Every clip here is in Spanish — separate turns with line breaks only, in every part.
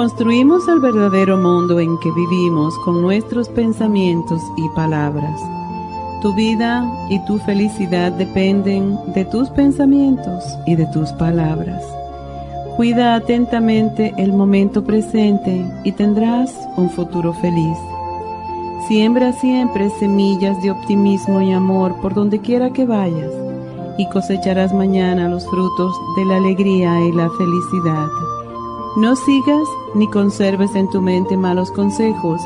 Construimos el verdadero mundo en que vivimos con nuestros pensamientos y palabras. Tu vida y tu felicidad dependen de tus pensamientos y de tus palabras. Cuida atentamente el momento presente y tendrás un futuro feliz. Siembra siempre semillas de optimismo y amor por donde quiera que vayas y cosecharás mañana los frutos de la alegría y la felicidad. No sigas ni conserves en tu mente malos consejos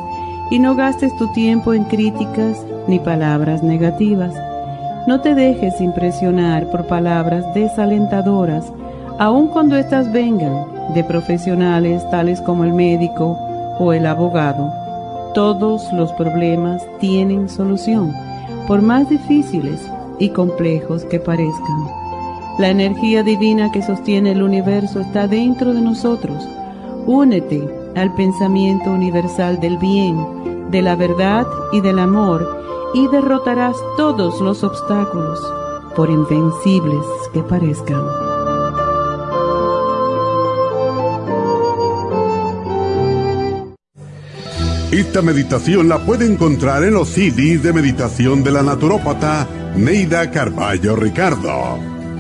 y no gastes tu tiempo en críticas ni palabras negativas. No te dejes impresionar por palabras desalentadoras, aun cuando éstas vengan de profesionales tales como el médico o el abogado. Todos los problemas tienen solución, por más difíciles y complejos que parezcan. La energía divina que sostiene el universo está dentro de nosotros. Únete al pensamiento universal del bien, de la verdad y del amor y derrotarás todos los obstáculos, por invencibles que parezcan.
Esta meditación la puede encontrar en los CDs de meditación de la naturópata Neida Carballo Ricardo.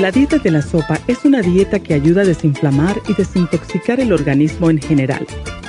La dieta de la sopa es una dieta que ayuda a desinflamar y desintoxicar el organismo en general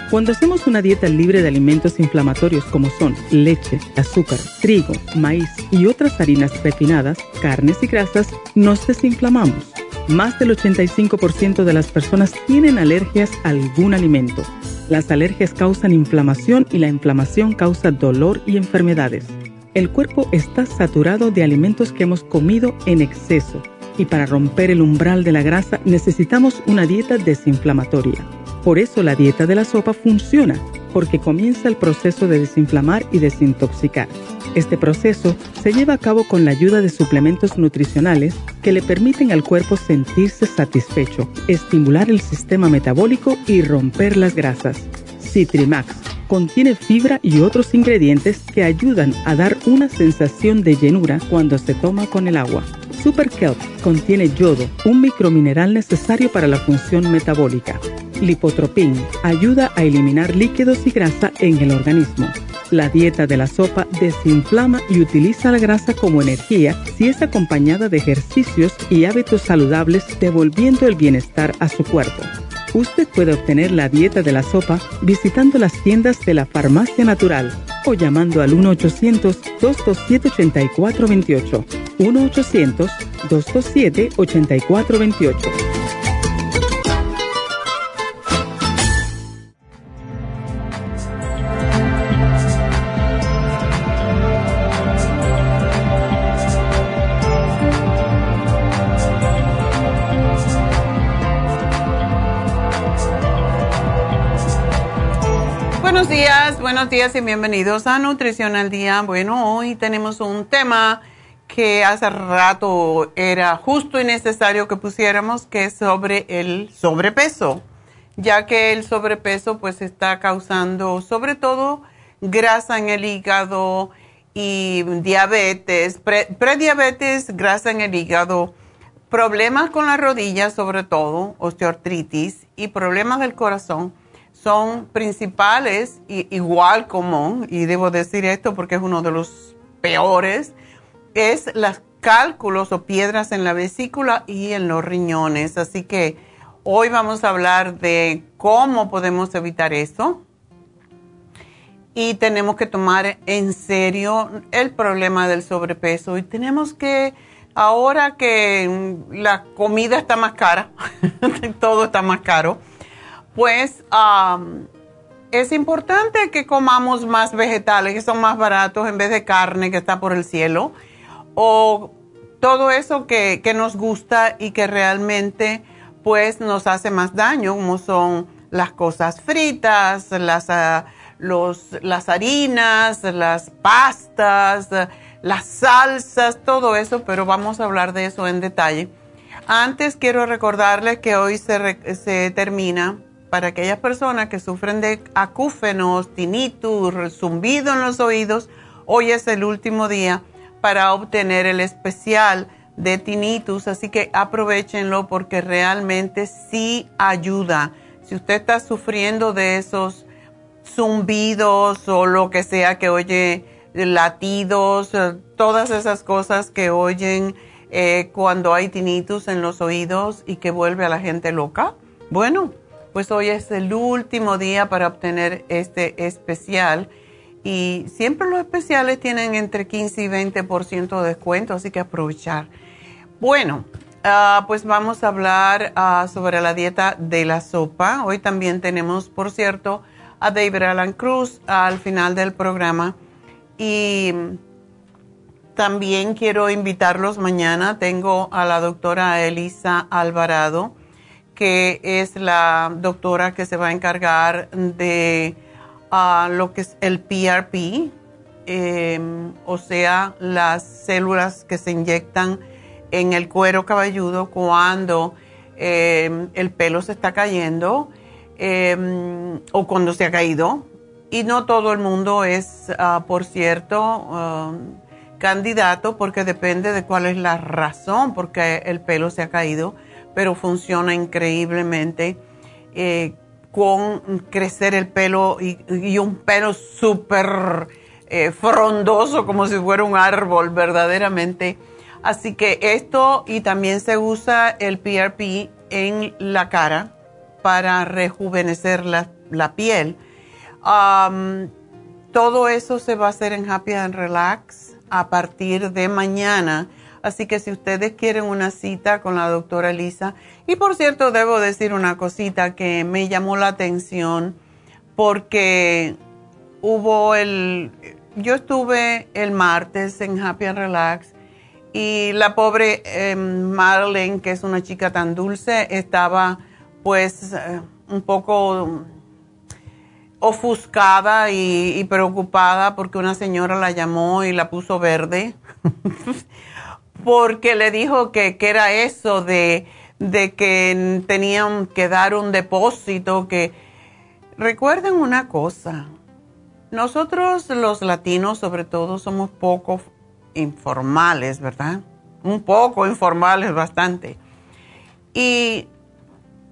cuando hacemos una dieta libre de alimentos inflamatorios como son leche, azúcar, trigo, maíz y otras harinas refinadas, carnes y grasas, nos desinflamamos. Más del 85% de las personas tienen alergias a algún alimento. Las alergias causan inflamación y la inflamación causa dolor y enfermedades. El cuerpo está saturado de alimentos que hemos comido en exceso y para romper el umbral de la grasa necesitamos una dieta desinflamatoria. Por eso la dieta de la sopa funciona, porque comienza el proceso de desinflamar y desintoxicar. Este proceso se lleva a cabo con la ayuda de suplementos nutricionales que le permiten al cuerpo sentirse satisfecho, estimular el sistema metabólico y romper las grasas. Citrimax contiene fibra y otros ingredientes que ayudan a dar una sensación de llenura cuando se toma con el agua. Super Kelp contiene yodo, un micromineral necesario para la función metabólica. Lipotropin ayuda a eliminar líquidos y grasa en el organismo. La dieta de la sopa desinflama y utiliza la grasa como energía si es acompañada de ejercicios y hábitos saludables devolviendo el bienestar a su cuerpo. Usted puede obtener la dieta de la sopa visitando las tiendas de la Farmacia Natural o llamando al 1-800-227-8428. 1-800-227-8428.
Buenos días y bienvenidos a Nutrición al Día. Bueno, hoy tenemos un tema que hace rato era justo y necesario que pusiéramos, que es sobre el sobrepeso, ya que el sobrepeso pues está causando sobre todo grasa en el hígado y diabetes, prediabetes, grasa en el hígado, problemas con las rodillas sobre todo, osteoartritis y problemas del corazón son principales, y igual común, y debo decir esto porque es uno de los peores, es los cálculos o piedras en la vesícula y en los riñones. Así que hoy vamos a hablar de cómo podemos evitar eso. Y tenemos que tomar en serio el problema del sobrepeso y tenemos que ahora que la comida está más cara, todo está más caro, pues es importante que comamos más vegetales que son más baratos en vez de carne que está por el cielo o todo eso que, nos gusta y que realmente pues nos hace más daño como son las cosas fritas, las, ah, las harinas, las pastas, las salsas, todo eso, pero vamos a hablar de eso en detalle. Antes quiero recordarles que hoy se, se termina para aquellas personas que sufren de acúfenos, tinnitus, zumbido en los oídos, hoy es el último día para obtener el especial de tinnitus, así que aprovechenlo porque realmente sí ayuda. Si usted está sufriendo de esos zumbidos o lo que sea que oye latidos, eh, todas esas cosas que oyen eh, cuando hay tinnitus en los oídos y que vuelve a la gente loca. Bueno, pues hoy es el último día para obtener este especial y siempre los especiales tienen entre 15 y 20% de descuento, así que aprovechar. Bueno, ah, pues vamos a hablar ah, sobre la dieta de la sopa. Hoy también tenemos, por cierto, a David Alan Cruz al final del programa y también quiero invitarlos mañana. Tengo a la doctora Elisa Alvarado, que es la doctora que se va a encargar de uh, lo que es el PRP, em, o sea, las células que se inyectan en el cuero cabelludo cuando em, el pelo se está cayendo em, o cuando se ha caído. Y no todo el mundo es, ah, por cierto, um, candidato porque depende de cuál es la razón por qué el pelo se ha caído, pero funciona increíblemente eh, con crecer el pelo y, un pelo súper eh, frondoso como si fuera un árbol verdaderamente. Así que esto y también se usa el PRP en la cara para rejuvenecer la, la piel todo eso se va a hacer en Happy and Relax a partir de mañana. Así que si ustedes quieren una cita con la doctora Lisa, y por cierto, debo decir una cosita que me llamó la atención porque hubo el, yo estuve el martes en Happy and Relax y la pobre em, Marlene, que es una chica tan dulce, estaba pues eh, un poco ofuscada y, preocupada porque una señora la llamó y la puso verde, porque le dijo que, era eso de, de, que tenían que dar un depósito, que recuerden una cosa, nosotros los latinos sobre todo somos poco informales, ¿verdad? Un poco informales bastante. Y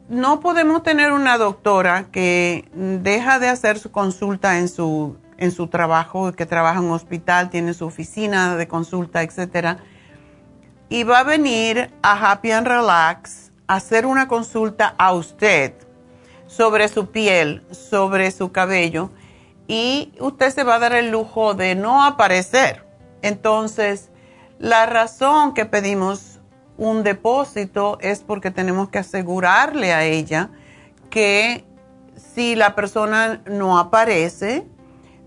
no podemos tener una doctora que deja de hacer su consulta en su, en su trabajo, que trabaja en un hospital, tiene su oficina de consulta, etcétera, y va a venir a Happy and Relax a hacer una consulta a usted sobre su piel, sobre su cabello, y usted se va a dar el lujo de no aparecer. Entonces, la razón que pedimos un depósito es porque tenemos que asegurarle a ella que si la persona no aparece,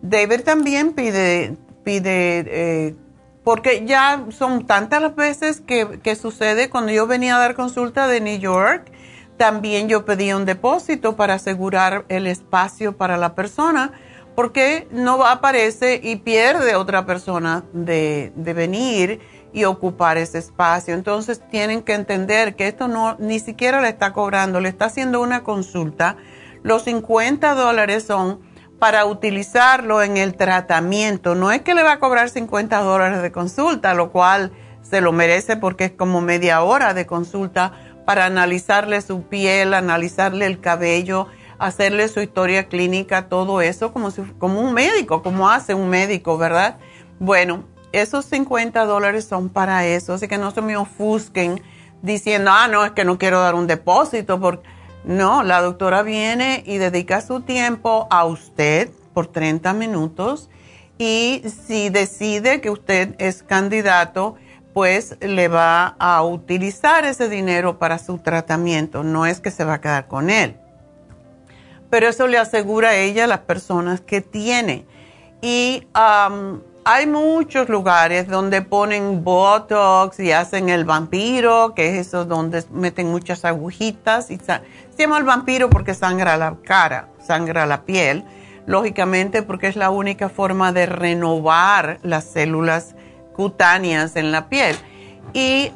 David también pide, pide eh, porque ya son tantas las veces que, que, sucede cuando yo venía a dar consulta de New York, también yo pedí un depósito para asegurar el espacio para la persona, porque no aparece y pierde otra persona de, de venir y ocupar ese espacio. Entonces tienen que entender que esto no ni siquiera le está cobrando, le está haciendo una consulta. Los 50 dólares son para utilizarlo en el tratamiento. No es que le va a cobrar 50 dólares de consulta, lo cual se lo merece porque es como media hora de consulta para analizarle su piel, analizarle el cabello, hacerle su historia clínica, todo eso como, si, un médico, como hace un médico, ¿verdad? Bueno, esos 50 dólares son para eso, así que no se me ofusquen diciendo, ah, no, es que no quiero dar un depósito. Porque... No, la doctora viene y dedica su tiempo a usted por 30 minutos y si decide que usted es candidato pues le va a utilizar ese dinero para su tratamiento, no es que se va a quedar con él. Pero eso le asegura a ella las personas que tiene. Y hay muchos lugares donde ponen Botox y hacen el vampiro, que es eso donde meten muchas agujitas. Y se llama el vampiro porque sangra la cara, sangra la piel, lógicamente porque es la única forma de renovar las células cutáneas en la piel. Y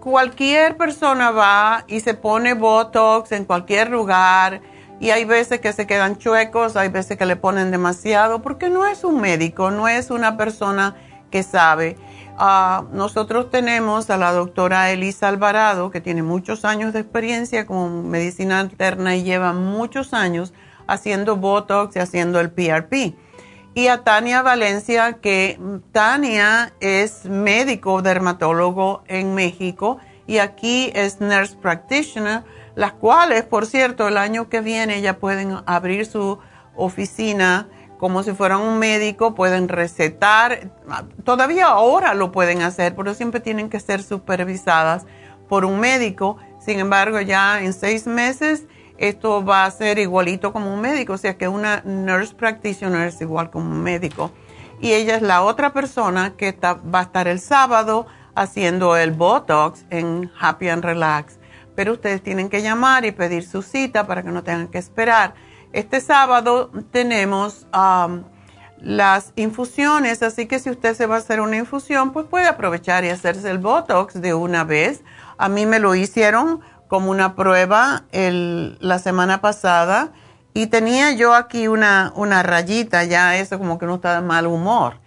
cualquier persona va y se pone Botox en cualquier lugar y hay veces que se quedan chuecos, hay veces que le ponen demasiado, porque no es un médico, no es una persona que sabe. Ah, nosotros tenemos a la doctora Elisa Alvarado, que tiene muchos años de experiencia con medicina alterna y lleva muchos años haciendo Botox y haciendo el PRP y a Tania Valencia, que Tania es médico dermatólogo en México y aquí es nurse practitioner, las cuales, por cierto, el año que viene ya pueden abrir su oficina como si fueran un médico, pueden recetar, todavía ahora lo pueden hacer, pero siempre tienen que ser supervisadas por un médico. Sin embargo, ya en seis meses esto va a ser igualito como un médico, o sea que una nurse practitioner es igual como un médico. Y ella es la otra persona que va a estar el sábado haciendo el Botox en Happy and Relax. Pero ustedes tienen que llamar y pedir su cita para que no tengan que esperar. Este sábado tenemos um, las infusiones, así que si usted se va a hacer una infusión, pues puede aprovechar y hacerse el Botox de una vez. A mí me lo hicieron como una prueba la semana pasada y tenía yo aquí una, una rayita, ya eso como que no está de mal humor.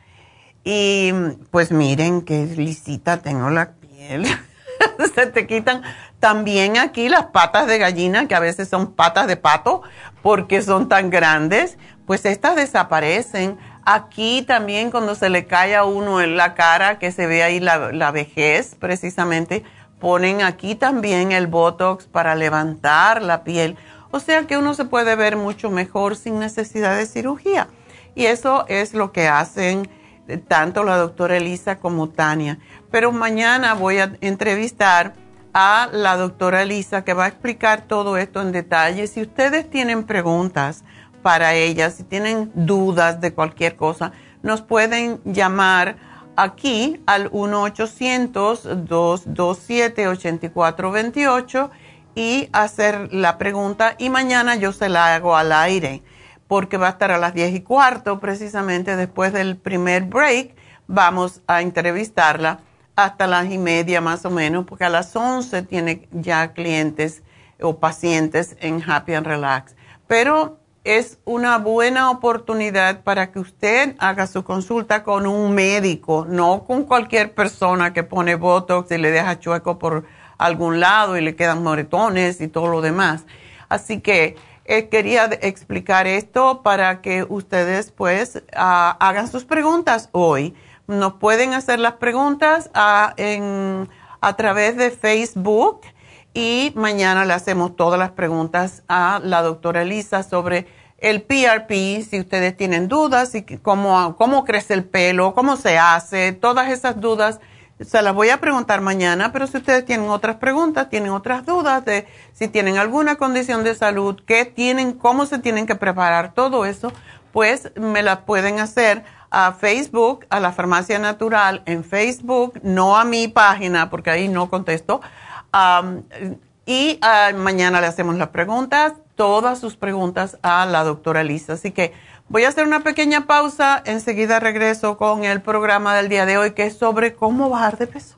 Y pues miren qué lisita tengo la piel. Se te quitan también aquí las patas de gallina, que a veces son patas de pato, porque son tan grandes, pues estas desaparecen. Aquí también cuando se le cae a uno en la cara, que se ve ahí la, la vejez precisamente, Ponen aquí también el Botox para levantar la piel. O sea que uno se puede ver mucho mejor sin necesidad de cirugía. Y eso es lo que hacen eh, tanto la doctora Elisa como Tania. Pero mañana voy a entrevistar a la doctora Elisa que va a explicar todo esto en detalle. Si ustedes tienen preguntas para ella, si tienen dudas de cualquier cosa, nos pueden llamar aquí al 1-800-227-8428 y hacer la pregunta y mañana yo se la hago al aire porque va a estar a las 10 y cuarto precisamente después del primer break. Vamos a entrevistarla hasta las y media más o menos porque a las 11 tiene ya clientes o pacientes en Happy and Relax. Pero es una buena oportunidad para que usted haga su consulta con un médico, no con cualquier persona que pone Botox y le deja chueco por algún lado y le quedan moretones y todo lo demás. Así que eh, quería explicar esto para que ustedes pues ah, hagan sus preguntas hoy. Nos pueden hacer las preguntas a, a través de Facebook y mañana le hacemos todas las preguntas a la doctora Elisa sobre el PRP, si ustedes tienen dudas, y cómo, cómo crece el pelo, cómo se hace, todas esas dudas. Se las voy a preguntar mañana, pero si ustedes tienen otras preguntas, tienen otras dudas de si tienen alguna condición de salud, qué tienen, cómo se tienen que preparar, todo eso, pues me las pueden hacer a Facebook, a la Farmacia Natural en Facebook, no a mi página, porque ahí no contesto. y ah, mañana le hacemos las preguntas, todas sus preguntas a la doctora Lisa. Así que voy a hacer una pequeña pausa, enseguida regreso con el programa del día de hoy, que es sobre cómo bajar de peso.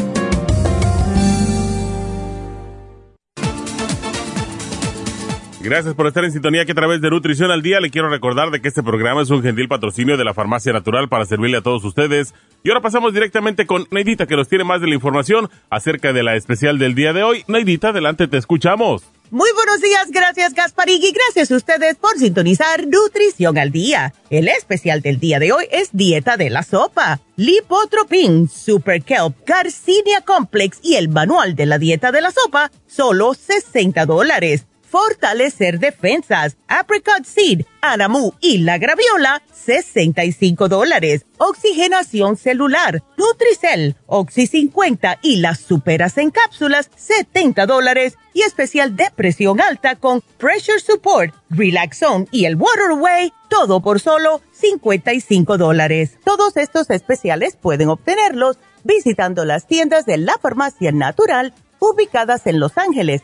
Gracias por estar en sintonía que a través de Nutrición al Día le quiero recordar de que este programa es un gentil patrocinio de la Farmacia Natural para servirle a todos ustedes. Y ahora pasamos directamente con Neidita que nos tiene más de la información acerca de la especial del día de hoy. Neidita, adelante, te escuchamos.
Muy buenos días, gracias Gasparig y gracias a ustedes por sintonizar Nutrición al Día. El especial del día de hoy es Dieta de la Sopa, Lipotropin, Super Kelp, Garcinia Complex y el Manual de la Dieta de la Sopa, solo 60 dólares fortalecer defensas, apricot seed, anamu y la graviola, 65 dólares. Oxigenación celular, Nutricel, Oxy 50 y las superas en cápsulas, 70 dólares. Y especial de presión alta con Pressure Support, Relaxone y el Waterway, todo por solo 55 dólares. Todos estos especiales pueden obtenerlos visitando las tiendas de la farmacia natural ubicadas en Los Ángeles,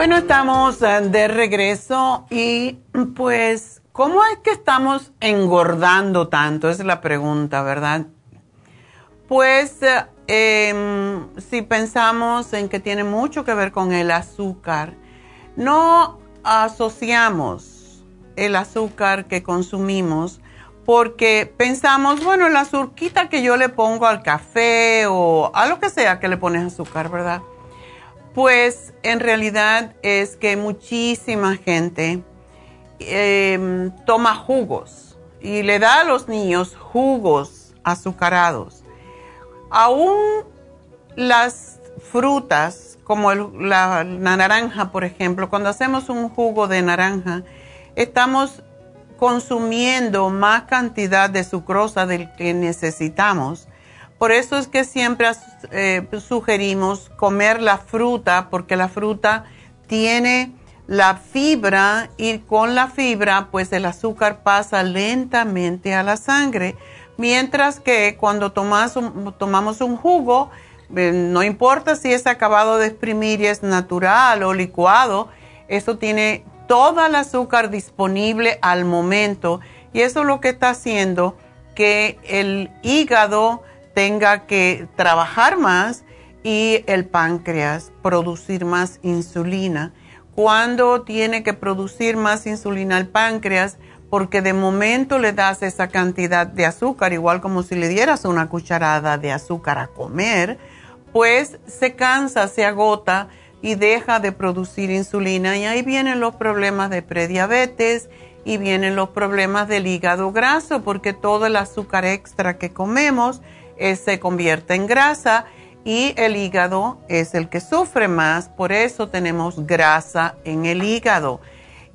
Bueno, estamos eh, de regreso y pues, ¿cómo es que estamos engordando tanto? Es la pregunta, ¿verdad? Pues, eh, em, si pensamos en que tiene mucho que ver con el azúcar, no asociamos el azúcar que consumimos porque pensamos, bueno, la azúcar que yo le pongo al café o a lo que sea que le pones azúcar, ¿verdad? Pues en realidad es que muchísima gente em, toma jugos y le da a los niños jugos azucarados. Aún las frutas, como la, la naranja, por ejemplo, cuando hacemos un jugo de naranja, estamos consumiendo más cantidad de sucrosa del que necesitamos por eso es que siempre eh, sugerimos comer la fruta, porque la fruta tiene la fibra y con la fibra pues el azúcar pasa lentamente a la sangre. Mientras que cuando tomamos un jugo, eh, no importa si es acabado de exprimir y es natural o licuado, eso tiene toda el azúcar disponible al momento y eso es lo que está haciendo que el hígado tenga que trabajar más y el páncreas producir más insulina. Cuando tiene que producir más insulina el páncreas, porque de momento le das esa cantidad de azúcar, igual como si le dieras una cucharada de azúcar a comer, pues se cansa, se agota y deja de producir insulina y ahí vienen los problemas de prediabetes y vienen los problemas del hígado graso porque todo el azúcar extra que comemos eh, se convierte en grasa y el hígado es el que sufre más, por eso tenemos grasa en el hígado.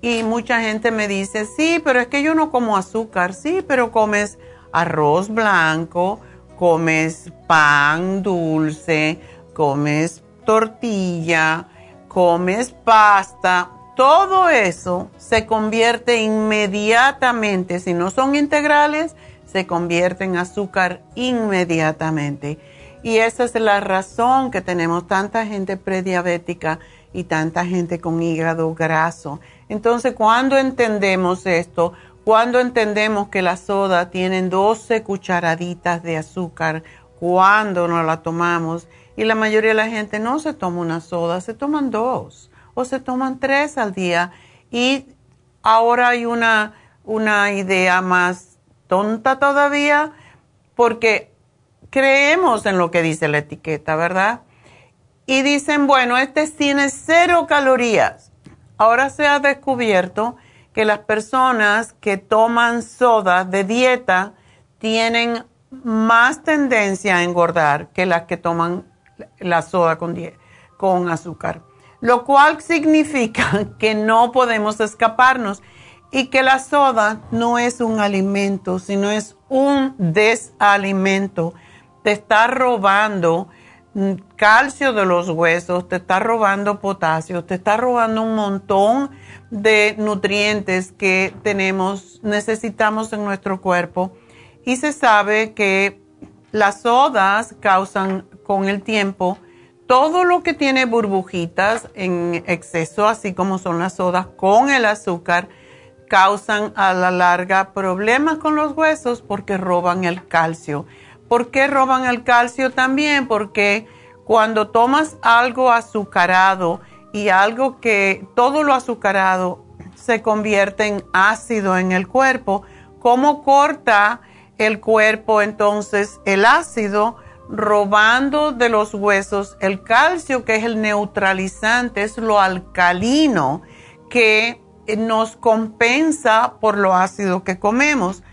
Y mucha gente me dice, sí, pero es que yo no como azúcar, sí, pero comes arroz blanco, comes pan dulce, comes tortilla, comes pasta, todo eso se convierte inmediatamente, si no son integrales, se convierte en azúcar inmediatamente. Y esa es la razón que tenemos tanta gente prediabética y tanta gente con hígado graso. Entonces, cuando entendemos esto, cuando entendemos que la soda tiene 12 cucharaditas de azúcar cuando nos la tomamos, y la mayoría de la gente no se toma una soda, se toman dos o se toman tres al día. Y ahora hay una, una idea más tonta todavía, porque creemos en lo que dice la etiqueta, ¿verdad? Y dicen, bueno, este tiene cero calorías. Ahora se ha descubierto que las personas que toman soda de dieta tienen más tendencia a engordar que las que toman la soda con, con azúcar. Lo cual significa que no podemos escaparnos y que la soda no es un alimento, sino es un desalimento. Te está robando mm, calcio de los huesos, te está robando potasio, te está robando un montón de nutrientes que tenemos, necesitamos en nuestro cuerpo. Y se sabe que las sodas causan con el tiempo todo lo que tiene burbujitas en exceso, así como son las sodas con el azúcar, causan a la larga problemas con los huesos porque roban el calcio. ¿Por qué roban el calcio también? Porque cuando tomas algo azucarado y algo que todo lo azucarado se convierte en ácido en el cuerpo, ¿cómo corta el cuerpo entonces el ácido? robando de los huesos el calcio, que es el neutralizante, es lo alcalino que nos compensa por lo ácido que comemos.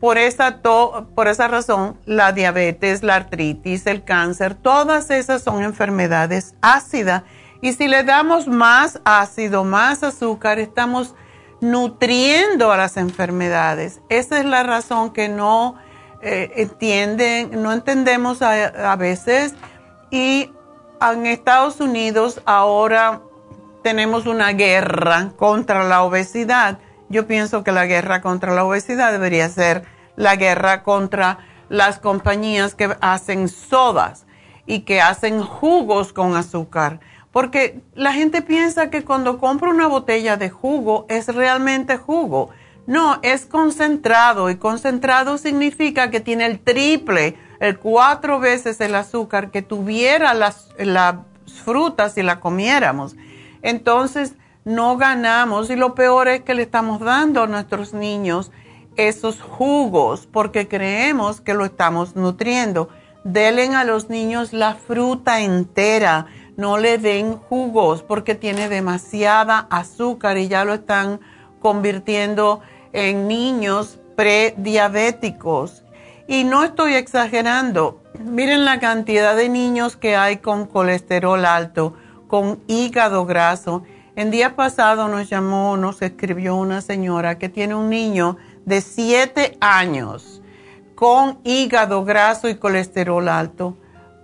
Por esa, por esa razón, la diabetes, la artritis, el cáncer, todas esas son enfermedades ácidas. Y si le damos más ácido, más azúcar, estamos nutriendo a las enfermedades. Esa es la razón que no eh, entienden, no entendemos a, veces. Y en Estados Unidos ahora tenemos una guerra contra la obesidad. Yo pienso que la guerra contra la obesidad debería ser la guerra contra las compañías que hacen sodas y que hacen jugos con azúcar. Porque la gente piensa que cuando compra una botella de jugo es realmente jugo. No, es concentrado y concentrado significa que tiene el triple, el cuatro veces el azúcar que tuviera las, las frutas si la comiéramos. Entonces, no ganamos y lo peor es que le estamos dando a nuestros niños esos jugos porque creemos que lo estamos nutriendo. Delen a los niños la fruta entera, no le den jugos porque tiene demasiada azúcar y ya lo están convirtiendo en niños prediabéticos. Y no estoy exagerando. Miren la cantidad de niños que hay con colesterol alto, con hígado graso. En día pasado nos llamó, nos escribió una señora que tiene un niño de 7 años con hígado graso y colesterol alto.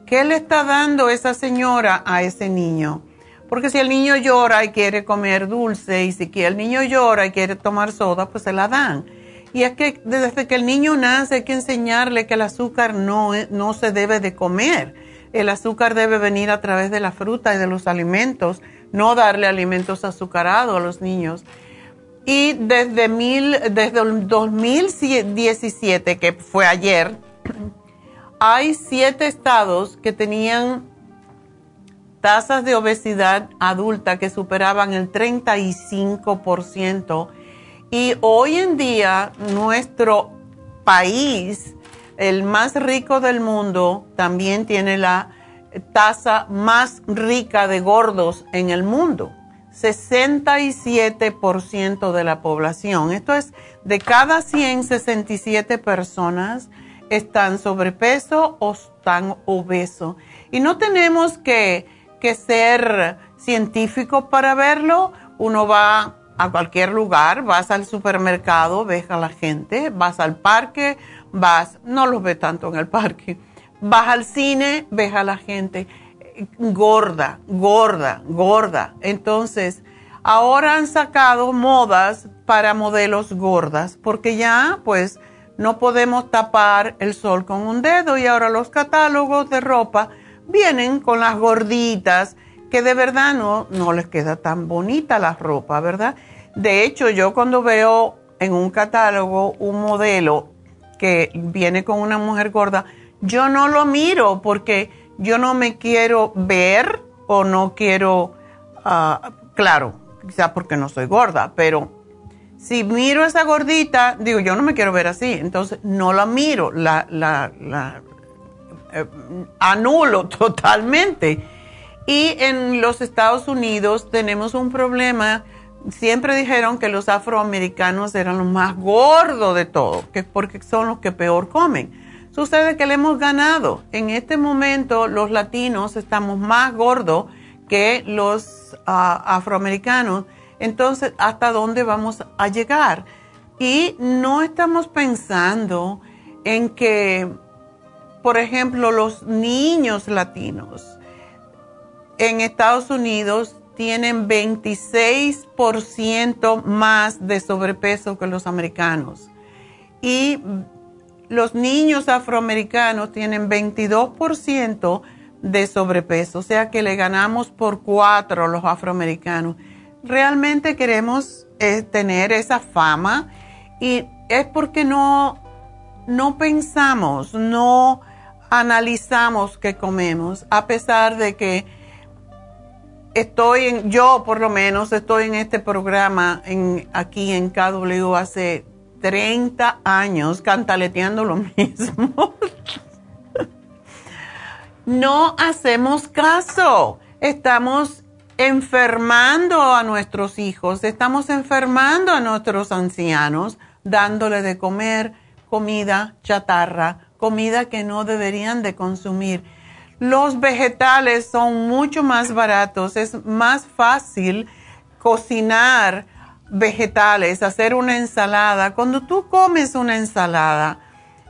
¿Qué le está dando esa señora a ese niño? Porque si el niño llora y quiere comer dulce y si el niño llora y quiere tomar soda, pues se la dan. Y es que desde que el niño nace hay que enseñarle que el azúcar no, no se debe de comer. El azúcar debe venir a través de la fruta y de los alimentos, no darle alimentos azucarados a los niños. Y desde, mil, desde el 2017, que fue ayer, hay siete estados que tenían tasas de obesidad adulta que superaban el 35%. Y hoy en día nuestro país, el más rico del mundo, también tiene la tasa más rica de gordos en el mundo. 67% de la población. Esto es, de cada 167 personas están sobrepeso o están obesos. Y no tenemos que que ser científico para verlo. Uno va a cualquier lugar, vas al supermercado, ves a la gente, vas al parque, vas, no los ves tanto en el parque, vas al cine, ves a la gente. gorda, gorda, gorda. Entonces, ahora han sacado modas para modelos gordas, porque ya pues no podemos tapar el sol con un dedo y ahora los catálogos de ropa vienen con las gorditas que de verdad no, no les queda tan bonita la ropa, ¿verdad? De hecho, yo cuando veo en un catálogo un modelo que viene con una mujer gorda, yo no lo miro porque yo no me quiero ver o no quiero, ah, claro, quizás porque no soy gorda, pero si miro esa gordita, digo, yo no me quiero ver así, entonces no la miro, la, la, la eh, anulo totalmente. Y en los Estados Unidos tenemos un problema, siempre dijeron que los afroamericanos eran los más gordos de todo, que porque son los que peor comen. Sucede que le hemos ganado. En este momento los latinos estamos más gordos que los ah, afroamericanos entonces, ¿hasta dónde vamos a llegar? Y no estamos pensando en que, por ejemplo, los niños latinos en Estados Unidos tienen 26% más de sobrepeso que los americanos. Y los niños afroamericanos tienen 22% de sobrepeso, o sea que le ganamos por cuatro los afroamericanos realmente queremos eh, tener esa fama y es porque no, no pensamos, no analizamos qué comemos, a pesar de que estoy en, yo por lo menos estoy en este programa aquí en KW hace 30 años cantaleteando lo mismo. no hacemos caso. Estamos enfermando a nuestros hijos, estamos enfermando a nuestros ancianos, dándole de comer comida chatarra, comida que no deberían de consumir. Los vegetales son mucho más baratos, es más fácil cocinar vegetales, hacer una ensalada. Cuando tú comes una ensalada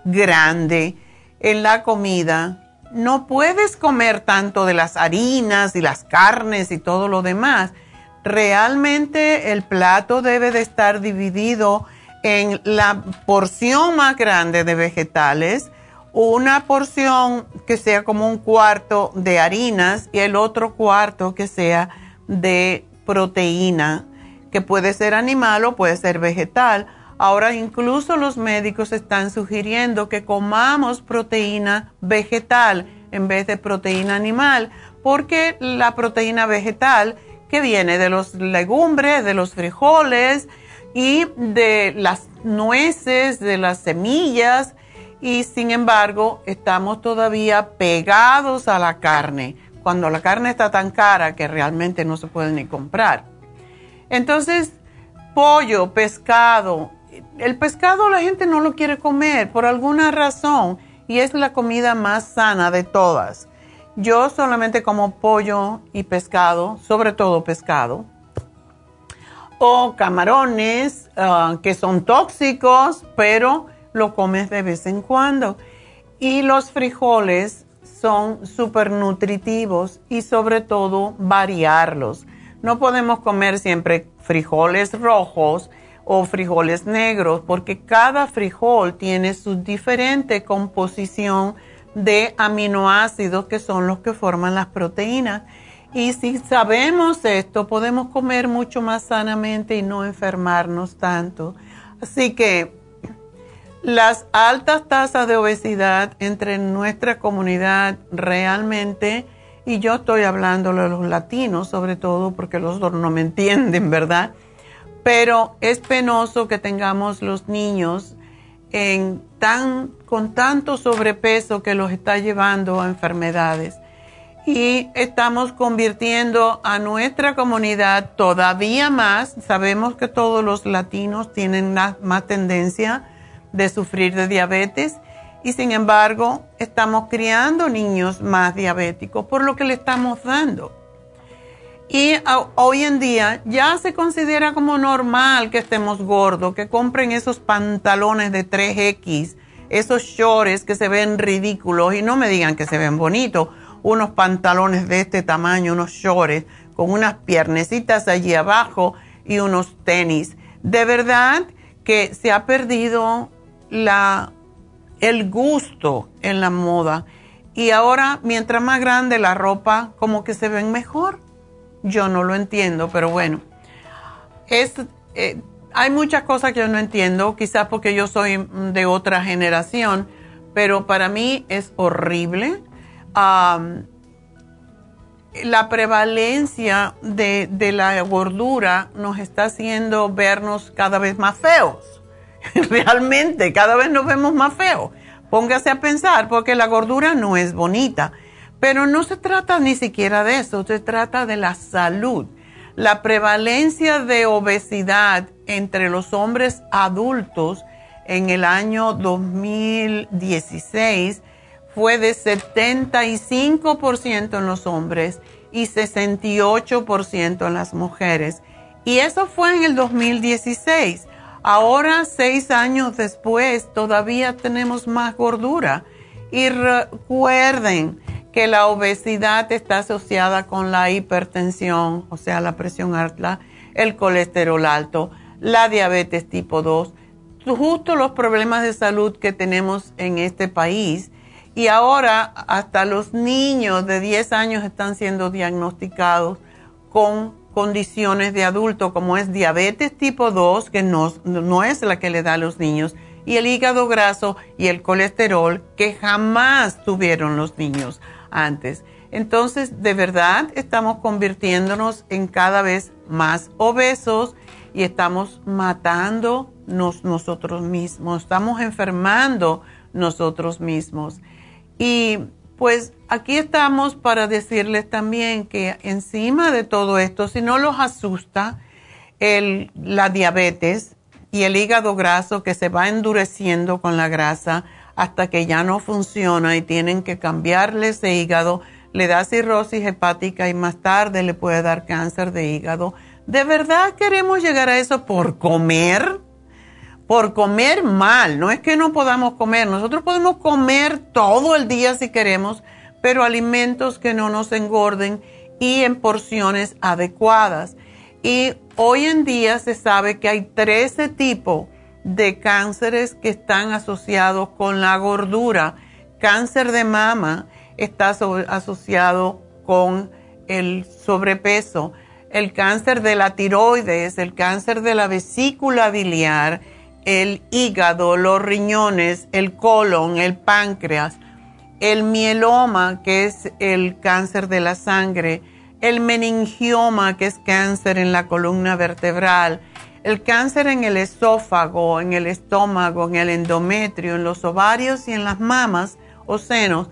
grande en la comida, no puedes comer tanto de las harinas y las carnes y todo lo demás. Realmente el plato debe de estar dividido en la porción más grande de vegetales, una porción que sea como un cuarto de harinas y el otro cuarto que sea de proteína, que puede ser animal o puede ser vegetal. Ahora incluso los médicos están sugiriendo que comamos proteína vegetal en vez de proteína animal, porque la proteína vegetal que viene de los legumbres, de los frijoles y de las nueces, de las semillas, y sin embargo estamos todavía pegados a la carne, cuando la carne está tan cara que realmente no se puede ni comprar. Entonces, pollo, pescado, el pescado la gente no lo quiere comer por alguna razón y es la comida más sana de todas. Yo solamente como pollo y pescado, sobre todo pescado, o camarones ah, que son tóxicos, pero lo comes de vez en cuando. Y los frijoles son súper nutritivos y sobre todo variarlos. No podemos comer siempre frijoles rojos o frijoles negros, porque cada frijol tiene su diferente composición de aminoácidos que son los que forman las proteínas. Y si sabemos esto, podemos comer mucho más sanamente y no enfermarnos tanto. Así que las altas tasas de obesidad entre nuestra comunidad realmente, y yo estoy hablando de los latinos sobre todo porque los otros no me entienden, ¿verdad? pero es penoso que tengamos los niños tan, con tanto sobrepeso que los está llevando a enfermedades. Y estamos convirtiendo a nuestra comunidad todavía más. Sabemos que todos los latinos tienen más tendencia de sufrir de diabetes y sin embargo estamos criando niños más diabéticos por lo que le estamos dando. Y hoy en día ya se considera como normal que estemos gordos, que compren esos pantalones de 3X, esos shorts que se ven ridículos y no me digan que se ven bonitos. unos pantalones de este tamaño, unos shorts, con unas piernecitas allí abajo y unos tenis. De verdad que se ha perdido la, el gusto en la moda. Y ahora, mientras más grande la ropa, como que se ven mejor. Yo no lo entiendo, pero bueno. Es, eh, hay muchas cosas que yo no entiendo, quizás porque yo soy de otra generación, pero para mí es horrible. la prevalencia de, de, la gordura nos está haciendo vernos cada vez más feos. Realmente, cada vez nos vemos más feos. Póngase a pensar, porque la gordura no es bonita. Pero no se trata ni siquiera de eso, se trata de la salud. La prevalencia de obesidad entre los hombres adultos en el año 2016 fue de 75% en los hombres y 68% en las mujeres. Y eso fue en el 2016. Ahora, seis años después, todavía tenemos más gordura. Y recuerden que la obesidad está asociada con la hipertensión, o sea, la presión alta, el colesterol alto, la diabetes tipo 2 justo los problemas de salud que tenemos en este país. Y ahora hasta los niños de 10 años están siendo diagnosticados con condiciones de adulto, como es diabetes tipo 2, que no, no es la que le da a los niños, y el hígado graso y el colesterol, que jamás tuvieron los niños antes. Entonces, de verdad, estamos convirtiéndonos en cada vez más obesos y estamos matando nosotros mismos, estamos enfermando nosotros mismos. Y pues aquí estamos para decirles también que encima de todo esto, si no los asusta el, la diabetes y el hígado graso que se va endureciendo con la grasa hasta que ya no funciona y tienen que cambiarle ese hígado, le da cirrosis hepática y más tarde le puede dar cáncer de hígado. ¿De verdad queremos llegar a eso por comer? Por comer mal. No es que no podamos comer, nosotros podemos comer todo el día si queremos, pero alimentos que no nos engorden y en porciones adecuadas. Y hoy en día se sabe que hay 13 tipos de cánceres que están asociados con la gordura. Cáncer de mama está asociado con el sobrepeso, el cáncer de la tiroides, el cáncer de la vesícula biliar, el hígado, los riñones, el colon, el páncreas, el mieloma, que es el cáncer de la sangre, el meningioma, que es cáncer en la columna vertebral, el cáncer en el esófago, en el estómago, en el endometrio, en los ovarios y en las mamas o senos,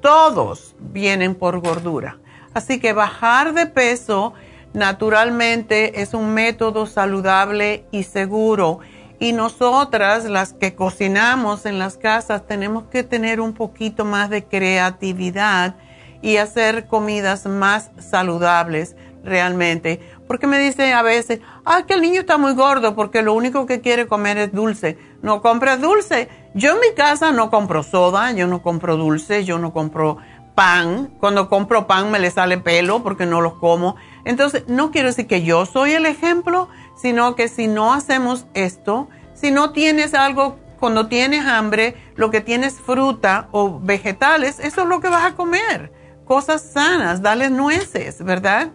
todos vienen por gordura. Así que bajar de peso naturalmente es un método saludable y seguro y nosotras, las que cocinamos en las casas, tenemos que tener un poquito más de creatividad y hacer comidas más saludables realmente. Porque me dicen a veces, ah, que el niño está muy gordo porque lo único que quiere comer es dulce. No compra dulce. Yo en mi casa no compro soda, yo no compro dulce, yo no compro pan. Cuando compro pan me le sale pelo porque no los como. Entonces, no quiero decir que yo soy el ejemplo, sino que si no hacemos esto, si no tienes algo, cuando tienes hambre, lo que tienes fruta o vegetales, eso es lo que vas a comer. Cosas sanas, dale nueces, ¿verdad?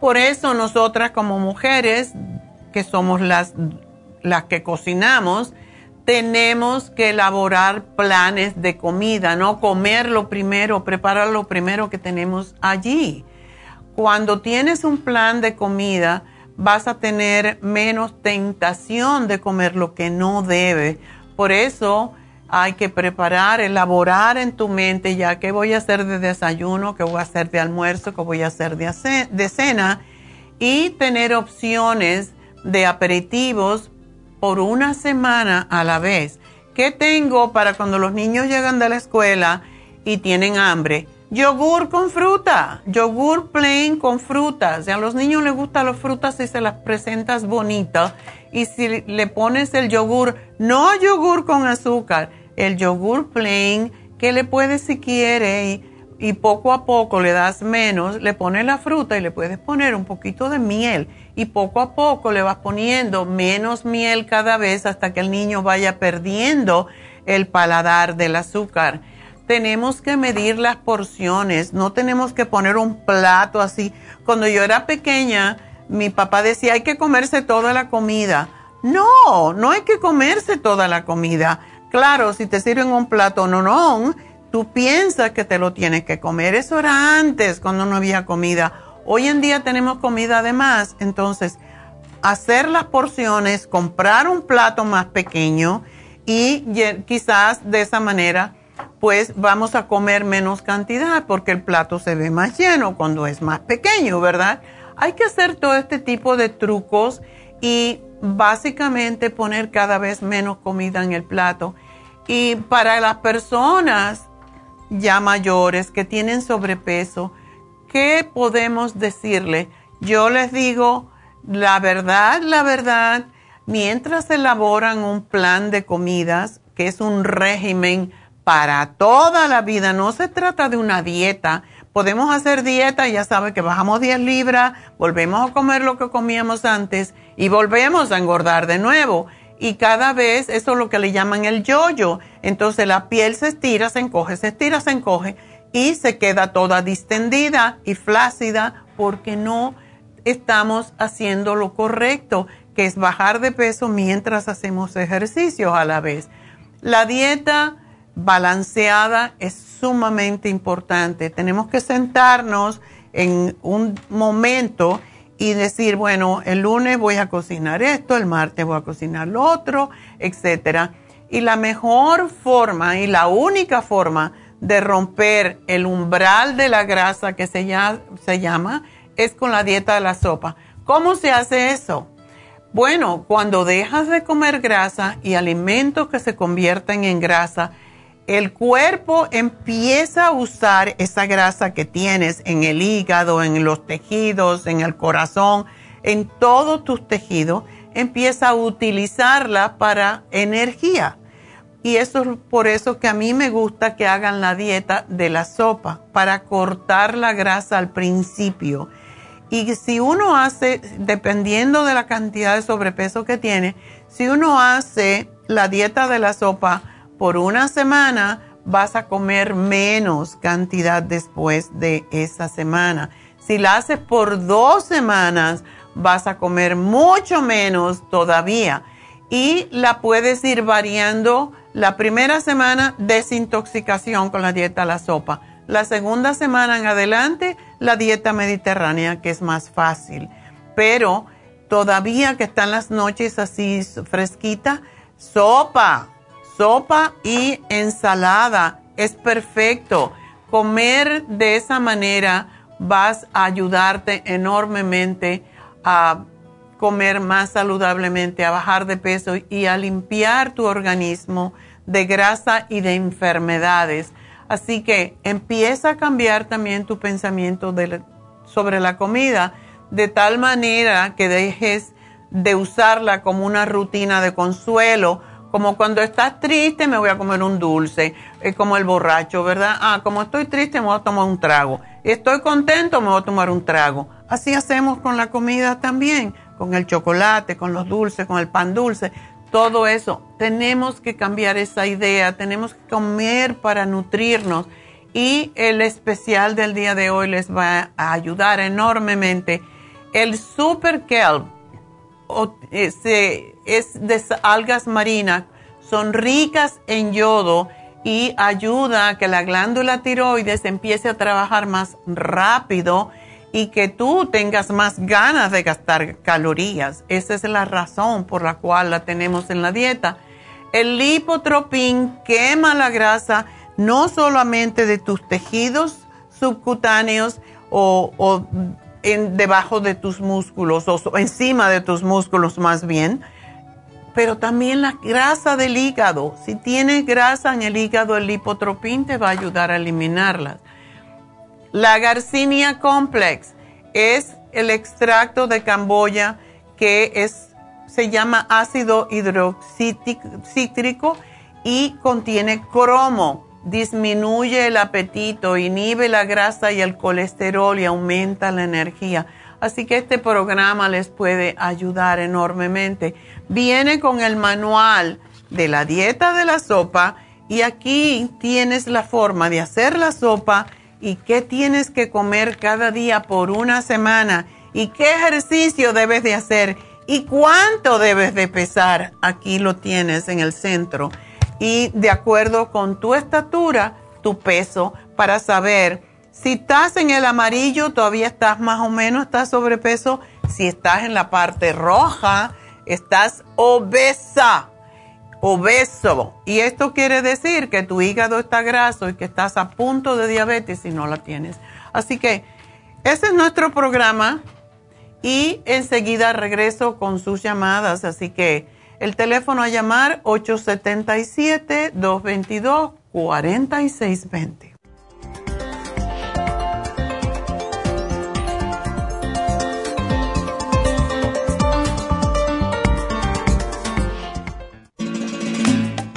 Por eso nosotras como mujeres, que somos las, las que cocinamos, tenemos que elaborar planes de comida, no comer lo primero, preparar lo primero que tenemos allí. Cuando tienes un plan de comida, vas a tener menos tentación de comer lo que no debe. Por eso hay que preparar, elaborar en tu mente ya qué voy a hacer de desayuno, qué voy a hacer de almuerzo, qué voy a hacer de, de cena y tener opciones de aperitivos por una semana a la vez. ¿Qué tengo para cuando los niños llegan de la escuela y tienen hambre? Yogur con fruta, yogur plain con frutas. A los niños les gustan las frutas si se las presentas bonitas. Y si le pones el yogur, no yogur con azúcar, el yogur plain, que le puedes si quiere y poco a poco le das menos, le pones la fruta y le puedes poner un poquito de miel y poco a poco le vas poniendo menos miel cada vez hasta que el niño vaya perdiendo el paladar del azúcar. Tenemos que medir las porciones, no tenemos que poner un plato así. Cuando yo era pequeña, mi papá decía, hay que comerse toda la comida. No, no hay que comerse toda la comida. Claro, si te sirven un plato no, no, tú piensas que te lo tienes que comer. Eso era antes, cuando no había comida. Hoy en día tenemos comida además, entonces hacer las porciones, comprar un plato más pequeño y quizás de esa manera pues vamos a comer menos cantidad porque el plato se ve más lleno cuando es más pequeño, ¿verdad? Hay que hacer todo este tipo de trucos y básicamente poner cada vez menos comida en el plato. Y para las personas ya mayores que tienen sobrepeso, ¿qué podemos decirle? Yo les digo, la verdad, la verdad, mientras elaboran un plan de comidas, que es un régimen para toda la vida, no se trata de una dieta, podemos hacer dieta, ya sabe que bajamos 10 libras, volvemos a comer lo que comíamos antes y volvemos a engordar de nuevo. Y cada vez eso es lo que le llaman el yoyo. Entonces la piel se estira, se encoge, se estira, se encoge y se queda toda distendida y flácida porque no estamos haciendo lo correcto, que es bajar de peso mientras hacemos ejercicios a la vez. La dieta balanceada es sumamente importante. Tenemos que sentarnos en un momento y decir, bueno, el lunes voy a cocinar esto, el martes voy a cocinar lo otro, etcétera. Y la mejor forma y la única forma de romper el umbral de la grasa que se, se llama es con la dieta de la sopa. ¿Cómo se hace eso? Bueno, cuando dejas de comer grasa y alimentos que se convierten en grasa, el cuerpo empieza a usar esa grasa que tienes en el hígado, en los tejidos, en el corazón, en todos tus tejidos, empieza a utilizarla para energía. Y eso es por eso que a mí me gusta que hagan la dieta de la sopa, para cortar la grasa al principio. Y si uno hace, dependiendo de la cantidad de sobrepeso que tiene, si uno hace la dieta de la sopa, por una semana vas a comer menos cantidad después de esa semana. Si la haces por dos semanas, vas a comer mucho menos todavía. Y la puedes ir variando. La primera semana, desintoxicación con la dieta la sopa. La segunda semana en adelante, la dieta mediterránea, que es más fácil. Pero todavía que están las noches así fresquita, sopa, sopa y ensalada. Es perfecto. Comer de esa manera vas a ayudarte enormemente a comer más saludablemente, a bajar de peso y a limpiar tu organismo de grasa y de enfermedades. Así que empieza a cambiar también tu pensamiento sobre la comida de tal manera que dejes de usarla como una rutina de consuelo como cuando estás triste, me voy a comer un dulce. Es como el borracho, ¿verdad? Ah, como estoy triste, me voy a tomar un trago. Estoy contento, me voy a tomar un trago. Así hacemos con la comida también, con el chocolate, con los dulces, con el pan dulce. Todo eso. Tenemos que cambiar esa idea. Tenemos que comer para nutrirnos. Y el especial del día de hoy les va a ayudar enormemente. El Super Kelp eh, es de algas marinas, son ricas en yodo y ayuda a que la glándula tiroides empiece a trabajar más rápido y que tú tengas más ganas de gastar calorías. Esa es la razón por la cual la tenemos en la dieta. El lipotropín quema la grasa no solamente de tus tejidos subcutáneos o, o en, debajo de tus músculos o encima de tus músculos más bien, pero también la grasa del hígado. Si tienes grasa en el hígado, el lipotropín te va a ayudar a eliminarlas. La Garcinia Complex es el extracto de Camboya que es, se llama ácido hidroxítrico y contiene cromo disminuye el apetito, inhibe la grasa y el colesterol y aumenta la energía. Así que este programa les puede ayudar enormemente. Viene con el manual de la dieta de la sopa y aquí tienes la forma de hacer la sopa y qué tienes que comer cada día por una semana y qué ejercicio debes de hacer y cuánto debes de pesar. Aquí lo tienes en el centro y de acuerdo con tu estatura, tu peso, para saber si estás en el amarillo, todavía estás más o menos, estás sobrepeso. Si estás en la parte roja, estás obesa, obeso. Y esto quiere decir que tu hígado está graso y que estás a punto de diabetes si no la tienes. Así que ese es nuestro programa y enseguida regreso con sus llamadas. Así que el teléfono a llamar 877-222-4620.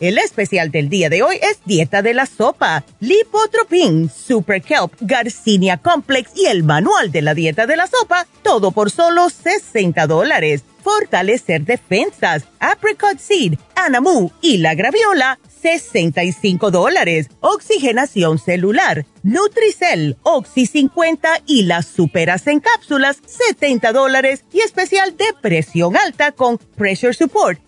El especial del día de hoy es Dieta de la Sopa, Lipotropin, Super Kelp, Garcinia Complex y el Manual de la Dieta de la Sopa, todo por solo 60 dólares. Fortalecer defensas, Apricot Seed, Anamu y la Graviola, 65 dólares. Oxigenación celular, Nutricel, Oxy 50 y las superas en cápsulas, 70 dólares. Y especial de presión alta con Pressure Support,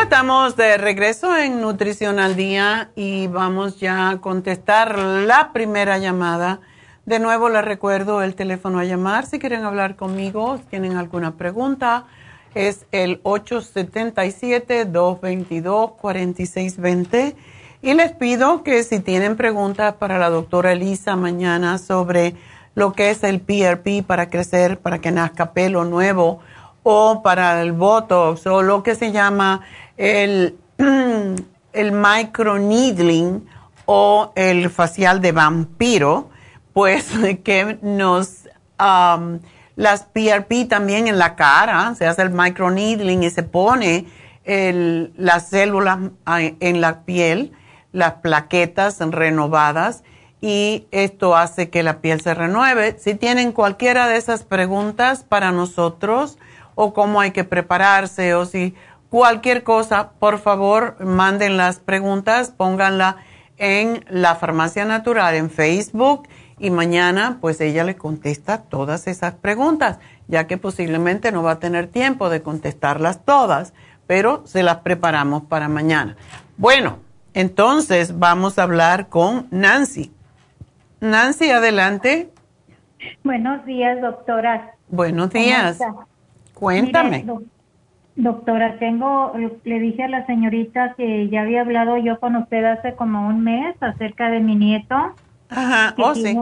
Estamos de regreso en Nutrición al Día y vamos ya a contestar la primera llamada. De nuevo les recuerdo el teléfono a llamar si quieren hablar conmigo, si tienen alguna pregunta. Es el 877-222-4620. Y les pido que si tienen preguntas para la doctora Elisa mañana sobre lo que es el PRP para crecer, para que nazca pelo nuevo, o para el Botox, o lo que se llama el, el microneedling o el facial de vampiro, pues que nos, las PRP también en la cara, se hace el microneedling y se pone el, las células en la piel, las plaquetas renovadas y esto hace que la piel se renueve. Si tienen cualquiera de esas preguntas para nosotros o cómo hay que prepararse o si Cualquier cosa, por favor, manden las preguntas, pónganla en la Farmacia Natural en Facebook y mañana pues ella le contesta todas esas preguntas, ya que posiblemente no va a tener tiempo de contestarlas todas, pero se las preparamos para mañana. Bueno, entonces vamos a hablar con Nancy. Nancy, adelante.
Buenos días, doctora.
Buenos días. Cuéntame.
Doctora, tengo, le dije a la señorita que ya había hablado yo con usted hace como un mes acerca de mi nieto.
Ajá, oh, sí.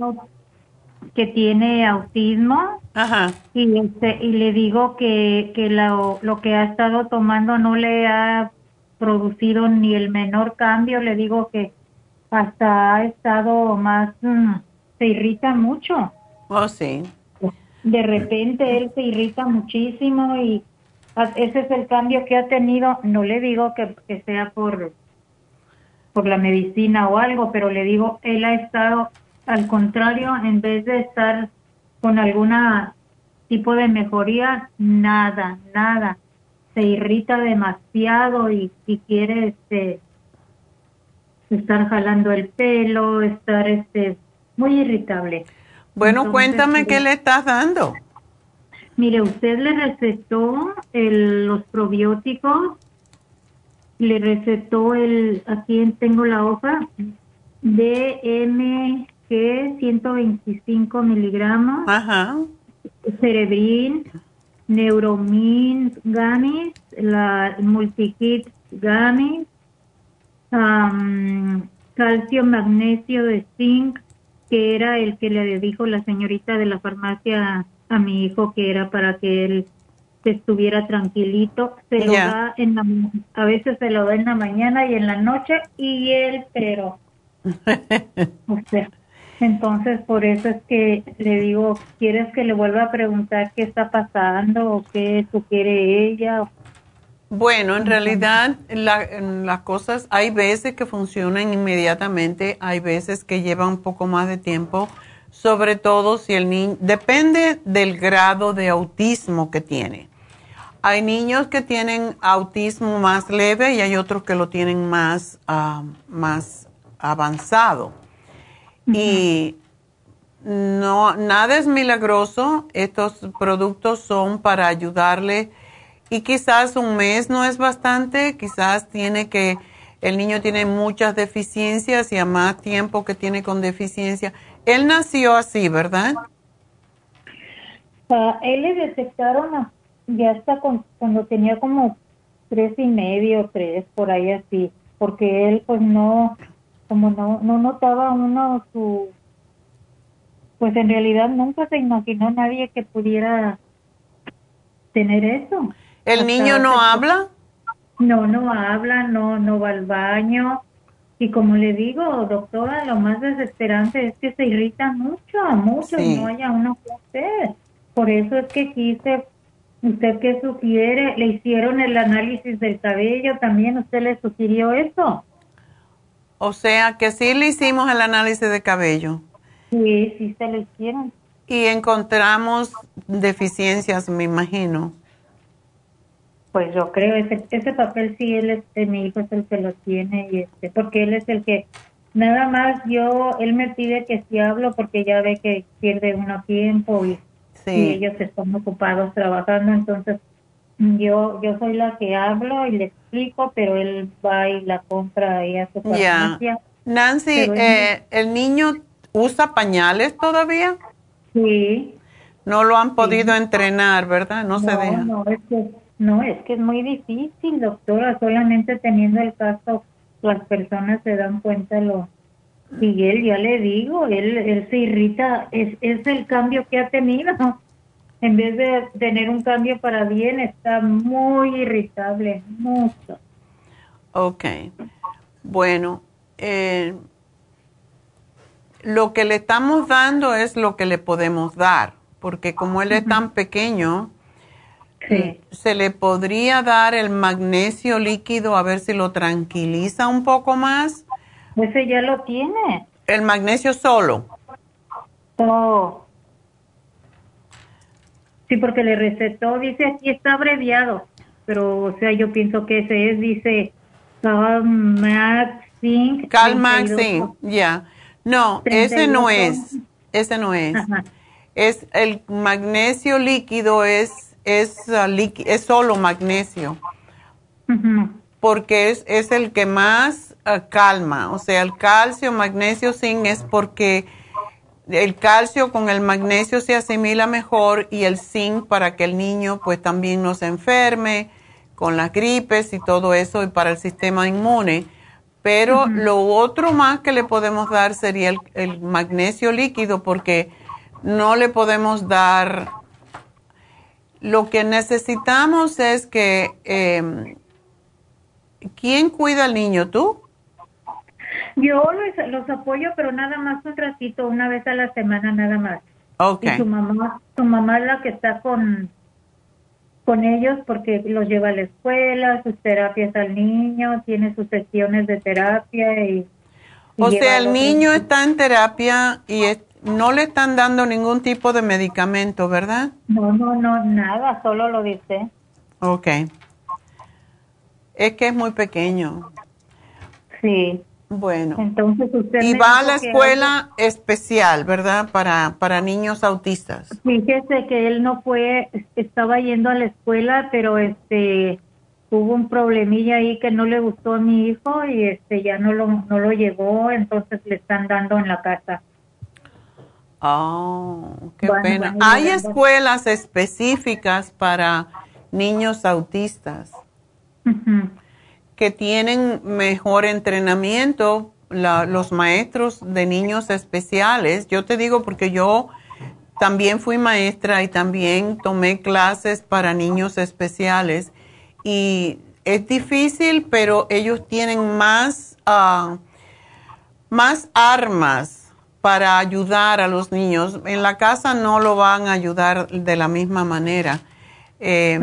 Que tiene autismo.
Ajá.
Y, este, y le digo que, que lo, lo que ha estado tomando no le ha producido ni el menor cambio. Le digo que hasta ha estado más, mm, se irrita mucho.
Oh, sí.
De repente él se irrita muchísimo y ese es el cambio que ha tenido. No le digo que, que sea por, por la medicina o algo, pero le digo, él ha estado al contrario, en vez de estar con alguna tipo de mejoría, nada, nada. Se irrita demasiado y, y quiere este estar jalando el pelo, estar este muy irritable.
Bueno, cuéntame qué le estás dando.
Mire, usted le recetó el, los probióticos, le recetó el, aquí tengo la hoja, DMG 125 miligramos,
Ajá.
Cerebrin, Neuromin Gamis, la Multikit Gamis, calcio, magnesio de zinc, que era el que le dijo la señorita de la farmacia a mi hijo que era para que él estuviera tranquilito. Se lo da en la, a veces se lo da en la mañana y en la noche y él, pero, o sea, entonces por eso es que le digo, ¿quieres que le vuelva a preguntar qué está pasando o qué sugiere ella?
Bueno, en realidad las cosas, hay veces que funcionan inmediatamente, hay veces que llevan un poco más de tiempo, sobre todo si el niño, depende del grado de autismo que tiene. Hay niños que tienen autismo más leve y hay otros que lo tienen más, ah, más avanzado. Y no, nada es milagroso, estos productos son para ayudarle y quizás un mes no es bastante, quizás tiene que, el niño tiene muchas deficiencias y a más tiempo que tiene con deficiencia. Él nació así, ¿verdad?
Uh, él le detectaron ya hasta cuando tenía como tres y medio, tres, por ahí así, porque él pues no, como no, no notaba uno su, pues en realidad nunca se imaginó nadie que pudiera tener eso.
¿El niño no habla?
No, no habla, no, no va al baño. Y como le digo, doctora, lo más desesperante es que se irrita mucho, mucho, y no haya uno que hacer. Por eso es que quise, ¿usted qué sugiere? Le hicieron el análisis del cabello, también usted le sugirió eso.
O sea, que sí le hicimos el análisis de cabello.
Sí, sí se lo hicieron.
Y encontramos deficiencias, me imagino.
Pues yo creo, ese, ese papel sí, él es, eh, mi hijo es el que lo tiene, y este, porque él es el que, nada más yo, él me pide que si hablo porque ya ve que pierde uno tiempo y, ellos están ocupados trabajando, entonces yo yo soy la que hablo y le explico, pero él va y la compra ahí a su farmacia.
Nancy, eh, ¿el niño usa pañales todavía?
Sí.
No lo han podido entrenar, ¿verdad? No, se deja.
No, es que no, es que es muy difícil, doctora, solamente teniendo el caso las personas se dan cuenta lo él ya le digo, él, él se irrita, es, es el cambio que ha tenido. En vez de tener un cambio para bien, está muy irritable, mucho.
Ok, bueno, eh, lo que le estamos dando es lo que le podemos dar, porque como él es tan pequeño, ¿Se le podría dar el magnesio líquido a ver si lo tranquiliza un poco más?
Ese ya lo tiene.
¿El magnesio solo?
Oh. Sí, porque le recetó, dice aquí está abreviado, pero o sea, yo pienso que ese es, dice Calmaxin.
Calmaxin, ya. No, ese no es. ese no es. Es el magnesio líquido es es, uh, es solo magnesio. Porque es, es, el que más uh, calma. O sea, el calcio, magnesio, zinc es porque el calcio con el magnesio se asimila mejor y el zinc para que el niño pues también no se enferme con las gripes y todo eso y para el sistema inmune. Pero lo otro más que le podemos dar sería el, magnesio líquido porque no le podemos dar... Lo que necesitamos es que... Eh, ¿Quién cuida al niño? ¿Tú?
Yo los, los, apoyo, pero nada más un ratito, una vez a la semana nada más.
Okay.
Y su mamá, su mamá es la que está con con ellos porque los lleva a la escuela, sus terapias al niño, tiene sus sesiones de terapia y...
o sea, el niño está en terapia y no le están dando ningún tipo de medicamento, ¿verdad?
No, no, no, nada, solo lo dice.
Ok. Es que es muy pequeño.
Sí.
Bueno.
Entonces usted
y va a la escuela especial, ¿verdad? Para, para niños autistas.
Fíjese que él no fue, estaba yendo a la escuela, pero este hubo un problemilla ahí que no le gustó a mi hijo y este ya no lo, no lo llevó, entonces le están dando en la casa.
Oh, qué pena. Hay escuelas específicas para niños autistas que tienen mejor entrenamiento los maestros de niños especiales. Yo te digo porque yo también fui maestra y también tomé clases para niños especiales y es difícil, pero ellos tienen más, ah, más armas para ayudar a los niños. En la casa no lo van a ayudar de la misma manera. Eh,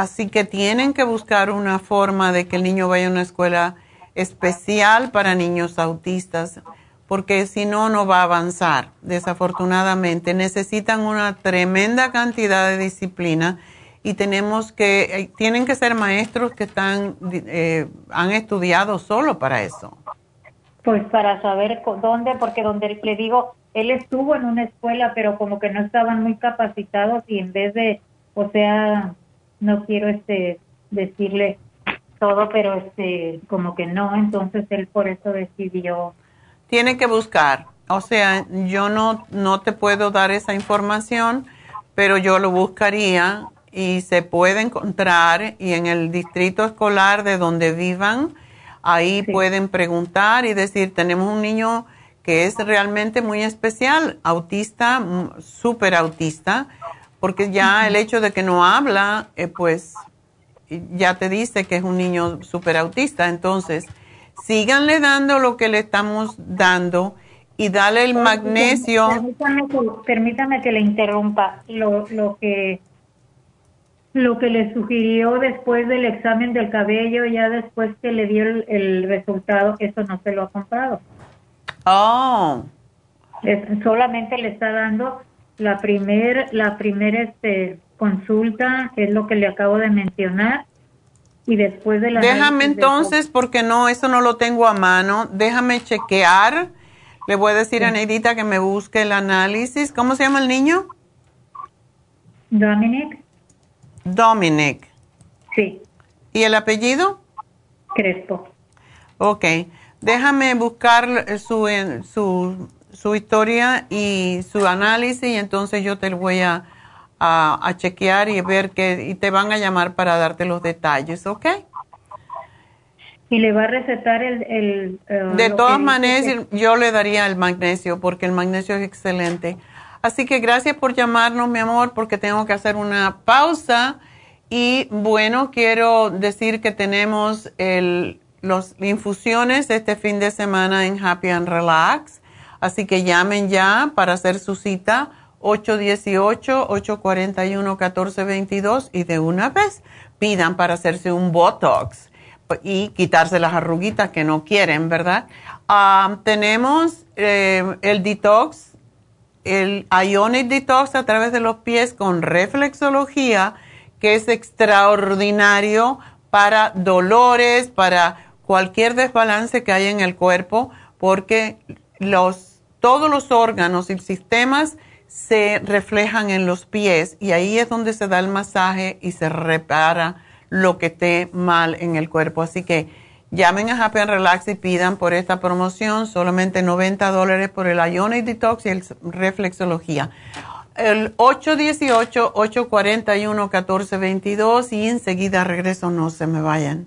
Así que tienen que buscar una forma de que el niño vaya a una escuela especial para niños autistas, porque si no, no va a avanzar, desafortunadamente. Necesitan una tremenda cantidad de disciplina y tenemos que, eh, tienen que ser maestros que están, eh, han estudiado solo para eso.
Pues para saber dónde, porque donde le digo, él estuvo en una escuela, pero como que no estaban muy capacitados y en vez de, o sea, no quiero este decirle todo, pero este como que no, entonces él por eso decidió.
Tiene que buscar, o sea, yo no no te puedo dar esa información, pero yo lo buscaría y se puede encontrar y en el distrito escolar de donde vivan, ahí pueden preguntar y decir, tenemos un niño que es realmente muy especial, autista, súper autista, porque ya el hecho de que no habla, eh, pues ya te dice que es un niño súper autista. Entonces, síganle dando lo que le estamos dando y dale el magnesio.
Permítame que, le interrumpa. Lo, lo que lo que le sugirió después del examen del cabello, ya después que le dio el, resultado, eso no se lo ha comprado.
Oh.
solamente le está dando la primer, la primera este, consulta es lo que le acabo de mencionar y después de la...
Déjame entonces, porque no, eso no lo tengo a mano, déjame chequear. Le voy a decir a Neidita que me busque el análisis. ¿Cómo se llama el niño?
Dominic.
Dominic.
Sí.
¿Y el apellido?
Crespo.
Ok. Déjame buscar su, su su historia y su análisis y entonces yo te lo voy a, a, chequear y ver que y te van a llamar para darte los detalles, ¿ok?
Y le va a recetar el... el
uh, de todas maneras, yo le daría el magnesio porque el magnesio es excelente. Así que gracias por llamarnos, mi amor, porque tengo que hacer una pausa. Y bueno, quiero decir que tenemos el, los infusiones este fin de semana en Happy and Relax Así que llamen ya para hacer su cita 818-841-1422 y de una vez pidan para hacerse un Botox y quitarse las arruguitas que no quieren, ¿verdad? Ah, tenemos eh, el detox, el Ionic Detox a través de los pies con reflexología, que es extraordinario para dolores, para cualquier desbalance que haya en el cuerpo, porque los todos los órganos y sistemas se reflejan en los pies y ahí es donde se da el masaje y se repara lo que esté mal en el cuerpo. Así que llamen a Happy and Relax y pidan por esta promoción solamente 90 dólares por el Ionic Detox y el Reflexología. El 818-841-1422 y enseguida regreso, no se me vayan.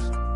podcast.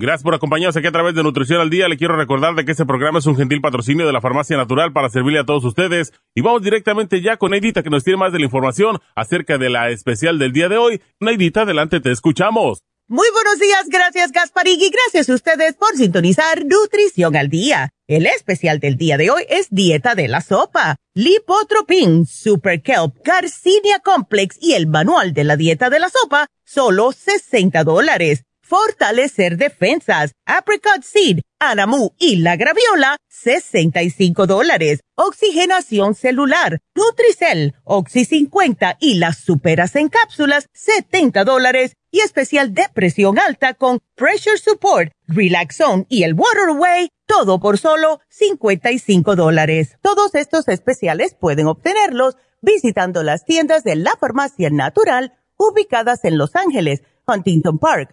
Gracias por acompañarnos aquí a través de Nutrición al Día. Le quiero recordar de que este programa es un gentil patrocinio de la Farmacia Natural para servirle a todos ustedes. Y vamos directamente ya con Neidita que nos tiene más de la información acerca de la especial del día de hoy. Neidita, adelante, te escuchamos.
Muy buenos días, gracias Gasparig y gracias a ustedes por sintonizar Nutrición al Día. El especial del día de hoy es Dieta de la Sopa, Lipotropin, Super Kelp, Garcinia Complex y el Manual de la Dieta de la Sopa, solo 60 dólares fortalecer defensas, apricot seed, anamu y la graviola, 65 dólares. Oxigenación celular, Nutricel, Oxy 50 y las superas en cápsulas, 70 dólares. Y especial de presión alta con Pressure Support, Relaxone y el Waterway, todo por solo 55 dólares. Todos estos especiales pueden obtenerlos visitando las tiendas de la farmacia natural ubicadas en Los Ángeles, Huntington Park,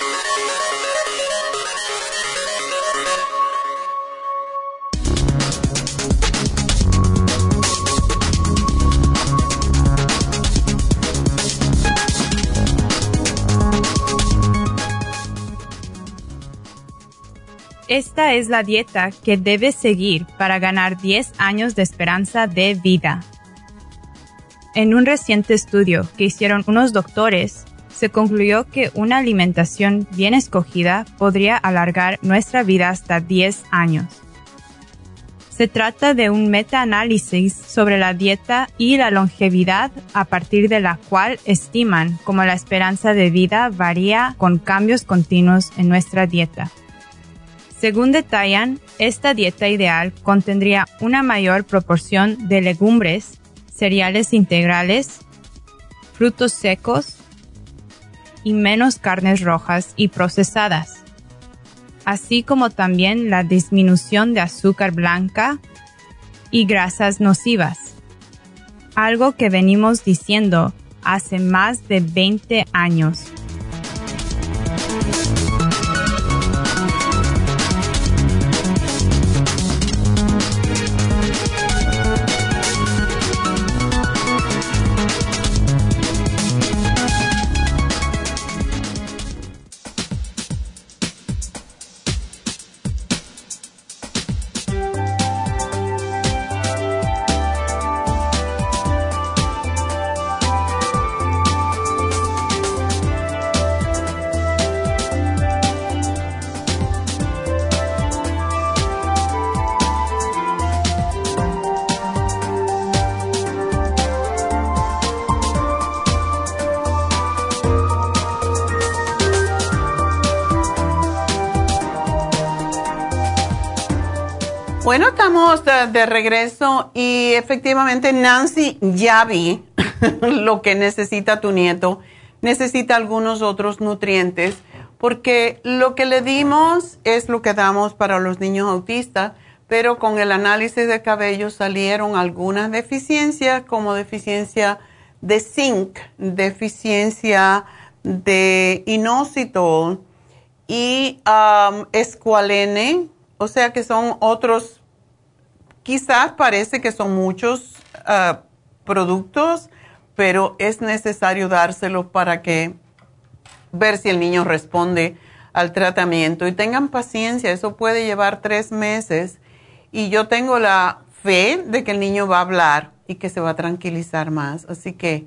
Esta es la dieta que debes seguir para ganar 10 años de esperanza de vida. En un reciente estudio que hicieron unos doctores, se concluyó que una alimentación bien escogida podría alargar nuestra vida hasta 10 años. Se trata de un meta-análisis sobre la dieta y la longevidad a partir de la cual estiman cómo la esperanza de vida varía con cambios continuos en nuestra dieta. Según detallan, esta dieta ideal contendría una mayor proporción de legumbres, cereales integrales, frutos secos y menos carnes rojas y procesadas, así como también la disminución de azúcar blanca y grasas nocivas. algo que venimos diciendo hace más de 20 años.
De, regreso y efectivamente Nancy ya vi lo que necesita tu nieto. Necesita algunos otros nutrientes porque lo que le dimos es lo que damos para los niños autistas, pero con el análisis de cabello salieron algunas deficiencias como deficiencia de zinc, deficiencia de inositol y um, escualene, o sea que son otros Quizás parece que son muchos ah, productos, pero es necesario dárselo para que ver si el niño responde al tratamiento. Y tengan paciencia, eso puede llevar tres meses. Y yo tengo la fe de que el niño va a hablar y que se va a tranquilizar más. Así que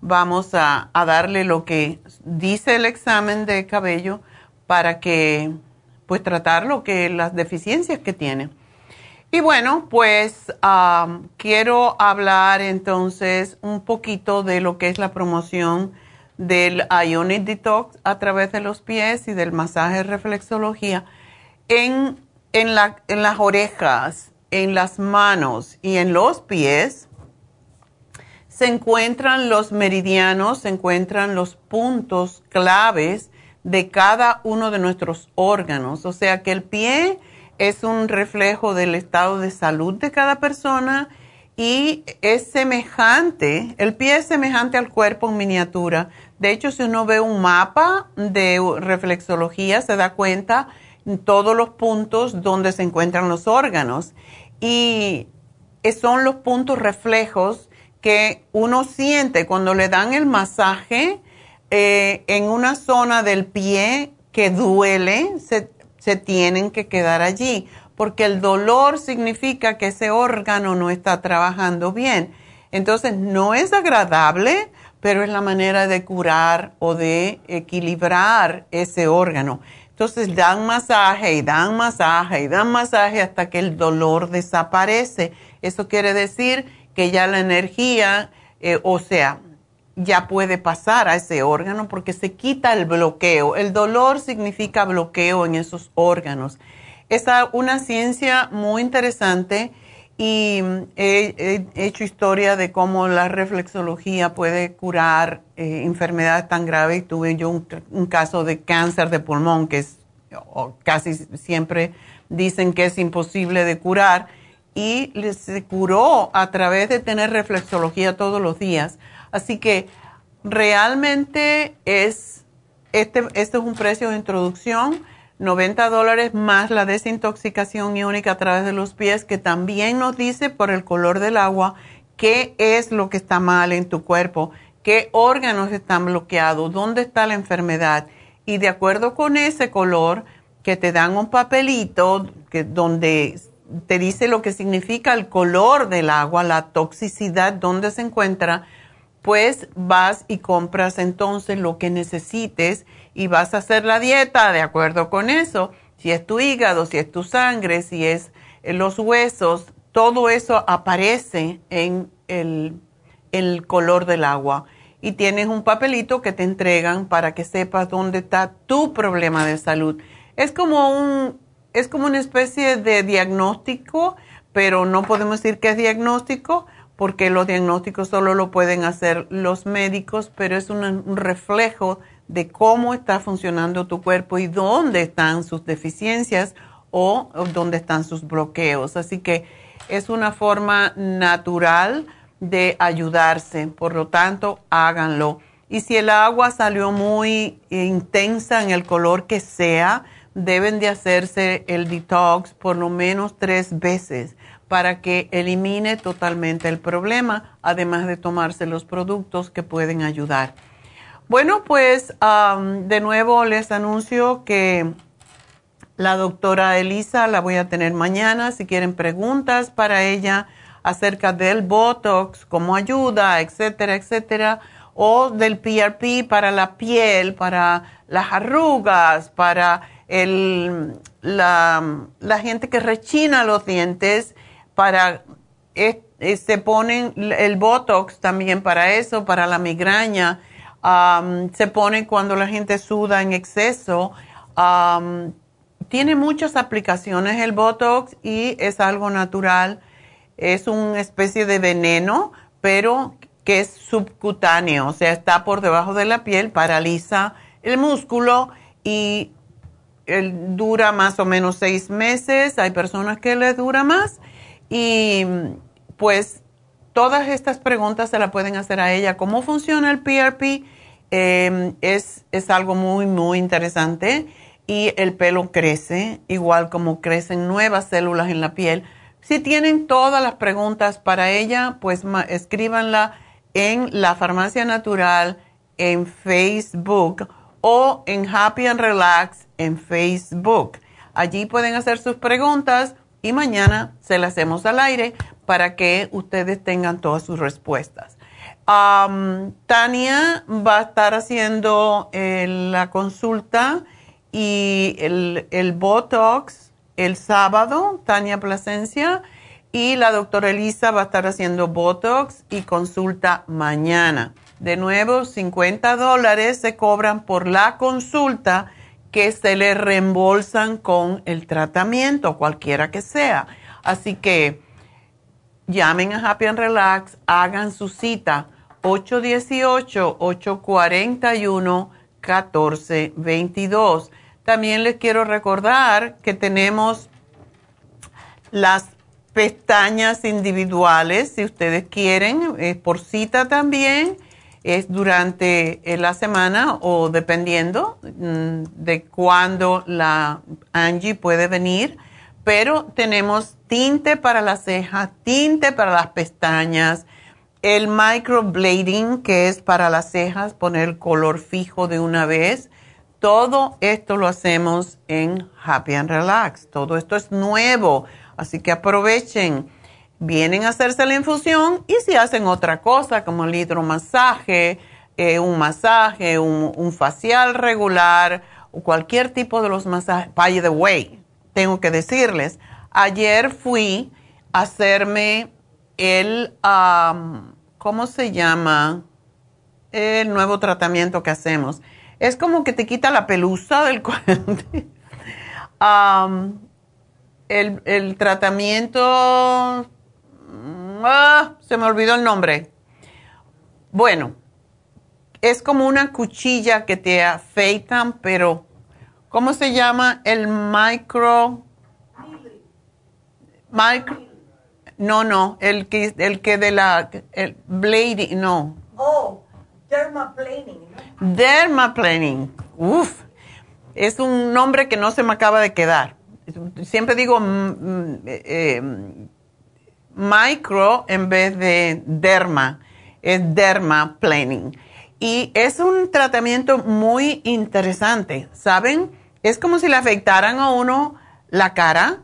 vamos a, a darle lo que dice el examen de cabello para que, pues, tratar lo que las deficiencias que tiene. Y bueno, pues quiero hablar entonces un poquito de lo que es la promoción del Ionic Detox a través de los pies y del masaje reflexología en, en, en las orejas, en las manos y en los pies. Se encuentran los meridianos, se encuentran los puntos claves de cada uno de nuestros órganos. O sea que el pie es un reflejo del estado de salud de cada persona y es semejante, el pie es semejante al cuerpo en miniatura. De hecho, si uno ve un mapa de reflexología, se da cuenta en todos los puntos donde se encuentran los órganos. Y son los puntos reflejos que uno siente cuando le dan el masaje eh, en una zona del pie que duele, se, se tienen que quedar allí, porque el dolor significa que ese órgano no está trabajando bien. Entonces, no es agradable, pero es la manera de curar o de equilibrar ese órgano. Entonces, dan masaje y dan masaje y dan masaje hasta que el dolor desaparece. Eso quiere decir que ya la energía, eh, o sea, ya puede pasar a ese órgano porque se quita el bloqueo. El dolor significa bloqueo en esos órganos. Es una ciencia muy interesante y mm, he, hecho historia de cómo la reflexología puede curar eh, enfermedades tan graves. Tuve yo un, caso de cáncer de pulmón que es, casi siempre dicen que es imposible de curar y se curó a través de tener reflexología todos los días Así que realmente es, este, este es un precio de introducción, 90 dólares más la desintoxicación iónica a través de los pies, que también nos dice por el color del agua qué es lo que está mal en tu cuerpo, qué órganos están bloqueados, dónde está la enfermedad. Y de acuerdo con ese color, que te dan un papelito que, donde te dice lo que significa el color del agua, la toxicidad, dónde se encuentra, pues vas y compras entonces lo que necesites y vas a hacer la dieta de acuerdo con eso. Si es tu hígado, si es tu sangre, si es eh, los huesos, todo eso aparece en el, el color del agua. Y tienes un papelito que te entregan para que sepas dónde está tu problema de salud. Es como un, es como una especie de diagnóstico, pero no podemos decir que es diagnóstico porque los diagnósticos solo lo pueden hacer los médicos, pero es un, reflejo de cómo está funcionando tu cuerpo y dónde están sus deficiencias o, dónde están sus bloqueos. Así que es una forma natural de ayudarse. Por lo tanto, háganlo. Y si el agua salió muy intensa en el color que sea, deben de hacerse el detox por lo menos tres veces para que elimine totalmente el problema, además de tomarse los productos que pueden ayudar. Bueno, pues de nuevo les anuncio que la doctora Elisa la voy a tener mañana. Si quieren preguntas para ella acerca del Botox, cómo ayuda, etcétera, etcétera, o del PRP para la piel, para las arrugas, para el, la, la gente que rechina los dientes, para se ponen el Botox también para eso, para la migraña. se pone cuando la gente suda en exceso. tiene muchas aplicaciones el Botox y es algo natural. Es una especie de veneno, pero que es subcutáneo, o sea, está por debajo de la piel, paraliza el músculo y dura más o menos seis meses. Hay personas que le dura más y pues todas estas preguntas se las pueden hacer a ella. ¿Cómo funciona el PRP? Em, es, es algo muy, muy interesante y el pelo crece, igual como crecen nuevas células en la piel. Si tienen todas las preguntas para ella, pues escríbanla en la Farmacia Natural en Facebook o en Happy and Relax en Facebook. Allí pueden hacer sus preguntas y mañana se las hacemos al aire para que ustedes tengan todas sus respuestas. Tania va a estar haciendo eh, la consulta y el, el, Botox el sábado, Tania Plasencia, y la doctora Elisa va a estar haciendo Botox y consulta mañana. De nuevo, 50 dólares se cobran por la consulta que se le reembolsan con el tratamiento, cualquiera que sea. Así que llamen a Happy and Relax, hagan su cita 818-841-1422. También les quiero recordar que tenemos las pestañas individuales, si ustedes quieren, por cita también es durante eh, la semana o dependiendo mm, de cuándo la Angie puede venir, pero tenemos tinte para las cejas, tinte para las pestañas, el microblading que es para las cejas, poner color fijo de una vez. Todo esto lo hacemos en Happy and Relax. Todo esto es nuevo, así que aprovechen vienen a hacerse la infusión y si hacen otra cosa como el hidromasaje, eh, un masaje, un, facial regular o cualquier tipo de los masajes. By the way, tengo que decirles, ayer fui a hacerme el, ¿cómo se llama? El nuevo tratamiento que hacemos. Es como que te quita la pelusa del cuerpo. el, el tratamiento Ah, se me olvidó el nombre. Bueno, es como una cuchilla que te afeitan, pero ¿cómo se llama? El micro... Micro... No, no, el que, el que de la... El blading, no.
Oh, dermaplaning.
Dermaplaning. Uf, es un nombre que no se me acaba de quedar. Siempre digo mm, mm, eh, eh, micro en vez de derma, es derma planning. Y es un tratamiento muy interesante, ¿saben? Es como si le afectaran a uno la cara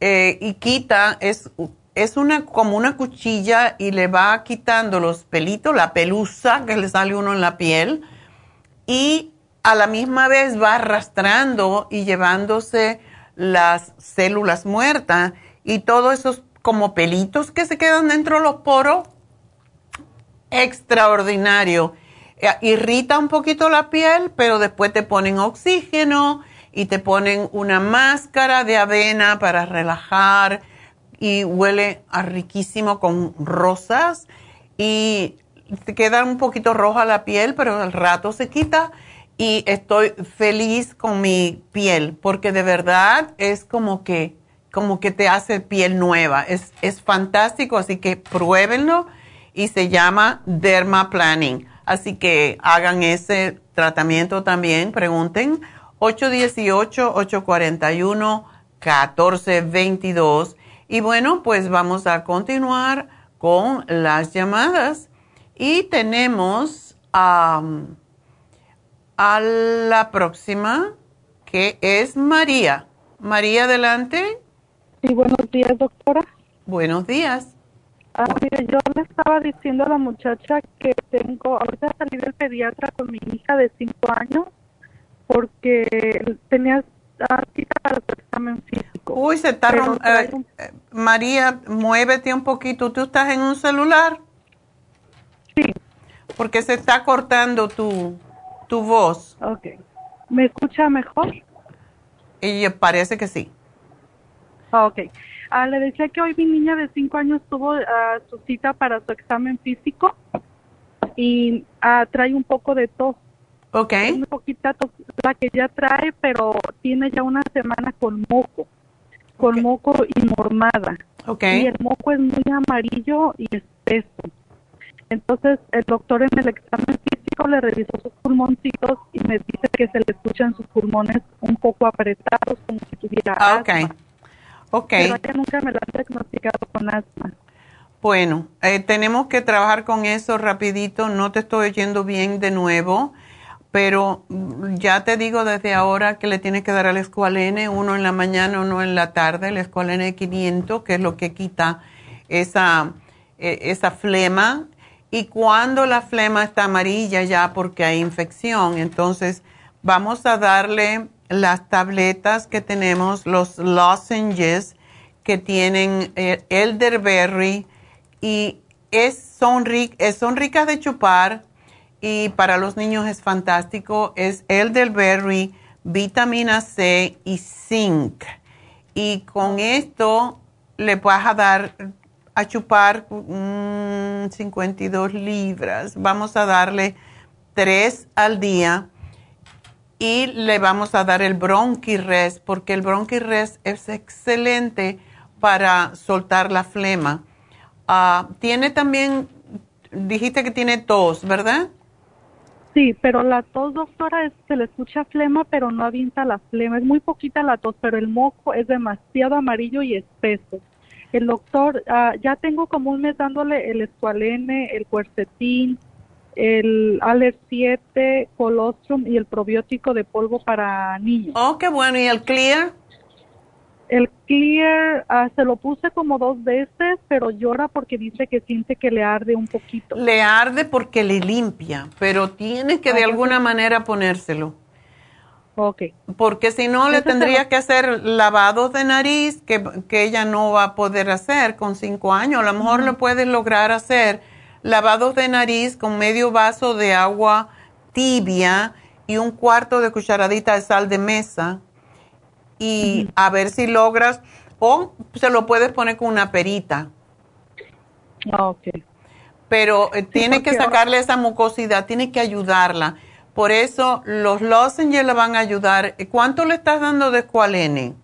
eh, y quita, es, es una, como una cuchilla y le va quitando los pelitos, la pelusa que le sale uno en la piel y a la misma vez va arrastrando y llevándose las células muertas y todos esos como pelitos que se quedan dentro de los poros. Extraordinario. Eh, irrita un poquito la piel, pero después te ponen oxígeno y te ponen una máscara de avena para relajar y huele a riquísimo con rosas y te queda un poquito roja la piel, pero al rato se quita y estoy feliz con mi piel porque de verdad es como que como que te hace piel nueva. Es, es fantástico, así que pruébenlo y se llama Dermaplanning. Así que hagan ese tratamiento también, pregunten 818-841-1422. Y bueno, pues vamos a continuar con las llamadas. Y tenemos a la próxima, que es María. María, adelante.
Sí, buenos días, doctora.
Buenos días.
Ah, mire, yo le estaba diciendo a la muchacha que tengo, ahorita salí del pediatra con mi hija de 5 años porque tenía cita para su examen físico.
Uy, se está rompiendo. Eh, María, muévete un poquito. ¿Tú estás en un celular?
Sí.
Porque se está cortando tu, tu voz.
Ok. ¿Me escucha mejor?
Y parece que sí.
Ok. Ah, le decía que hoy mi niña de 5 años tuvo ah, su cita para su examen físico y ah, trae un poco de tos.
Ok.
Una poquita tos, la que ya trae, pero tiene ya una semana con moco, con moco y mormada.
Ok.
Y el moco es muy amarillo y espeso. Entonces el doctor en el examen físico le revisó sus pulmoncitos y me dice que se le escuchan sus pulmones un poco apretados, como si tuviera
ah, asma. Ok.
Pero ella nunca me la ha diagnosticado con asma.
Bueno, eh, tenemos que trabajar con eso rapidito. No te estoy oyendo bien de nuevo, pero ya te digo desde ahora que le tienes que dar al escualene, uno en la mañana, uno en la tarde, el escualene 500, que es lo que quita esa, e, esa flema. Y cuando la flema está amarilla ya porque hay infección, entonces vamos a darle las tabletas que tenemos, los lozenges que tienen eh, elderberry y es, son, son ricas de chupar y para los niños es fantástico. Es elderberry, vitamina C y zinc. Y con esto le vas a dar a chupar 52 libras. Vamos a darle 3 al día y le vamos a dar el bronquirres porque el bronquirres es excelente para soltar la flema. Ah, tiene también, dijiste que tiene tos, ¿verdad?
Sí, pero la tos, doctora, se le escucha flema, pero no avienta la flema. Es muy poquita la tos, pero el moco es demasiado amarillo y espeso. El doctor, ah, ya tengo como un mes dándole el escualene, el cuercetín, el Aller 7, colostrum y el probiótico de polvo para niños.
Oh, qué bueno. ¿Y el Clear?
El Clear ah, se lo puse como dos veces, pero llora porque dice que siente que le arde un poquito.
Le arde porque le limpia, pero tiene que de alguna manera ponérselo.
Ok.
Porque si no, le tendría que hacer lavados de nariz que, que, ella no va a poder hacer con cinco años. A lo mejor lo puede lograr hacer lavados de nariz con medio vaso de agua tibia y un cuarto de cucharadita de sal de mesa y a ver si logras o se lo puedes poner con una perita.
Ah, ok.
Pero eh, tiene que sacarle esa mucosidad, tiene que ayudarla. Por eso los lozenges le van a ayudar. ¿Cuánto le estás dando de escualene?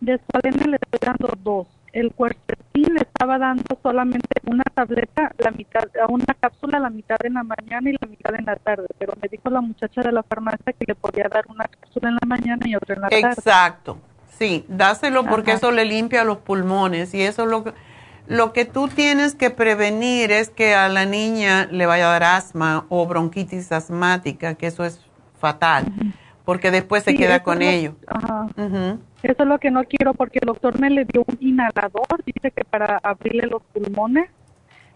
De escualene le estoy dando dos el cuercetín le estaba dando solamente una tableta, la mitad, una cápsula la mitad en la mañana y la mitad en la tarde, pero me dijo la muchacha de la farmacia que le podía dar una cápsula en la mañana y otra en la tarde.
Exacto, sí, dáselo porque eso le limpia los pulmones y eso es lo que, lo que tú tienes que prevenir es que a la niña le vaya a dar asma o bronquitis asmática, que eso es fatal, porque después se queda con ello.
Ajá. Eso es lo que no quiero porque el doctor me le dio un inhalador, dice que para abrirle los pulmones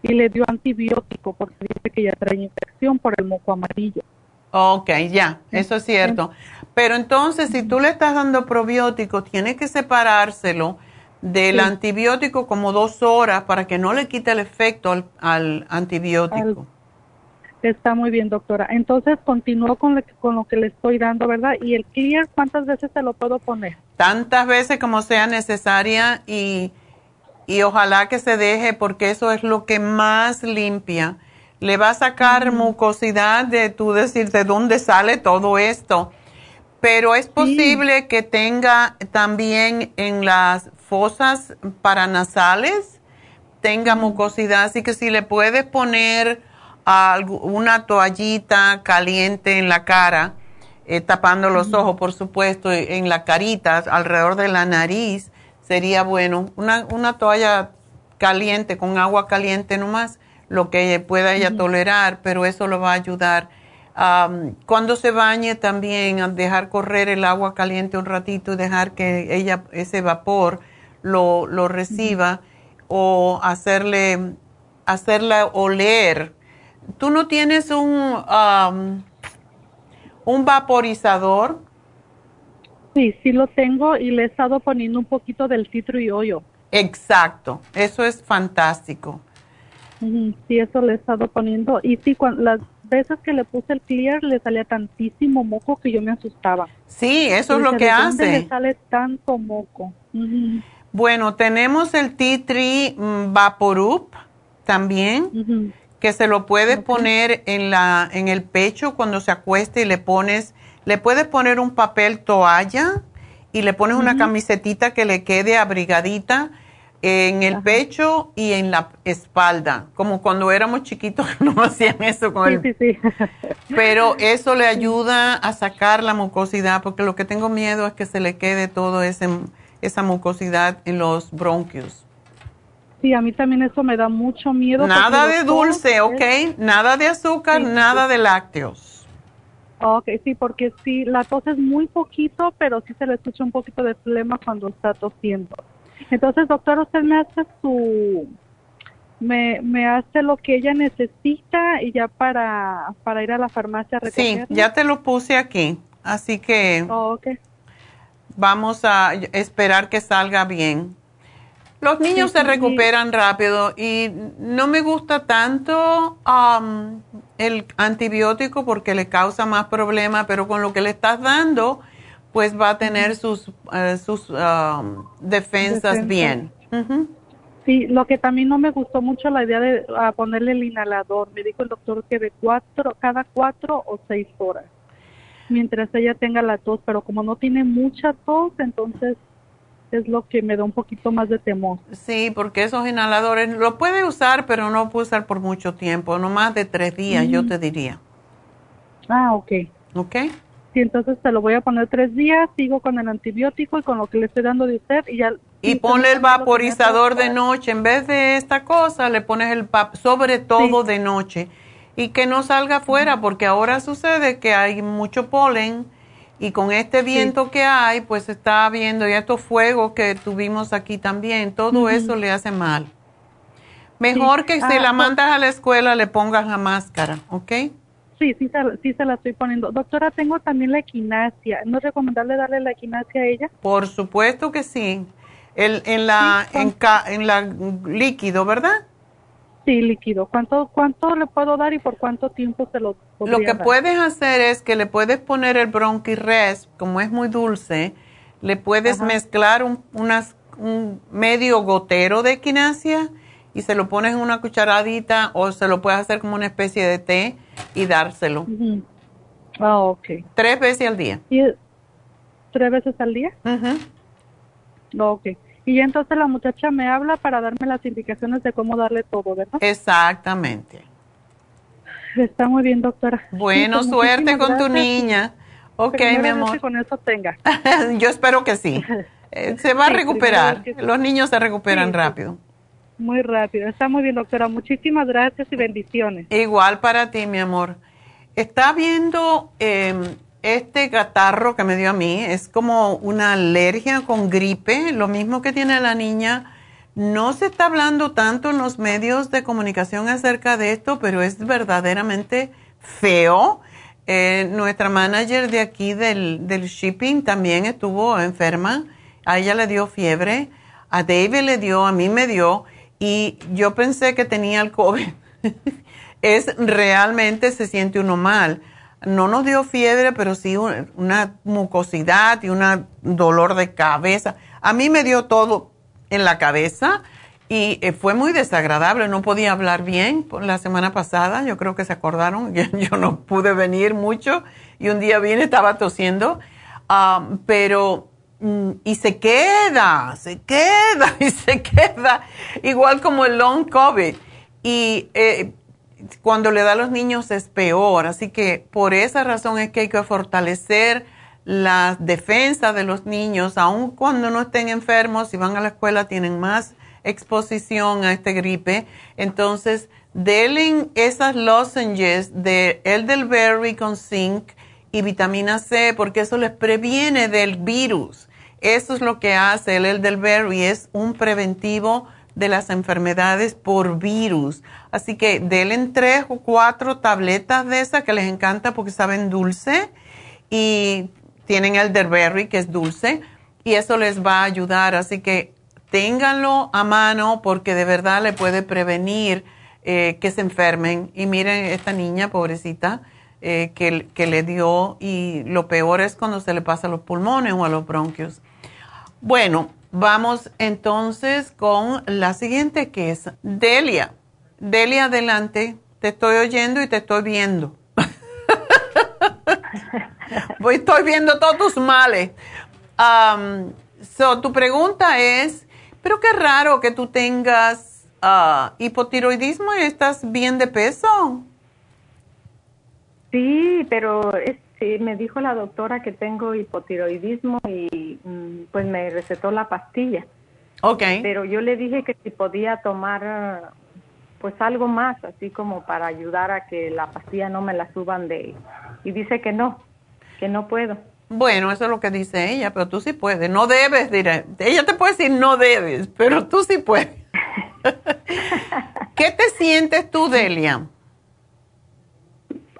y le dio antibiótico porque dice que ya trae infección por el moco amarillo.
Ok, ya, eso es cierto. Pero entonces, si tú le estás dando probiótico, tiene que separárselo del antibiótico como dos horas para que no le quite el efecto al, antibiótico.
Está muy bien, doctora. Entonces, continúo con lo, con lo que le estoy dando, ¿verdad? ¿Y el clear cuántas veces se lo puedo poner?
Tantas veces como sea necesaria y, y ojalá que se deje porque eso es lo que más limpia. Le va a sacar mucosidad de tú decir de dónde sale todo esto. Pero es posible que tenga también en las fosas paranasales tenga mucosidad, así que si le puedes poner una toallita caliente en la cara, eh, tapando los ojos, por supuesto, en la carita, alrededor de la nariz, sería bueno. Una, una toalla caliente, con agua caliente nomás, lo que pueda ella tolerar, pero eso lo va a ayudar. cuando se bañe también, dejar correr el agua caliente un ratito y dejar que ella, ese vapor, lo, lo reciba o hacerle, hacerla oler. ¿Tú no tienes un, un vaporizador?
Sí, sí lo tengo y le he estado poniendo un poquito del citro y hoyo.
Exacto, eso es fantástico.
Sí, eso le he estado poniendo. Y sí, cuando, las veces que le puse el clear le salía tantísimo moco que yo me asustaba.
Sí, eso es lo que hace.
le sale tanto moco?
Bueno, tenemos el Tea Tree mm, Vaporup también, que se lo puedes poner en, la, en el pecho cuando se acueste y le pones, le puedes poner un papel toalla y le pones una camisetita que le quede abrigadita en el pecho y en la espalda, como cuando éramos chiquitos no hacían eso con el...
Sí, sí.
Pero eso le ayuda a sacar la mucosidad, porque lo que tengo miedo es que se le quede todo ese esa mucosidad en los bronquios.
Sí, a mí también eso me da mucho miedo.
Nada de dulce, ¿ok? Nada de azúcar, nada de lácteos.
Ok, sí, porque sí, la tos es muy poquito, pero sí se le escucha un poquito de flema cuando está tosiendo. Entonces, doctor, usted me hace su, me, me hace lo que ella necesita y ya para, para ir a la farmacia a
recogerlo. Sí, ya te lo puse aquí, así que...
Oh, okay
vamos a esperar que salga bien. Los niños se recuperan rápido y no me gusta tanto um, el antibiótico porque le causa más problemas, pero con lo que le estás dando, pues va a tener sus, eh, sus um, defensas bien.
Sí, lo que también no me gustó mucho la idea de ponerle el inhalador. Me dijo el doctor que de cuatro, cada cuatro o seis horas mientras ella tenga la tos, pero como no tiene mucha tos, entonces es lo que me da un poquito más de temor.
Sí, porque esos inhaladores lo puede usar, pero no puede usar por mucho tiempo, no más de tres días, yo te diría.
Ah, ok.
Ok.
Sí, entonces te lo voy a poner tres días, sigo con el antibiótico y con lo que le estoy dando de usted y ya...
Y ponle el vaporizador de noche, en vez de esta cosa, le pones el sobre todo de noche y que no salga afuera, porque ahora sucede que hay mucho polen y con este viento que hay, pues está habiendo y estos fuegos que tuvimos aquí también, todo eso le hace mal. Mejor que si ah, la mandas a la escuela le pongas la máscara, ¿ok?
Sí, sí, sí se la estoy poniendo. Doctora, tengo también la equinacia. ¿No es recomendable darle la equinacia a ella?
Por supuesto que sí. El, en la en, en la líquido, ¿verdad?
Sí, líquido. ¿Cuánto, ¿Cuánto le puedo dar y por cuánto tiempo se lo
Lo que puedes hacer es que le puedes poner el bronquirres, como es muy dulce, le puedes mezclar un, unas, un medio gotero de equinacia y se lo pones en una cucharadita o se lo puedes hacer como una especie de té y dárselo.
Ah, ok.
Tres veces al día.
¿Tres veces al día?
Ajá.
Ok. Y entonces la muchacha me habla para darme las indicaciones de cómo darle todo, ¿verdad?
Exactamente.
Está muy bien, doctora.
Bueno, suerte con tu niña. Ok, mi amor.
con eso tenga.
Yo espero que sí. Eh, se va a recuperar. Los niños se recuperan rápido.
Muy rápido. Está muy bien, doctora. Muchísimas gracias y bendiciones.
Igual para ti, mi amor. Está viendo eh, este catarro que me dio a mí es como una alergia con gripe, lo mismo que tiene la niña. No se está hablando tanto en los medios de comunicación acerca de esto, pero es verdaderamente feo. Eh, nuestra manager de aquí del, del shipping también estuvo enferma. A ella le dio fiebre, a David le dio, a mí me dio, y yo pensé que tenía el COVID. es realmente se siente uno mal no nos dio fiebre, pero sí una mucosidad y un dolor de cabeza. A mí me dio todo en la cabeza y eh, fue muy desagradable. No podía hablar bien la semana pasada. Yo creo que se acordaron. Yo no pude venir mucho y un día vine, estaba tosiendo. pero mm, y se queda, se queda y se queda, igual como el long COVID. Y eh, cuando le da a los niños es peor, así que por esa razón es que hay que fortalecer la defensa de los niños, aun cuando no estén enfermos, si van a la escuela tienen más exposición a este gripe. Entonces, denle esas lozenges de elderberry con zinc y vitamina C, porque eso les previene del virus. Eso es lo que hace el elderberry, es un preventivo de las enfermedades por virus. Así que denle tres o cuatro tabletas de esas que les encanta porque saben dulce y tienen elderberry que es dulce y eso les va a ayudar. Así que ténganlo a mano porque de verdad le puede prevenir eh, que se enfermen. Y miren esta niña, pobrecita, eh, que, que, le dio y lo peor es cuando se le pasa a los pulmones o a los bronquios. Bueno, vamos entonces con la siguiente que es Delia. Delia, adelante. Te estoy oyendo y te estoy viendo. Voy, estoy viendo todos tus males. Um, so, tu pregunta es, pero qué raro que tú tengas uh, hipotiroidismo y estás bien de peso.
Sí, pero me dijo la doctora que tengo hipotiroidismo y mm, pues me recetó la pastilla.
Ok.
Pero yo le dije que si podía tomar pues algo más, así como para ayudar a que la pastilla no me la suban de... Y dice que no, que no puedo.
Bueno, eso es lo que dice ella, pero tú sí puedes. No debes, diré. Ella te puede decir no debes, pero tú sí puedes. ¿Qué te sientes tú, Delia?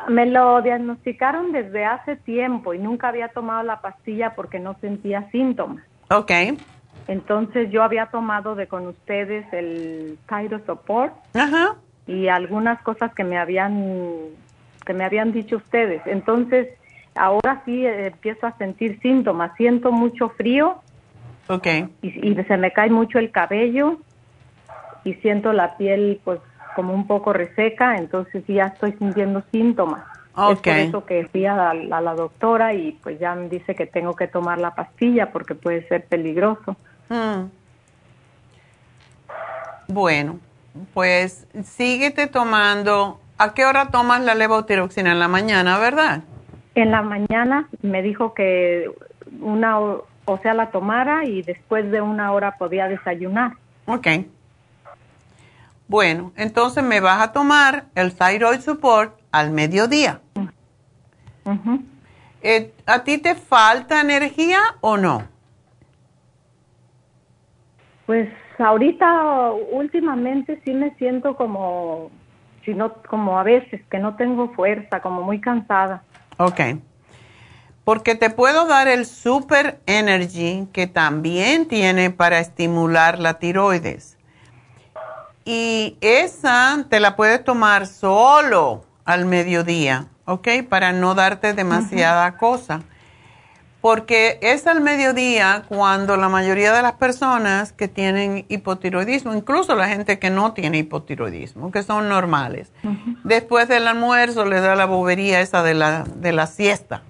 Me lo diagnosticaron desde hace tiempo y nunca había tomado la pastilla porque no sentía síntomas.
Ok.
Entonces yo había tomado de con ustedes el Thyro Support
Ajá.
y algunas cosas que me habían que me habían dicho ustedes. Entonces ahora sí eh, empiezo a sentir síntomas. Siento mucho frío.
Ok.
Y, y se me cae mucho el cabello y siento la piel pues como un poco reseca, entonces ya estoy sintiendo síntomas. Es por eso que fui a la, la, doctora y pues ya me dice que tengo que tomar la pastilla porque puede ser peligroso.
Mm. Bueno, pues síguete tomando. ¿A qué hora tomas la levotiroxina? En la mañana, ¿verdad?
En la mañana me dijo que una, o sea, la tomara y después de una hora podía desayunar.
Ok. Bueno, entonces me vas a tomar el Thyroid Support al mediodía. Eh, ¿A ti te falta energía o no?
Pues ahorita, últimamente sí me siento como, si no, como a veces, que no tengo fuerza, como muy cansada.
Ok. Porque te puedo dar el Super Energy que también tiene para estimular la tiroides y esa te la puedes tomar solo al mediodía, ¿ok? Para no darte demasiada cosa. Porque es al mediodía cuando la mayoría de las personas que tienen hipotiroidismo, incluso la gente que no tiene hipotiroidismo, que son normales, después del almuerzo le da la bobería esa de la, de la siesta.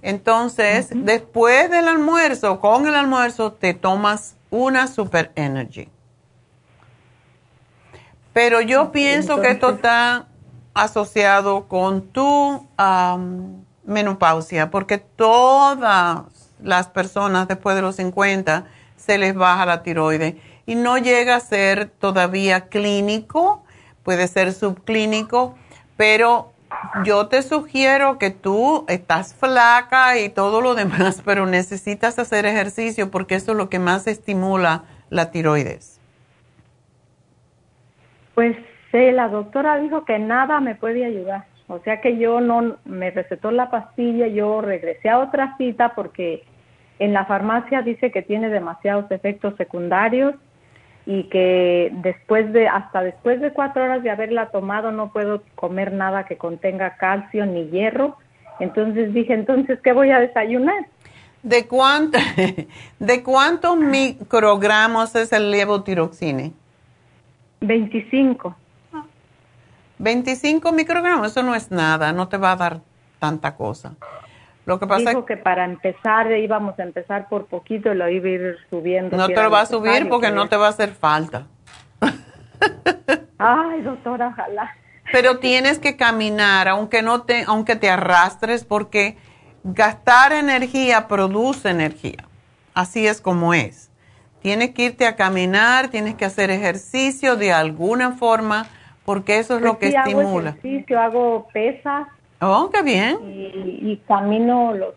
Entonces, después del almuerzo, con el almuerzo, te tomas una Super Energy. Pero yo pienso que esto está asociado con tu menopausia, porque todas las personas después de los 50 se les baja la tiroides y no llega a ser todavía clínico, puede ser subclínico, pero yo te sugiero que tú estás flaca y todo lo demás, pero necesitas hacer ejercicio porque eso es lo que más estimula la tiroides.
Pues sí, la doctora dijo que nada me puede ayudar. O sea que yo no me recetó la pastilla, yo regresé a otra cita porque en la farmacia dice que tiene demasiados efectos secundarios y que después de hasta después de cuatro horas de haberla tomado no puedo comer nada que contenga calcio ni hierro. Entonces dije, entonces qué voy a desayunar.
¿De de cuántos microgramos es el levotiroxine?
25.
25 microgramos, eso no es nada, no te va a dar tanta cosa. Lo que pasa
Dijo que para empezar íbamos a empezar por poquito y lo iba a ir subiendo.
no
si
te lo va a subir porque no te va a hacer falta.
Ay, doctora, ojalá.
Pero tienes que caminar, aunque no te, aunque te arrastres, porque gastar energía produce energía. Así es como es. Tienes que irte a caminar, tienes que hacer ejercicio de alguna forma, porque eso es lo que
Pues sí, hago
estimula.
ejercicio, hago pesas
Oh, qué bien.
y, y camino los.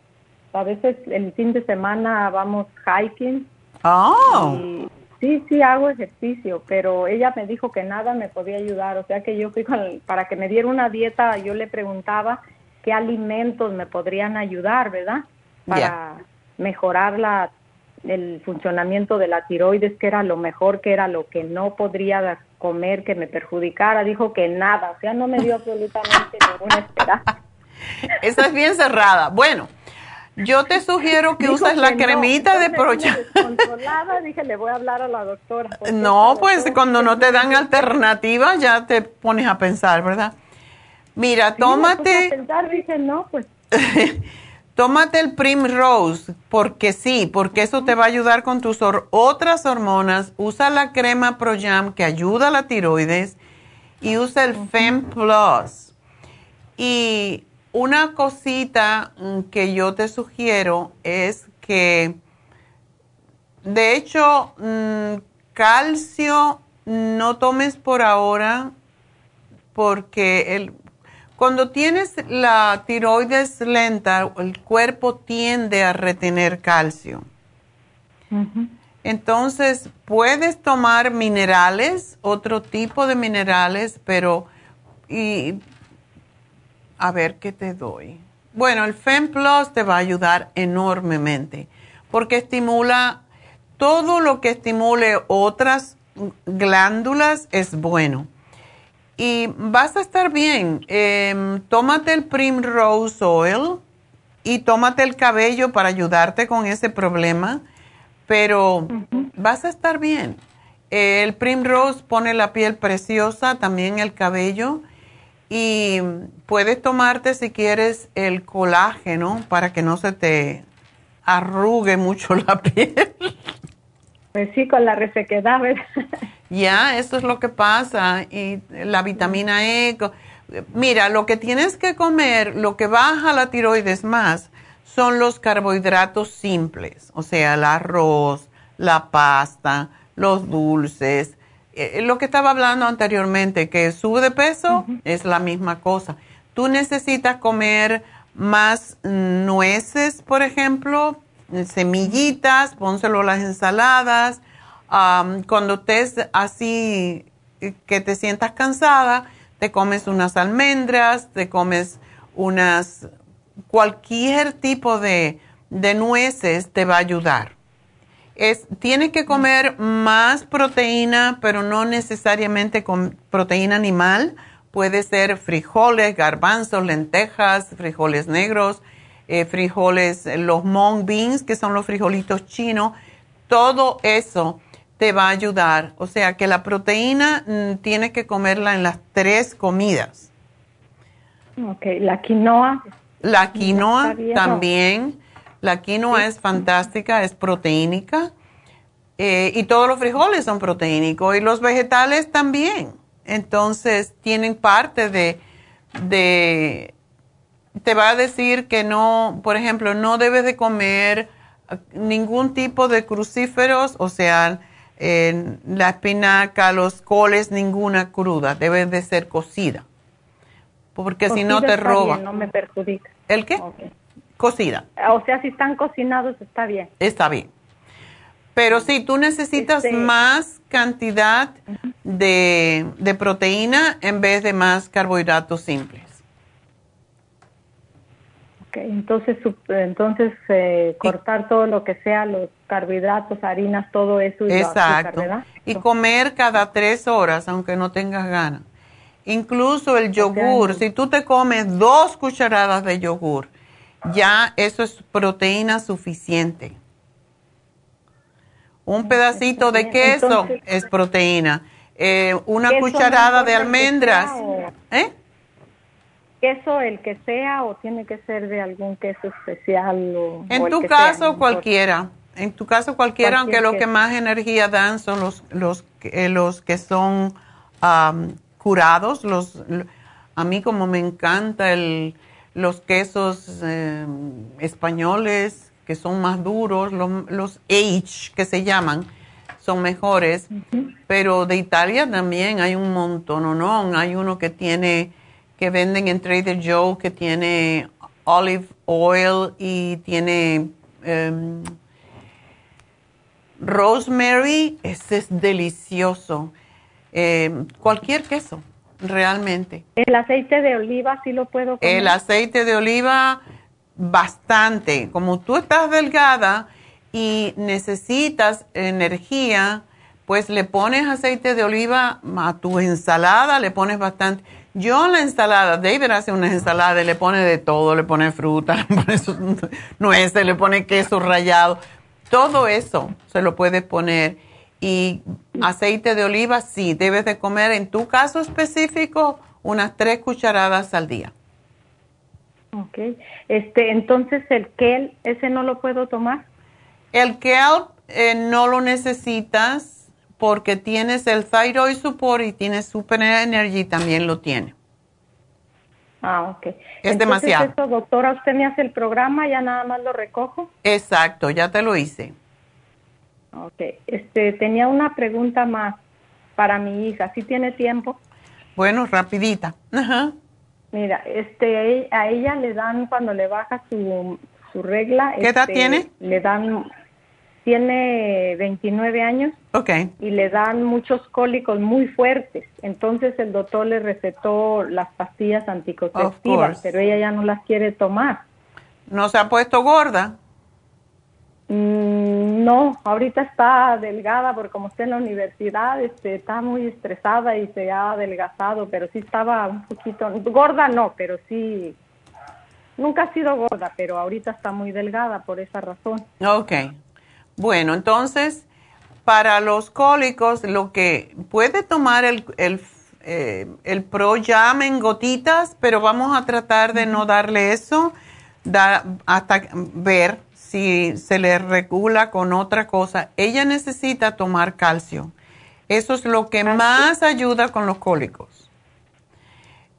A veces el fin de semana vamos hiking.
Oh,
Y sí, sí hago ejercicio, pero ella me dijo que nada me podía ayudar, o sea que yo fui con, para que me diera una dieta, yo le preguntaba qué alimentos me podrían ayudar, ¿verdad? Para mejorar la, el funcionamiento de la tiroides, que era lo mejor, que era lo que no podría comer, que me perjudicara. Dijo que nada, o sea, no me dio absolutamente ninguna esperanza.
esa es bien cerrada. Bueno, yo te sugiero que
Dijo
uses la
no.
cremita de procha.
descontrolada, dije, le voy a hablar a la doctora.
No, pues
doctora
cuando no te dan alternativas ya te pones a pensar, ¿verdad? Mira,
Sí, me puse a
tómate,
pensar, dije, no, pues
tómate el Primrose, porque sí, porque eso te va a ayudar con tus otras hormonas. Usa la crema ProYam que ayuda a la tiroides y usa el Fem Plus. Y una cosita mm, que yo te sugiero es que, de hecho, mm, calcio no tomes por ahora porque el, cuando tienes la tiroides lenta, el cuerpo tiende a retener calcio. Entonces, puedes tomar minerales, otro tipo de minerales, pero y a ver qué te doy. Bueno, el Fem Plus te va a ayudar enormemente porque estimula todo lo que estimule otras glándulas es bueno. Y vas a estar bien. Em, tómate el Primrose Oil y tómate el cabello para ayudarte con ese problema, pero vas a estar bien. El Primrose pone la piel preciosa, también el cabello, y puedes tomarte si quieres el colágeno para que no se te arrugue mucho la piel.
Pues sí, con la resequedad, ¿verdad?
Ya, eso es lo que pasa. Y la vitamina E. Mira, lo que tienes que comer, lo que baja la tiroides más, son los carbohidratos simples. O sea, el arroz, la pasta, los dulces. Eh, lo que estaba hablando anteriormente, que sube de peso, es la misma cosa. Tú necesitas comer más nueces, por ejemplo, semillitas, pónselo a las ensaladas. Cuando estés así, que te sientas cansada, te comes unas almendras, te comes unas, cualquier tipo de, de nueces te va a ayudar. Es, tienes que comer más proteína, pero no necesariamente con proteína animal. Puede ser frijoles, garbanzos, lentejas, frijoles negros, eh, frijoles, los mung beans, que son los frijolitos chinos. Todo eso te va a ayudar. O sea que la proteína mm, tienes que comerla en las tres comidas.
Ok, la quinoa.
La quinoa también. La quinoa es fantástica, es proteínica. Eh, y todos los frijoles son proteínicos y los vegetales también. Entonces tienen parte de, de, te va a decir que no, por ejemplo, no debes de comer eh, ningún tipo de crucíferos, o sea, eh, la espinaca, los coles, ninguna cruda, debe de ser cocida. Porque si no te roba.
bien, no me perjudica.
¿El qué? Cocida.
O sea, si están cocinados está bien.
Está bien. Pero sí, tú necesitas
Este-
más cantidad de, de proteína en vez de más carbohidratos simples.
Entonces, entonces eh, cortar todo lo que sea, los carbohidratos, harinas, todo eso y.
Y comer cada tres horas, aunque no tengas ganas. Incluso el yogur, si tú te comes dos cucharadas de yogur, ya eso es proteína suficiente. Un pedacito de queso
Entonces-
es proteína. Eh, una
¿Queso
cucharada de almendras. ¿Eh?
Queso el que sea o tiene que ser de algún queso especial? O,
en tu caso, cualquiera. En tu caso, cualquiera, aunque lo que más energía dan son los, los, eh, los que son curados. Los, a mí como me encanta el, los quesos em, españoles que son más duros, los, los H que se llaman, son mejores. Pero de Italia también hay un montón, ¿no? no Hay uno que tiene que venden en Trader Joe que tiene olive oil y tiene um, rosemary. Ese es delicioso. Em, cualquier queso, realmente.
¿El aceite de oliva sí lo puedo comer?
El aceite de oliva, bastante. Como tú estás delgada y necesitas energía, pues le pones aceite de oliva a tu ensalada, le pones bastante. Yo la ensalada, David hace una ensalada y le pone de todo, le pone fruta, le pone nueces, le pone queso rallado, todo eso se lo puedes poner. Y aceite de oliva, sí, debes de comer en tu caso específico unas tres cucharadas al día.
Ok, este, entonces el kel, ¿ese no lo puedo tomar?
El kel eh, no lo necesitas porque tienes el thyroid support y tienes super energy también lo tiene.
Ah, ok.
Es demasiado.
Eso, doctora, usted me hace el programa, ya nada más lo recojo.
Exacto, ya te lo hice.
Ok. Este, tenía una pregunta más para mi hija. ¿Sí tiene tiempo?
Bueno, rapidita. Ajá.
Mira, este, a ella le dan cuando le baja su, su regla.
¿Qué edad
este,
tiene?
Le dan tiene 29 años y le dan muchos cólicos muy fuertes. Entonces el doctor le recetó las pastillas anticonceptivas, pero ella ya no las quiere tomar.
¿No se ha puesto gorda?
Mm, no, ahorita está delgada porque como está en la universidad, este, está muy estresada y se ha adelgazado, pero sí estaba un poquito, gorda no, pero sí, nunca ha sido gorda, pero ahorita está muy delgada por esa razón.
Ok. Bueno, entonces, para los cólicos, lo que puede tomar el, el, eh, el Pro en gotitas, pero vamos a tratar de no darle eso hasta ver si se le regula con otra cosa. Ella necesita tomar calcio. Eso es lo que más ayuda con los cólicos.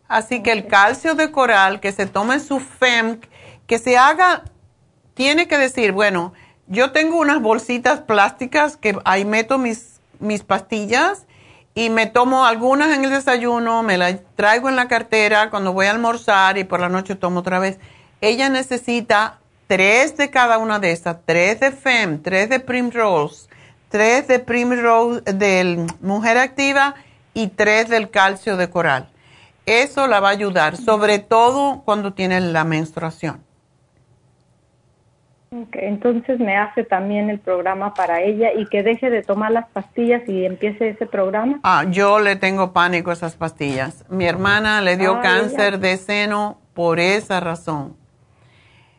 Así que el calcio de coral, que se tome su FEM, que se haga, tiene que decir, bueno, yo tengo unas bolsitas plásticas que ahí meto mis, mis pastillas y me tomo algunas en el desayuno, me las traigo en la cartera cuando voy a almorzar y por la noche tomo otra vez. Ella necesita tres de cada una de esas, tres de FEM, tres de Primrose, tres de Primrose del Mujer Activa y tres del calcio de coral. Eso la va a ayudar, sobre todo cuando tiene la menstruación.
Entonces me hace también el programa para ella y que deje de tomar las pastillas y empiece ese programa.
Ah, yo le tengo pánico a esas pastillas. Mi hermana le dio ah, cáncer de seno por esa razón.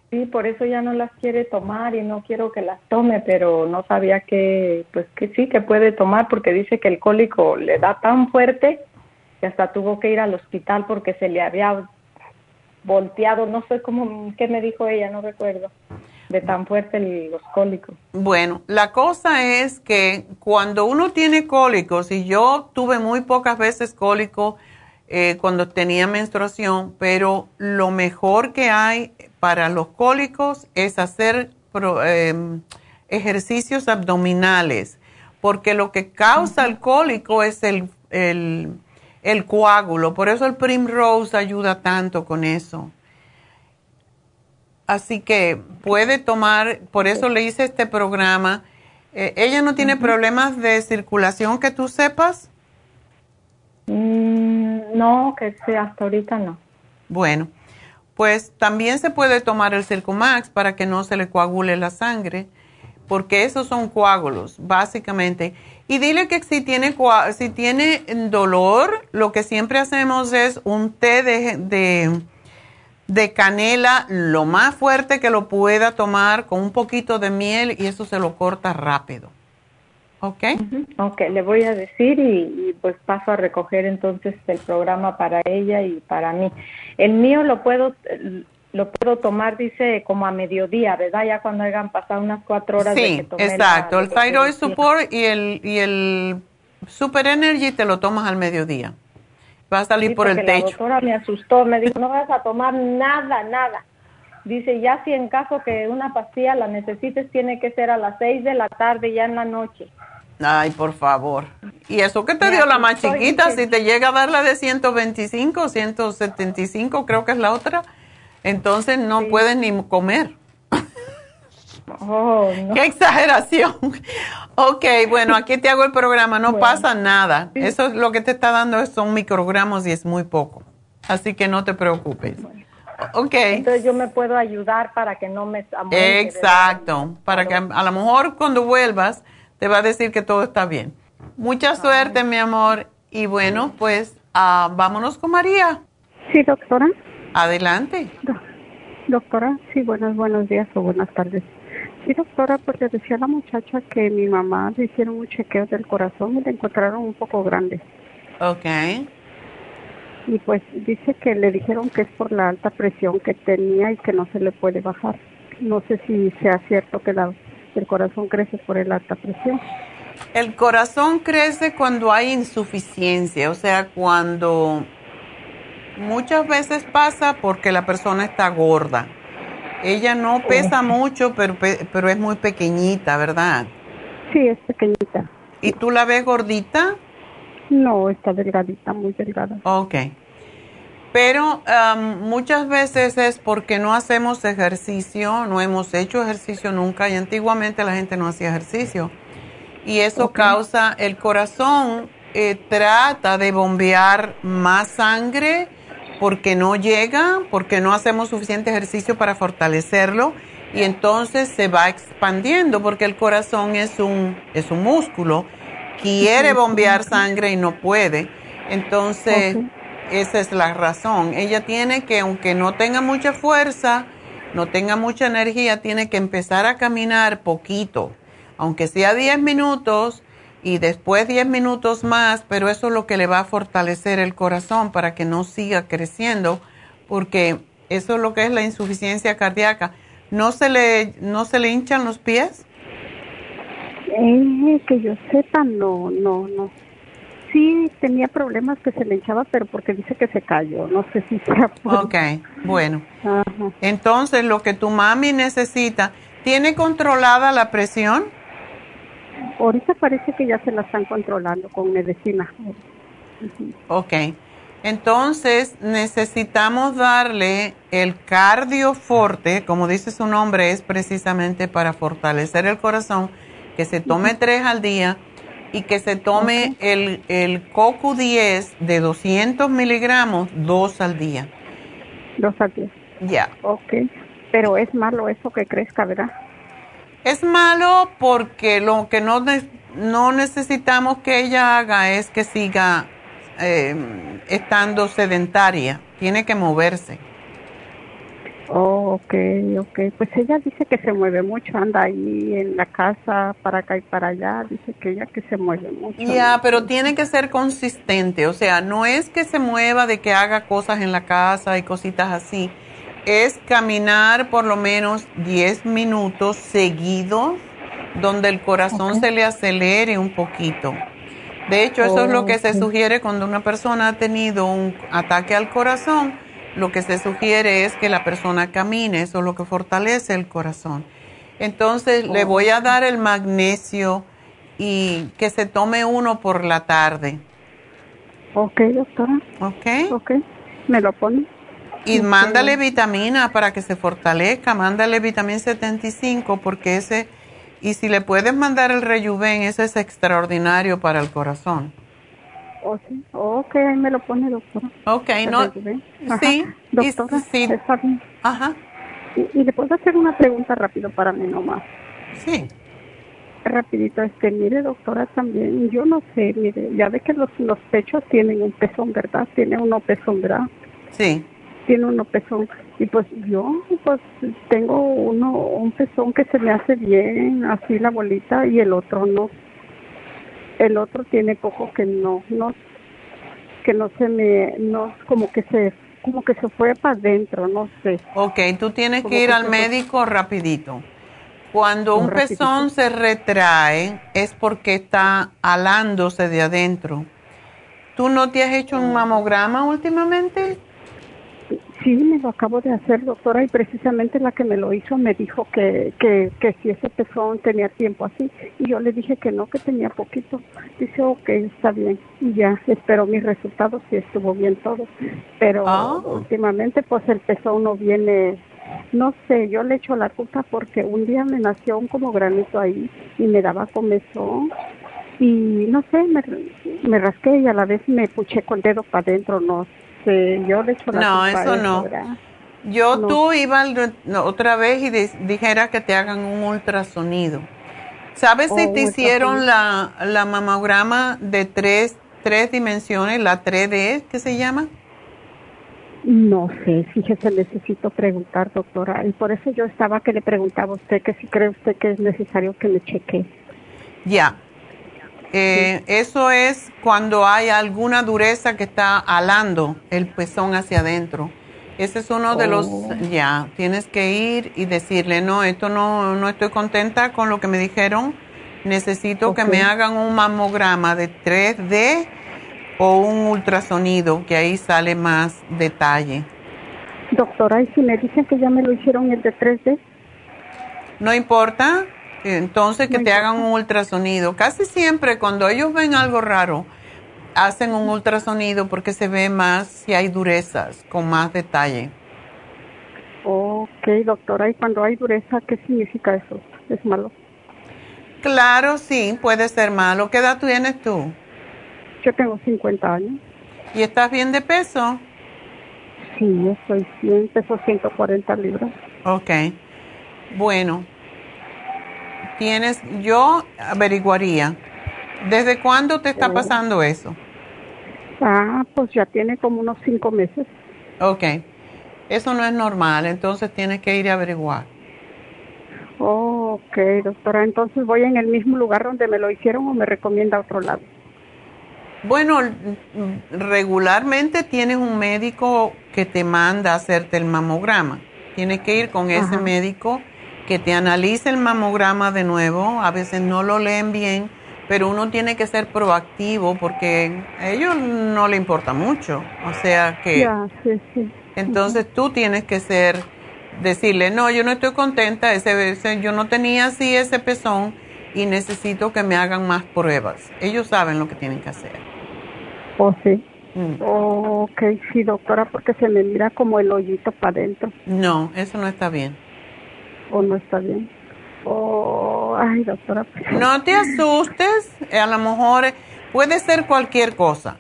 Sí, por eso ya no las quiere tomar y no quiero que las tome, pero no sabía que, pues que sí, que puede tomar porque dice que el cólico le da tan fuerte que hasta tuvo que ir al hospital porque se le había volteado, no sé cómo, qué me dijo ella, no recuerdo, de tan fuerte los cólicos.
Bueno, la cosa es que cuando uno tiene cólicos, y yo tuve muy pocas veces cólico eh, cuando tenía menstruación, pero lo mejor que hay para los cólicos es hacer em, ejercicios abdominales, porque lo que causa el cólico es el, el, coágulo. Por eso el Primrose ayuda tanto con eso. Así que puede tomar, por eso le hice este programa. Eh, ¿Ella no tiene problemas de circulación que tú sepas?
Mm, no, que sea, hasta ahorita no.
Bueno, pues también se puede tomar el Circumax para que no se le coagule la sangre, porque esos son coágulos, básicamente. Y dile que si tiene, si tiene dolor, lo que siempre hacemos es un té de, de, canela lo más fuerte que lo pueda tomar con un poquito de miel y eso se lo corta rápido. ¿Ok?
Ok, le voy a decir y, pues paso a recoger entonces el programa para ella y para mí. El mío lo puedo lo puedo tomar, dice, como a mediodía, ¿verdad? Ya cuando hayan pasado unas cuatro horas
sí, de que exacto. el Thyroid Support y el, y el Super Energy te lo tomas al mediodía. Va a salir por el techo. La
doctora me asustó, me dijo, no vas a tomar nada, nada. Dice, ya si en caso que una pastilla la necesites, tiene que ser a las seis de la tarde, ya en la noche.
Ay, por favor. ¿Y eso qué te dio la más chiquita? Si te llega a dar la de 125, 175, creo que es la otra, entonces no puedes ni comer.
Oh, no.
¡Qué exageración! ok, bueno, aquí te hago el programa, no pasa nada. Eso es lo que te está dando son microgramos y es muy poco. Así que no te preocupes. Ok.
Entonces yo me puedo ayudar para que no me...
Exacto, para que a lo mejor cuando vuelvas te va a decir que todo está bien. Mucha suerte, mi amor. Y bueno, pues uh, vámonos con María.
Sí, doctora.
Adelante.
doctora, sí, buenos, buenos días o buenas tardes. Sí, doctora, porque decía la muchacha que mi mamá le hicieron un chequeo del corazón y le encontraron un poco grande.
Ok.
Y pues dice que le dijeron que es por la alta presión que tenía y que no se le puede bajar. No sé si sea cierto que la el corazón crece por el alta presión.
El corazón crece cuando hay insuficiencia, o sea, cuando muchas veces pasa porque la persona está gorda. Ella no pesa mucho, pero, pero es muy pequeñita, ¿verdad?
Sí, es pequeñita.
¿Y tú la ves gordita?
No, está delgadita, muy delgada.
Ok. Pero muchas veces es porque no hacemos ejercicio, no hemos hecho ejercicio nunca y antiguamente la gente no hacía ejercicio. Y eso causa, el corazón eh, trata de bombear más sangre porque no llega, porque no hacemos suficiente ejercicio para fortalecerlo y entonces se va expandiendo porque el corazón es un, es un músculo, quiere bombear sangre y no puede. Entonces... Esa es la razón. Ella tiene que, aunque no tenga mucha fuerza, no tenga mucha energía, tiene que empezar a caminar poquito, aunque sea 10 minutos y después 10 minutos más, pero eso es lo que le va a fortalecer el corazón para que no siga creciendo, porque eso es lo que es la insuficiencia cardíaca. ¿No se le, no se le hinchan los pies?
Eh, que yo sepa, no, no, no sí tenía problemas que se le hinchaba, pero porque dice que se cayó. No sé si sea por...
Ok, bueno. Entonces, lo que tu mami necesita, ¿tiene controlada la presión?
Ahorita parece que ya se la están controlando con medicina.
Ok. Entonces, necesitamos darle el cardioforte, como dice su nombre, es precisamente para fortalecer el corazón, que se tome tres al día y que se tome el, el CoQ10 de 200 miligramos dos al día.
Dos al día.
Ya.
Ok. Pero es malo eso que crezca, ¿verdad?
Es malo porque lo que no, no necesitamos que ella haga es que siga eh, estando sedentaria. Tiene que moverse.
Oh, ok, ok. Pues ella dice que se mueve mucho, anda ahí en la casa para acá y para allá. Dice que ella que se mueve mucho.
Ya, pero tiene que ser consistente. O sea, no es que se mueva de que haga cosas en la casa y cositas así. Es caminar por lo menos 10 minutos seguidos donde el corazón se le acelere un poquito. De hecho, eso es lo que se sugiere cuando una persona ha tenido un ataque al corazón lo que se sugiere es que la persona camine, eso es lo que fortalece el corazón. Entonces le voy a dar el magnesio y que se tome uno por la tarde.
Ok, doctora.
Ok.
Ok, me lo pone.
Y mándale vitamina para que se fortalezca, mándale vitamina 75 porque ese, y si le puedes mandar el rejuven, ese es extraordinario para el corazón.
Oh, sí. ok, ahí me lo pone, doctora.
Ok, no. Sí,
doctora.
sí.
Está bien.
Ajá.
Y, le puedo hacer una pregunta rápido para mí nomás.
Sí.
Rapidito, este, mire, doctora, también, yo no sé, mire, ya ve que los, los pechos tienen un pezón, ¿verdad? Tiene uno pezón, ¿verdad?
Sí.
Tiene uno pezón. Y pues yo, pues, tengo uno, un pezón que se me hace bien, así la bolita, y el otro no el otro tiene poco que no, no, que no se me, no, como que se, como que se fue para adentro, no sé.
Ok, tú tienes que ir al médico rapidito. Cuando un pezón se retrae es porque está alándose de adentro. ¿Tú no te has hecho un mamograma últimamente?
Sí, me lo acabo de hacer, doctora, y precisamente la que me lo hizo me dijo que, que, que si ese pezón tenía tiempo así. Y yo le dije que no, que tenía poquito. Dice, ok, está bien. Y ya, espero mis resultados si estuvo bien todo. Pero
Ah.
últimamente, pues el pezón no viene no sé, yo le echo la culpa porque un día me nació un como granito ahí y me daba comezón y no sé, me, me rasqué y a la vez me puché con el dedo para adentro, no sé, yo le echo la
No,
culpa
eso no. Yo
No.
tú iba otra vez y di- dijera que te hagan un ultrasonido. ¿Sabes si
Oh,
te hicieron la, la mamograma de tres, tres dimensiones, la 3D, que se llama?
No sé, fíjese, necesito preguntar, doctora, y por eso yo estaba que le preguntaba a usted que si cree usted que es necesario que me cheque.
Ya. Eh, Eso es cuando hay alguna dureza que está alando el pezón hacia adentro. Ese es uno de los,
Oh.
ya, tienes que ir y decirle, no, esto no, no estoy contenta con lo que me dijeron, necesito que me hagan un mamograma de 3D o un ultrasonido, que ahí sale más detalle.
Doctora, y si me dicen que ya me lo hicieron el de 3D,
No importa, entonces que te hagan un ultrasonido. Casi siempre cuando ellos ven algo raro, hacen un ultrasonido porque se ve más si hay durezas, con más detalle.
ok, doctora, y cuando hay dureza, ¿qué significa eso? ¿Es malo?
Claro, sí, puede ser malo. ¿Qué edad tienes tú?
Yo tengo 50 años.
¿Y estás bien de peso?
Sí, estoy 100, peso 140 libras.
Ok. Bueno, tienes, yo averiguaría, ¿desde cuándo te está
Oh.
pasando eso?
Ah, pues ya tiene como unos 5 meses.
Ok. Eso no es normal, entonces tienes que ir a averiguar.
Oh, ok, doctora. Entonces voy en el mismo lugar donde me lo hicieron o me recomienda a otro lado.
Bueno, regularmente tienes un médico que te manda a hacerte el mamograma. Tienes que ir con ese médico que te analice el mamograma de nuevo. A veces no lo leen bien, pero uno tiene que ser proactivo porque a ellos no le importa mucho. O sea que
sí, sí.
entonces tú tienes que ser, decirle, no, yo no estoy contenta, ese, ese- yo no tenía así ese pezón y necesito que me hagan más pruebas. Ellos saben lo que tienen que hacer.
Oh, sí.
Mm.
Oh, ok, sí, doctora, porque se me mira como el hoyito para adentro.
No, eso no está bien.
¿O no está bien? Oh, ay, doctora. pues-
No te asustes, a lo mejor puede ser cualquier cosa,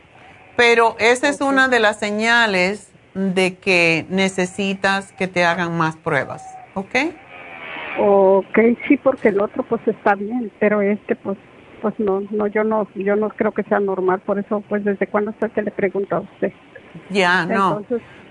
pero esa es una de las señales de que necesitas que te hagan más pruebas, ¿ok?
Ok, sí, porque el otro pues está bien, pero este pues pues no, no, yo no, yo no creo que sea normal, por eso pues desde cuándo está que le pregunto a usted.
Ya, no.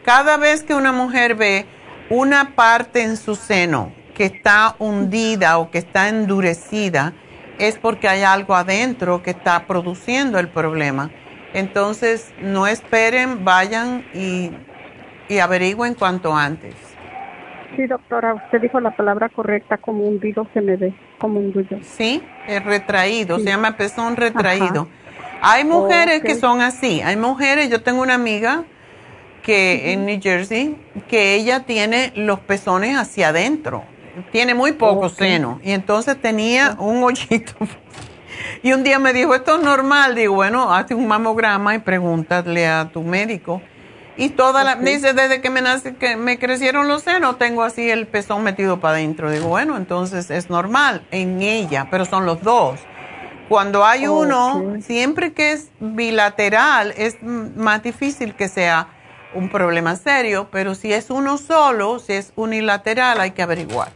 Cada vez que una mujer ve una parte en su seno que está hundida o que está endurecida, es porque hay algo adentro que está produciendo el problema. Entonces, no esperen, vayan y, y averigüen cuanto antes.
sí, doctora, usted dijo la palabra correcta, como hundido se me ve, como hundido.
¿Sí? Es retraído,
Sí.
se llama pezón retraído. Hay mujeres que son así, hay mujeres, yo tengo una amiga que en New Jersey, que ella tiene los pezones hacia adentro, tiene muy poco seno, y entonces tenía un hoyito. Y un día me dijo, esto es normal, digo, bueno, hazte un mamograma y pregúntale a tu médico. Y toda la,
Ok.
dice, desde que me, nace, que me crecieron los senos, tengo así el pezón metido para adentro. Digo, bueno, entonces es normal en ella, pero son los dos. Cuando hay uno, siempre que es bilateral, es más difícil que sea un problema serio, pero si es uno solo, si es unilateral, hay que averiguar.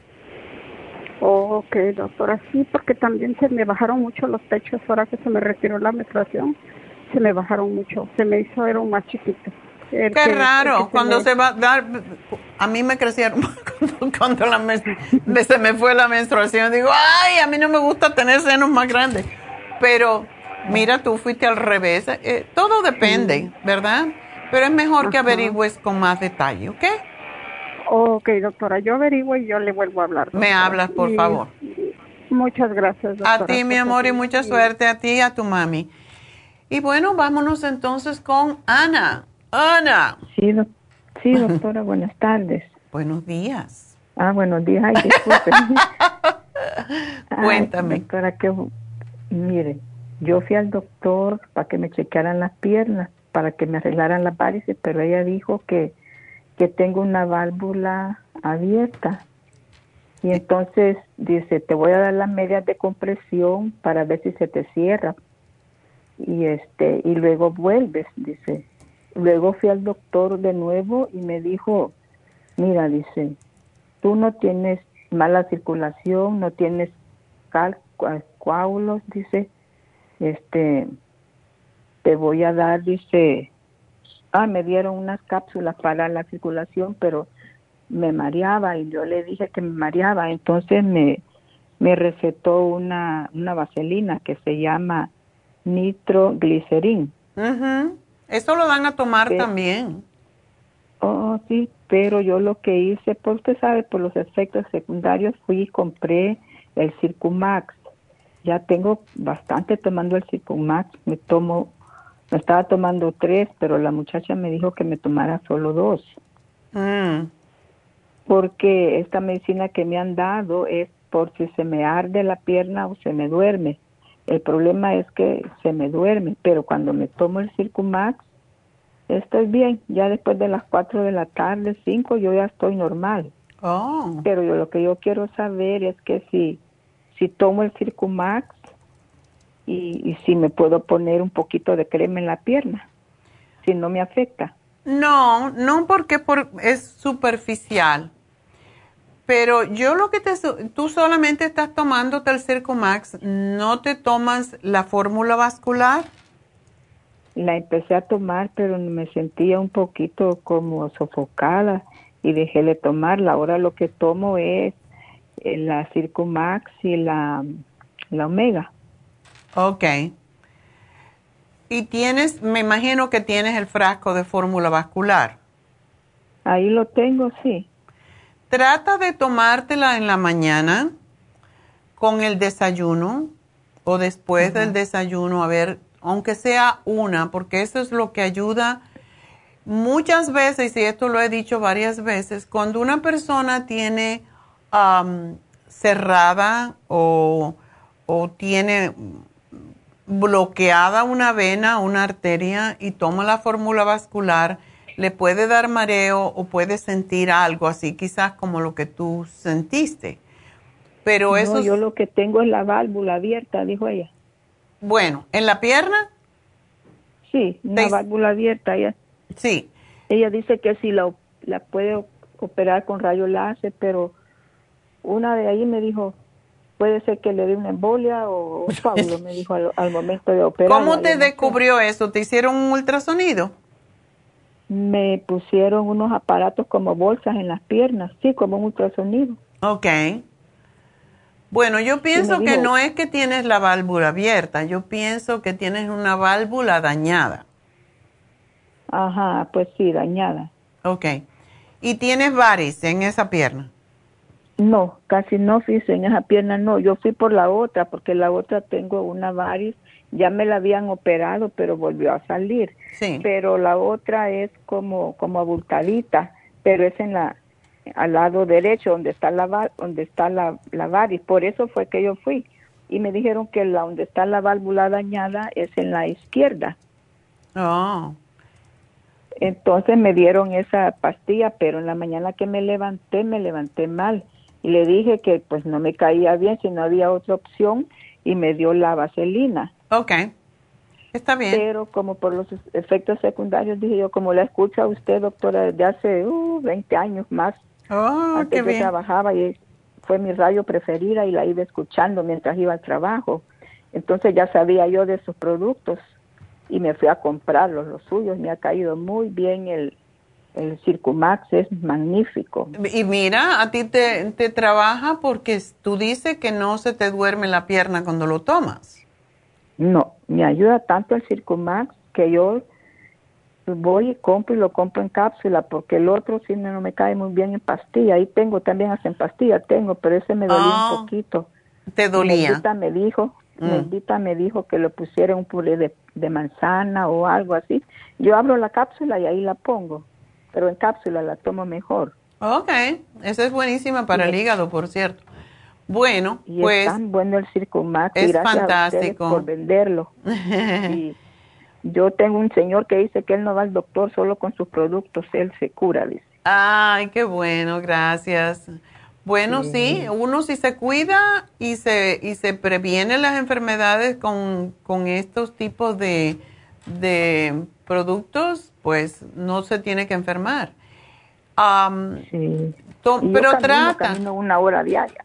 Ok, doctora, sí, porque también se me bajaron mucho los pechos ahora que se me retiró la menstruación, se me bajaron mucho, se me hizo era un más chiquito.
Qué
que-
raro, cuando
me-
se va a dar, a mí me crecieron cuando, cuando la mes- se me fue la menstruación, digo, ay, a mí no me gusta tener senos más grandes, pero Mira, tú fuiste al revés. Eh, todo depende, ¿verdad? Pero es mejor que averigües con más detalle, ¿ok?
Ok, doctora, yo averiguo y yo le vuelvo a hablar.
Me hablas, por favor.
Muchas gracias, doctora.
A ti, mi amor, y mucha suerte a ti y a tu mami. Y bueno, vámonos entonces con Ana. Ana.
Sí, sí doctora, buenas tardes.
Buenos días.
Ah, buenos días. Ay, disculpe.
Cuéntame.
doctora, que, mire, yo fui al doctor para que me chequearan las piernas, para que me arreglaran las varices, pero ella dijo que, que tengo una válvula abierta. Y entonces dice, te voy a dar las medias de compresión para ver si se te cierra. Y este, y luego vuelves, dice. Luego fui al doctor de nuevo y me dijo, mira, dice, tú no tienes mala circulación, no tienes coágulos, dice, este, te voy a dar, dice, ah, me dieron unas cápsulas para la circulación, pero me mareaba y yo le dije que me mareaba, entonces me, me recetó una, una vaselina que se llama nitroglicerín.
Esto lo van a tomar también.
Oh, sí, pero yo lo que hice, por usted sabe, por los efectos secundarios, fui y compré el Circumax. Ya tengo bastante tomando el Circumax. Me tomo, me estaba tomando tres, pero la muchacha me dijo que me tomara solo dos.
Mm.
Porque esta medicina que me han dado es por si se me arde la pierna o se me duerme. El problema es que se me duerme, pero cuando me tomo el Circumax, estoy bien. Ya después de las 4 de la tarde, 5, yo ya estoy normal.
Oh.
Pero yo lo que yo quiero saber es que si, si tomo el Circumax y, y si me puedo poner un poquito de crema en la pierna, si no me afecta.
No, no porque por, es superficial. Pero yo lo que te... Tú solamente estás tomando el Circumax, ¿no te tomas la fórmula vascular?
La empecé a tomar, pero me sentía un poquito como sofocada y dejé de tomarla. Ahora lo que tomo es eh, la Circumax y la, la Omega.
Ok. Y tienes, me imagino que tienes el frasco de fórmula vascular.
Ahí lo tengo, sí.
Trata de tomártela en la mañana con el desayuno o después del desayuno, a ver, aunque sea una, porque eso es lo que ayuda muchas veces, y esto lo he dicho varias veces, cuando una persona tiene cerrada o, o tiene bloqueada una vena, una arteria y toma la fórmula vascular, le puede dar mareo o puede sentir algo así, quizás como lo que tú sentiste. Pero
no,
eso...
yo lo que tengo es la válvula abierta, dijo ella.
Bueno, ¿en la pierna?
Sí, una válvula abierta. Ella,
sí.
Ella dice que si la, la puede operar con rayo láser, pero una de ahí me dijo, puede ser que le dé una embolia o Pablo me dijo al, al, momento de operar.
¿Cómo te descubrió eso? ¿Te hicieron un ultrasonido?
Me pusieron unos aparatos como bolsas en las piernas, sí, como un ultrasonido.
Ok. Bueno, yo pienso que no es que tienes la válvula abierta, yo pienso que tienes una válvula dañada.
Ajá, pues sí, dañada.
Ok. ¿Y tienes varices en esa pierna?
No, casi no fui en esa pierna, no. Yo fui por la otra, porque la otra tengo una variz, ya me la habían operado, pero volvió a salir.
Sí.
Pero la otra es como, como abultadita, pero es en la, al lado derecho donde está la donde está la, la variz por eso fue que yo fui y me dijeron que la donde está la válvula dañada es en la izquierda
oh.
entonces me dieron esa pastilla pero en la mañana que me levanté me levanté mal y le dije que pues no me caía bien si no había otra opción y me dio la vaselina
okay Está bien.
Pero como por los efectos secundarios, dije yo, como la escucha usted, doctora, desde hace uh, 20 años más,
Oh,
Antes
qué
yo
bien.
trabajaba y fue mi radio preferida y la iba escuchando mientras iba al trabajo. Entonces ya sabía yo de sus productos y me fui a comprarlos, los suyos. Me ha caído muy bien el, el Circumax, es magnífico.
Y mira, a ti te, te trabaja porque tú dices que no se te duerme la pierna cuando lo tomas.
No, me ayuda tanto el Circumax que yo voy y compro y lo compro en cápsula porque el otro sí no me cae muy bien en pastilla. Ahí tengo también hasta en pastilla, tengo, pero ese me dolía un
Ah,
poquito.
¿Te dolía?
Neldita me dijo,
Mm.
Me dijo que lo pusiera un puré de, de manzana o algo así. Yo abro la cápsula y ahí la pongo, pero en cápsula la tomo mejor.
Ok, esa es buenísima para el hígado, por cierto. Bueno,
Y
pues
es tan bueno el Circumax.
es
gracias a
fantástico.
por venderlo. Y yo tengo un señor que dice que él no va al doctor solo con sus productos, él se cura, dice.
Ay, qué bueno, gracias. Bueno, sí, uno si se cuida y se, y se previene las enfermedades con, con estos tipos de, de productos, pues no se tiene que enfermar.
Sí.
pero
camino,
trata.
camino una hora diaria.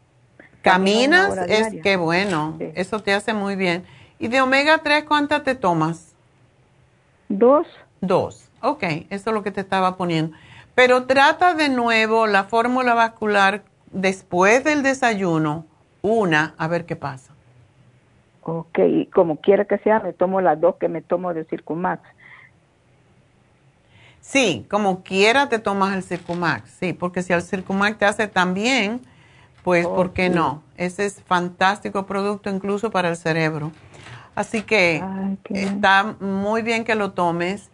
¿Caminas? Es que bueno, eso te hace muy bien. ¿Y de omega 3 cuántas te tomas?
Dos.
Dos. Ok, eso es lo que te estaba poniendo. Pero trata de nuevo la fórmula vascular después del desayuno, una, a ver qué pasa.
Ok, y como quiera que sea, me tomo las dos que me tomo de Circumax.
Sí, como quiera te tomas el Circumax, sí, porque si el Circumax te hace tan bien, pues
Oh,
¿por qué
sí.
no? Ese es fantástico producto incluso para el cerebro. Así que está muy bien que lo tomes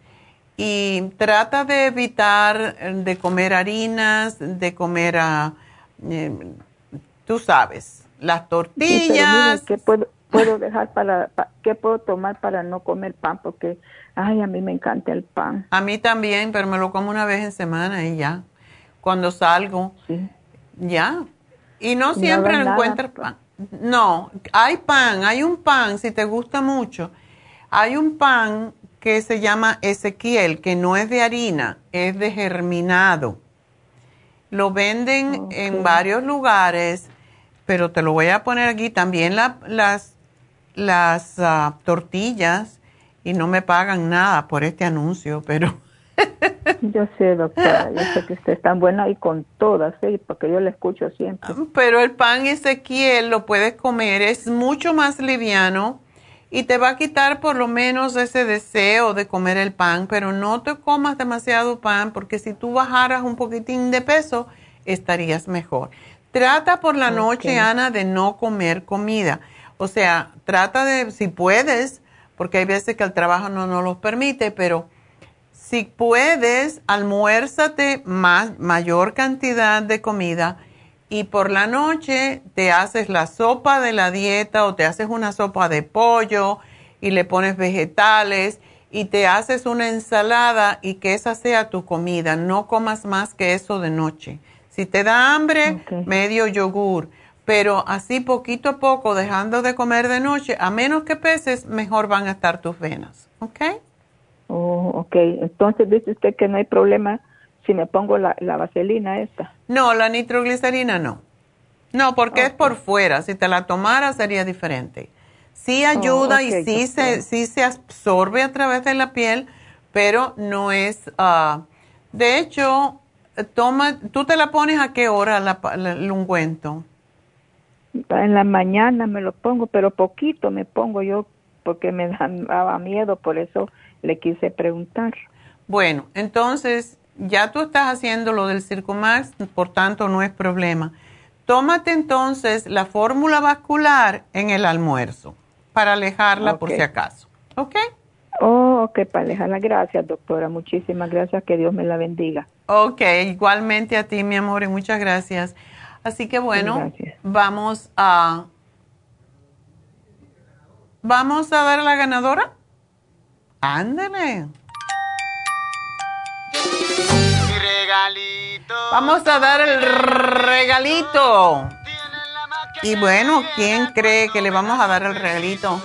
y trata de evitar eh, de comer harinas, de comer, ah, eh, tú sabes, las
Sí, pero
tortillas.
¿qué puedo, puedo dejar para, pa- qué puedo tomar para no comer pan? Porque, ay, a mí me encanta el pan.
A mí también, pero me lo como una vez en semana y ya. Cuando salgo, ya. Y no
no
siempre
nada.
encuentras pan. No, hay pan, hay un pan, si te gusta mucho, hay un pan que se llama Ezequiel, que no es de harina, es de germinado. Lo venden en varios lugares, pero te lo voy a poner aquí también la- las, las ah, tortillas y no me pagan nada por este anuncio, pero
Yo sé, doctora, yo sé que usted es tan buena y con todas, ¿sí? porque yo la escucho siempre.
Pero el pan Ezequiel lo puedes comer, es mucho más liviano y te va a quitar por lo menos ese deseo de comer el pan, pero no te comas demasiado pan porque si tú bajaras un poquitín de peso estarías mejor. Trata por la noche, Ana, de no comer comida. O sea, trata de, si puedes, porque hay veces que el trabajo no nos los permite, pero si puedes, almuérzate más, mayor cantidad de comida y por la noche te haces la sopa de la dieta o te haces una sopa de pollo y le pones vegetales y te haces una ensalada y que esa sea tu comida. No comas más que eso de noche. Si te da hambre, medio yogur. Pero así poquito a poco, dejando de comer de noche, a menos que peses, mejor van a estar tus venas. ¿Ok?
Oh, ok, entonces dice usted que no hay problema si me pongo la, la vaselina esta.
No, la nitroglicerina no. No, porque es por fuera. Si te la tomara sería diferente. Sí ayuda
ok,
y sí se, sí se absorbe a través de la piel, pero no es... ah, de hecho, toma, ¿tú te la pones a qué hora la, la- el ungüento?
En la mañana me lo pongo, pero poquito me pongo yo porque me da- daba miedo, por eso le quise preguntar.
Bueno, entonces ya tú estás haciendo lo del Circumax, por tanto no es problema. Tómate entonces la fórmula vascular en el almuerzo para alejarla por si acaso. ¿Ok?
Oh, ok, para dejarla. Gracias, doctora. Muchísimas gracias. Que Dios me la bendiga.
Ok, igualmente a ti, mi amor, y muchas gracias. Así que bueno,
Gracias.
vamos a... ¿Vamos a dar a la ganadora? Ándale. Vamos a dar el regalito. Y bueno, ¿quién cree que le vamos a dar el regalito?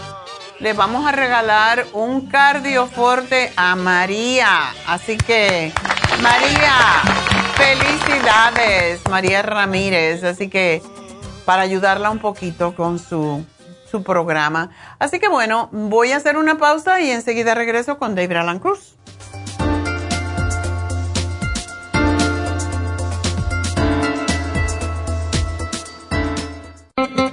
Le vamos a regalar un cardioforte a María. Así que, María, felicidades, María Ramírez. Así que, para ayudarla un poquito con su, su programa. Así que bueno, voy a hacer una pausa y enseguida regreso con David Alan Cruz.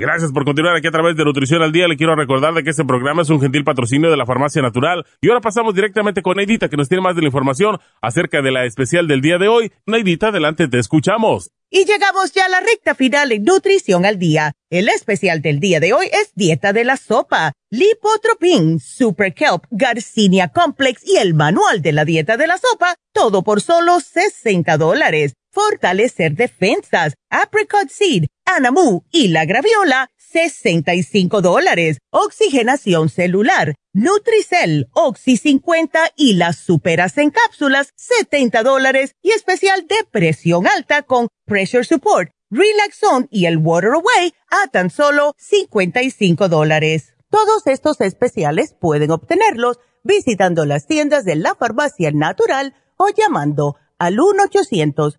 Gracias por continuar aquí a través de Nutrición al Día. Le quiero recordar de que este programa es un gentil patrocinio de la Farmacia Natural. Y ahora pasamos directamente con Neidita, que nos tiene más de la información acerca de la especial del día de hoy. Neidita, adelante, te escuchamos.
Y llegamos ya a la recta final en Nutrición al Día. El especial del día de hoy es Dieta de la Sopa, Lipotropin, Super Kelp, Garcinia Complex y el Manual de la Dieta de la Sopa, todo por solo 60 dólares. Fortalecer defensas, Apricot Seed, Anamu y la Graviola, 65 dólares. Oxigenación celular, Nutricel, Oxy 50 y las superas en cápsulas, 70 dólares. Y especial de presión alta con Pressure Support, Relaxon y el Water Away a tan solo 55 dólares. Todos estos especiales pueden obtenerlos visitando las tiendas de la farmacia natural o llamando al 1 800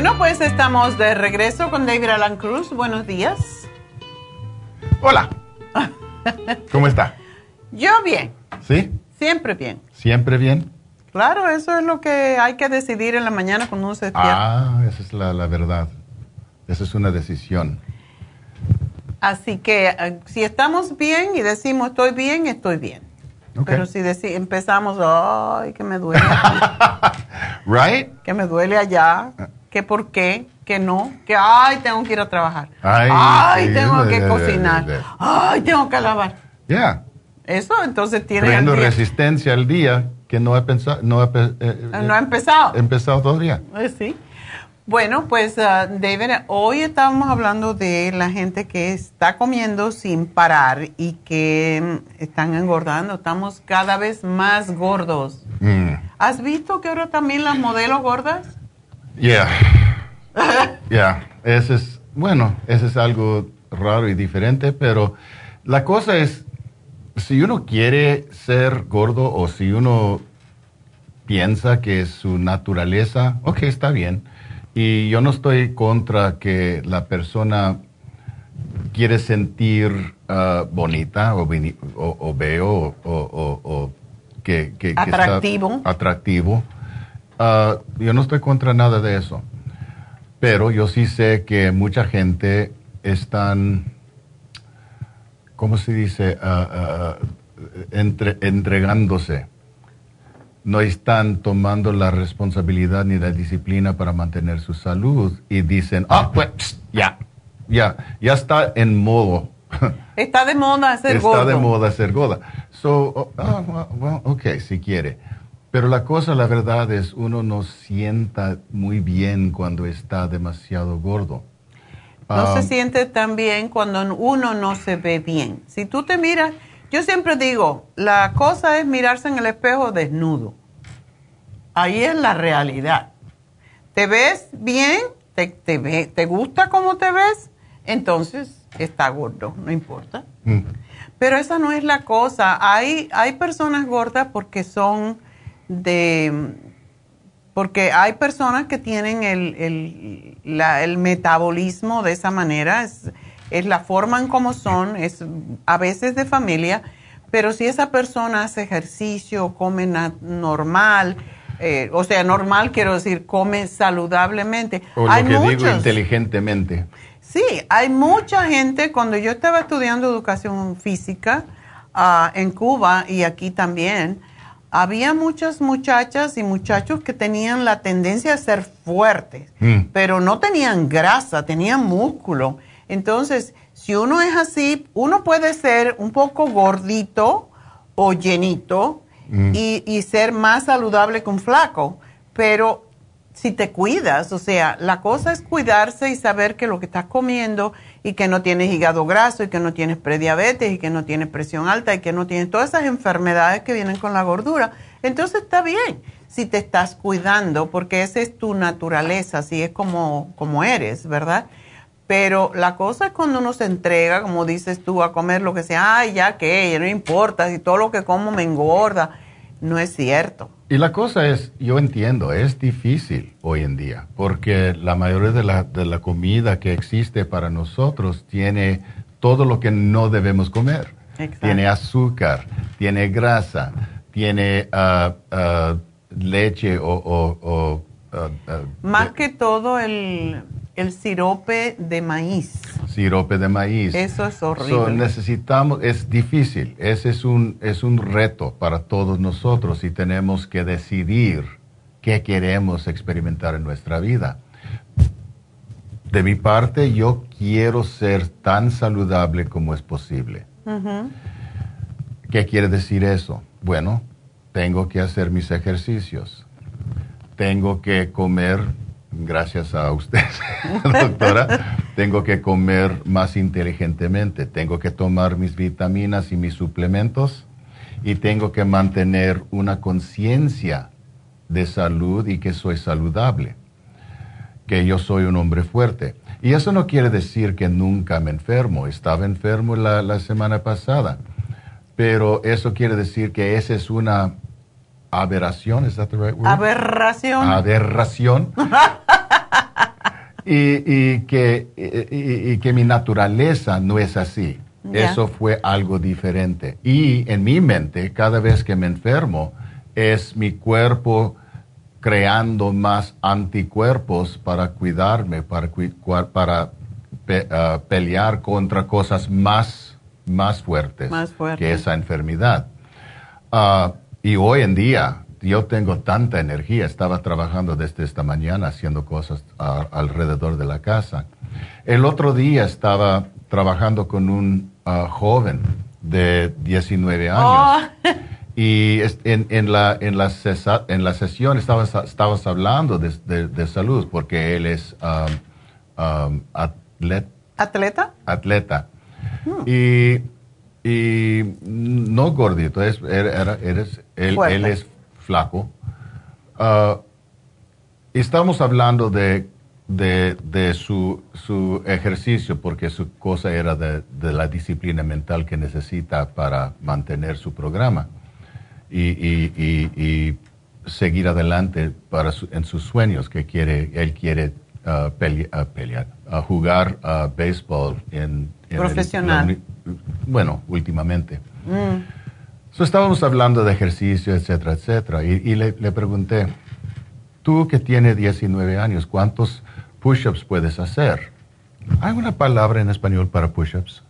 Bueno, pues estamos de regreso con David Alan Cruz. Buenos días.
Hola. ¿Cómo está?
Yo bien.
¿Sí?
Siempre bien.
¿Siempre bien?
Claro, eso es lo que hay que decidir en la mañana cuando uno se despierta.
Ah, esa es la, verdad. Esa es una decisión.
Así que eh, si estamos bien y decimos estoy bien, estoy bien. Pero si empezamos, ay, que me duele.
right?
Que me duele allá. Que por qué, que no, que ay, tengo que ir a trabajar. Ay, tengo que cocinar. Ay, tengo que lavar.
Ya.
Eso entonces tiene
Teniendo resistencia al día que no ha pensado no, ha, eh,
eh, no ha empezado.
Empezado todavía.
Eh, sí. Bueno, pues uh, David, hoy estábamos hablando de la gente que está comiendo sin parar y que mm, están engordando. Estamos cada vez más gordos. Mm. ¿Has visto que ahora también las modelos gordas?
Yeah. Yeah. Ese es, bueno, ese es algo raro y diferente, pero la cosa es, si uno quiere ser gordo o si uno piensa que es su naturaleza, ok, está bien. Y yo no estoy contra que la persona quiere sentir uh, bonita o, o, veo o, que, que,
atractivo.
está atractivo. Ah, yo no estoy contra nada de eso, pero yo sí sé que mucha gente están, ¿cómo se dice? Ah, ah, entre, entregándose. No están tomando la responsabilidad ni la disciplina para mantener su salud y dicen, ah, pues ya, ya, ya está en modo.
Está de moda ser gordo.
Está de moda ser gorda. So, oh, ok, si quiere. Pero la cosa, la verdad es, uno no sienta muy bien cuando está demasiado gordo.
No se siente tan bien cuando uno no se ve bien. Si tú te miras, yo siempre digo, la cosa es mirarse en el espejo desnudo. Ahí es la realidad. ¿Te ves bien? ¿Te, te, gusta cómo te ves? Entonces está gordo, no importa. Mm. Pero esa no es la cosa. Hay, hay personas gordas porque son de porque hay personas que tienen el, el, metabolismo de esa manera, es, es, la forma en cómo son, es a veces de familia, pero si esa persona hace ejercicio, come normal, eh, o sea, normal quiero decir, come saludablemente.
O lo que digo inteligentemente.
Sí, hay mucha gente, cuando yo estaba estudiando educación física ah, en Cuba y aquí también, había muchas muchachas y muchachos que tenían la tendencia a ser fuertes, mm. pero no tenían grasa, tenían músculo. Entonces, si uno es así, uno puede ser un poco gordito o llenito mm. y, y, ser más saludable que un flaco, pero si te cuidas, o sea, la cosa es cuidarse y saber que lo que estás comiendo y que no tienes hígado graso y que no tienes prediabetes y que no tienes presión alta y que no tienes todas esas enfermedades que vienen con la gordura, entonces está bien si te estás cuidando porque esa es tu naturaleza, así es como, como eres, ¿verdad? Pero la cosa es cuando uno se entrega, como dices tú, a comer lo que sea, ay, ya que, no importa, si todo lo que como me engorda, no es cierto.
Y la cosa es, yo entiendo, es difícil hoy en día, porque la mayoría de la, de la comida que existe para nosotros tiene todo lo que no debemos comer. Tiene azúcar, tiene grasa, tiene ah, ah, leche o...
Ah, Más que todo el, el sirope de maíz.
Sirope de maíz.
Eso es horrible.
necesitamos, es difícil, ese es un, es un reto para todos nosotros y tenemos que decidir qué queremos experimentar en nuestra vida. De mi parte, yo quiero ser tan saludable como es posible. ¿Qué quiere decir eso? Bueno, tengo que hacer mis ejercicios, tengo que comer gracias a usted, doctora, tengo que comer más inteligentemente, tengo que tomar mis vitaminas y mis suplementos. Y tengo que mantener una conciencia de salud y que soy saludable, que yo soy un hombre fuerte. Y eso no quiere decir que nunca me enfermo, estaba enfermo la, la semana pasada, pero eso quiere decir que esa es una aberración, ¿es that the right word?
Aberración.
Aberración. y, que, y, que mi naturaleza no es así. Eso fue algo diferente. Y en mi mente, cada vez que me enfermo, es mi cuerpo creando más anticuerpos para cuidarme, para, para ah, pelear contra cosas más, más fuertes que esa enfermedad. Uh, y hoy en día yo tengo tanta energía, estaba trabajando desde esta mañana haciendo cosas alrededor de la casa. El otro día estaba trabajando con un ah, joven de 19 años. Y en, la, en, la en la sesión estabas, estabas hablando de, salud porque él es
atleta.
Atleta. Hmm. Y y no gordito, es, eres, él, él, es flaco. Uh, estamos hablando de, de, su, su, ejercicio porque su cosa era de, de, la disciplina mental que necesita para mantener su programa y, y, y, seguir adelante para en sus sueños que quiere, él quiere uh, uh, pelear, jugar béisbol en,
profesional
bueno, últimamente. Mm. estábamos hablando de ejercicio, etcétera, etcétera, y, le, pregunté, tú que tienes 19 años, ¿cuántos push-ups puedes hacer? ¿Hay una palabra en español para push-ups?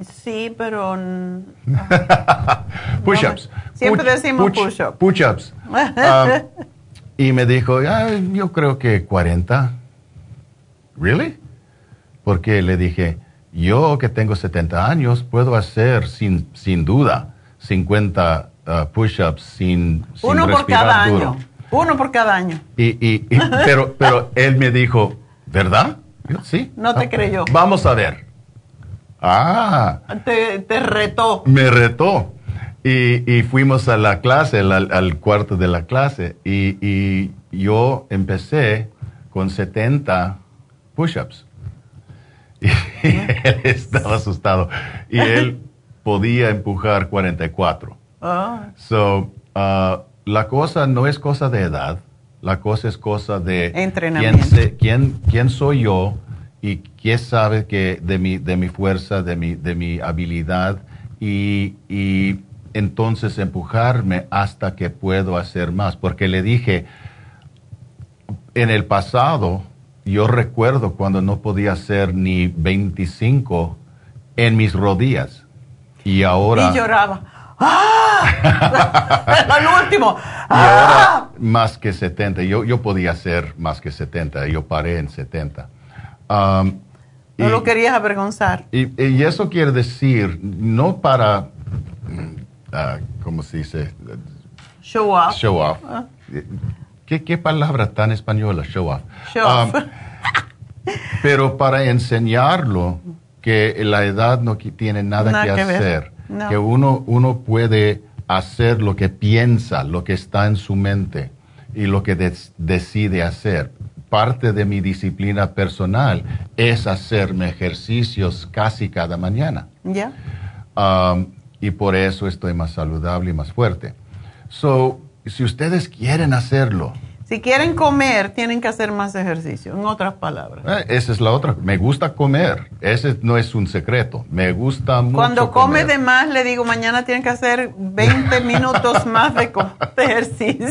Sí, pero...
push-ups.
siempre decimos push-ups.
Push-ups. Ah, y me dijo, ah, yo creo que 40. ¿Really? Porque le dije, yo que tengo 70 años puedo hacer sin, sin duda 50 uh, push-ups sin, sin,
Uno
por
cada año. Uno por cada año.
Y, y, pero, pero él me dijo, ¿verdad? sí.
No te creyó.
Vamos a ver. Ah.
Te, te retó.
Me retó. Y, y, fuimos a la clase, al, al cuarto de la clase, y, y yo empecé con 70 push-ups. Y él estaba asustado. Y él podía empujar 44. Ah. So, uh, la cosa no es cosa de edad, la cosa es cosa de
entrenamiento.
Quién, quién, soy yo y quién sabe que de mi, de mi fuerza, de mi, de mi habilidad y, y entonces empujarme hasta que puedo hacer más. Porque le dije, en el pasado, yo recuerdo cuando no podía hacer ni 25 en mis rodillas. Y ahora...
Y lloraba. ¡Ah! Al último.
Y ahora más que 70. Yo, yo podía hacer más que 70. Yo paré en 70. Um,
no lo querías avergonzar.
Y, y, eso quiere decir, no para, uh, ¿cómo se dice?
Show off.
Show off.
Ah.
¿Qué, ¿Qué, palabra tan española? Show off.
Show off.
Um, pero para enseñarlo que la edad no tiene nada,
Nada
que,
que
hacer,
No.
que uno, uno puede hacer lo que piensa, lo que está en su mente y lo que des- decide hacer. Parte de mi disciplina personal es hacerme ejercicios casi cada mañana.
¿Ya?
Um, y por eso estoy más saludable y más fuerte. So, si ustedes quieren hacerlo,
Si quieren comer, tienen que hacer más ejercicio, en otras palabras.
eh, esa es la otra. Me gusta comer. Ese no es un secreto. Me gusta mucho
Cuando come
comer.
de más, le digo, mañana tienen que hacer 20 minutos más de, de ejercicio.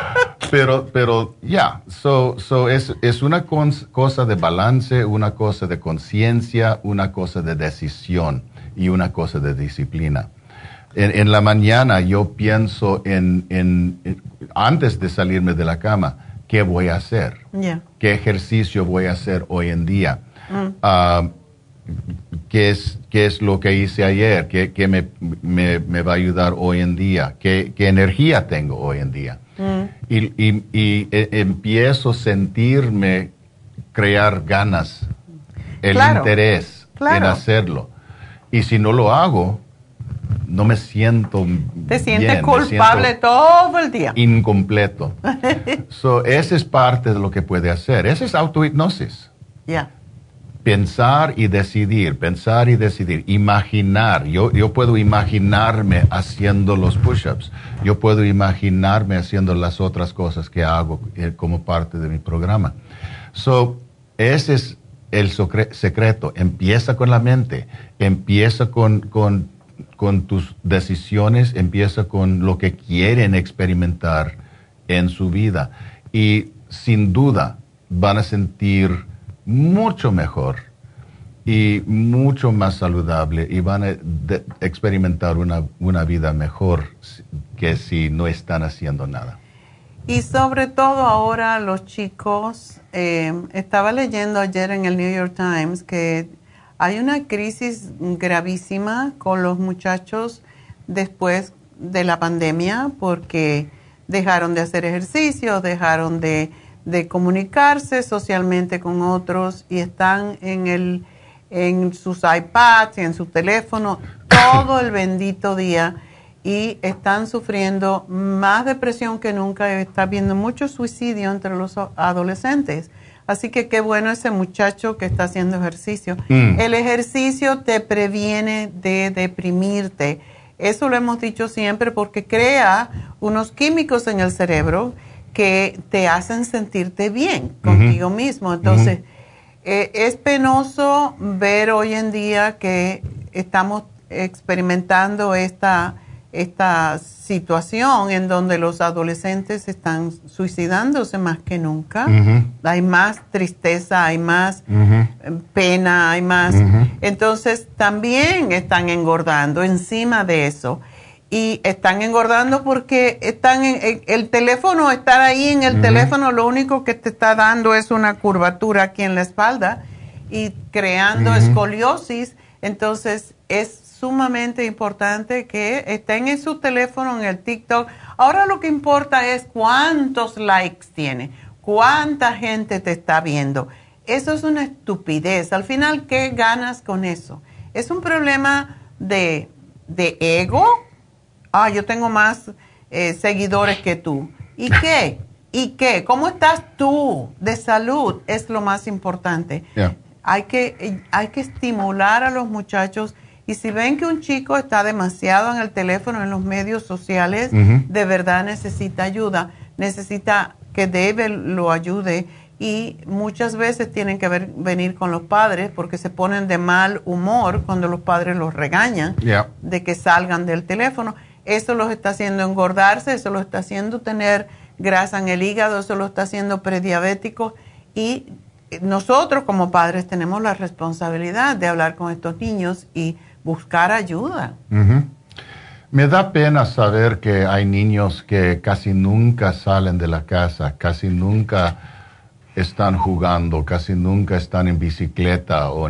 Pero, pero ya, so, so es, es una cosa de balance, una cosa de conciencia, una cosa de decisión y una cosa de disciplina. En, en la mañana yo pienso en, en- en- antes de salirme de la cama, ¿qué voy a hacer?
Ya.
¿Qué ejercicio voy a hacer hoy en día?
Mm.
Ah, ¿qué, es, ¿Qué es lo que hice ayer? ¿Qué, qué me, me- me va a ayudar hoy en día? ¿Qué, qué energía tengo hoy en día?
Mm.
y, y- y, eh, empiezo a sentirme crear ganas, el
Claro,
interés en
claro.
hacerlo. Y si no lo hago, no me siento
Te sientes
bien,
culpable
siento
todo el día.
incompleto. so, esa es parte de lo que puede hacer. Esa es autohipnosis.
Ya.
Pensar y decidir, pensar y decidir, imaginar. Yo, yo puedo imaginarme haciendo los push-ups. Yo puedo imaginarme haciendo las otras cosas que hago eh, como parte de mi programa. So, ese es el secreto. Empieza con la mente, empieza con, con, con tus decisiones, empieza con lo que quieren experimentar en su vida. Y sin duda van a sentir mucho mejor y mucho más saludable y van a experimentar una, una vida mejor que si no están haciendo nada.
Y sobre todo ahora los chicos, eh, estaba leyendo ayer en el New York Times que hay una crisis gravísima con los muchachos después de la pandemia porque dejaron de hacer ejercicio, dejaron de, comunicarse socialmente con otros y están en, el, en sus iPads y en su teléfono todo el bendito día y están sufriendo más depresión que nunca. Está viendo mucho suicidio entre los adolescentes. Así que qué bueno ese muchacho que está haciendo ejercicio.
Mm.
El ejercicio te previene de deprimirte. Eso lo hemos dicho siempre porque crea unos químicos en el cerebro que te hacen sentirte bien contigo mismo. Entonces, eh, es penoso ver hoy en día que estamos experimentando esta, esta situación en donde los adolescentes están suicidándose más que nunca. Hay más tristeza, hay más eh, pena, hay más. Entonces también están engordando encima de eso. Y están engordando porque están en, en- el teléfono, estar ahí en el teléfono, lo único que te está dando es una curvatura aquí en la espalda y creando escoliosis. Entonces es sumamente importante que estén en su teléfono, en el TikTok. Ahora lo que importa es cuántos likes tiene, cuánta gente te está viendo. Eso es una estupidez. Al final, ¿qué ganas con eso? Es un problema de, de ego. Ah, yo tengo más eh, seguidores que tú. ¿Y qué? ¿Y qué? ¿Cómo estás tú de salud? Es lo más importante. Hay que, eh, hay que estimular a los muchachos y si ven que un chico está demasiado en el teléfono, en los medios sociales, de verdad necesita ayuda, necesita que David lo ayude, y muchas veces tienen que ver- venir con los padres porque se ponen de mal humor cuando los padres los regañan
Yeah.
de que salgan del teléfono. Eso los está haciendo engordarse, eso los está haciendo tener grasa en el hígado, eso lo está haciendo prediabéticos y nosotros como padres tenemos la responsabilidad de hablar con estos niños y buscar ayuda.
Me da pena saber que hay niños que casi nunca salen de la casa, casi nunca están jugando, casi nunca están en bicicleta. O,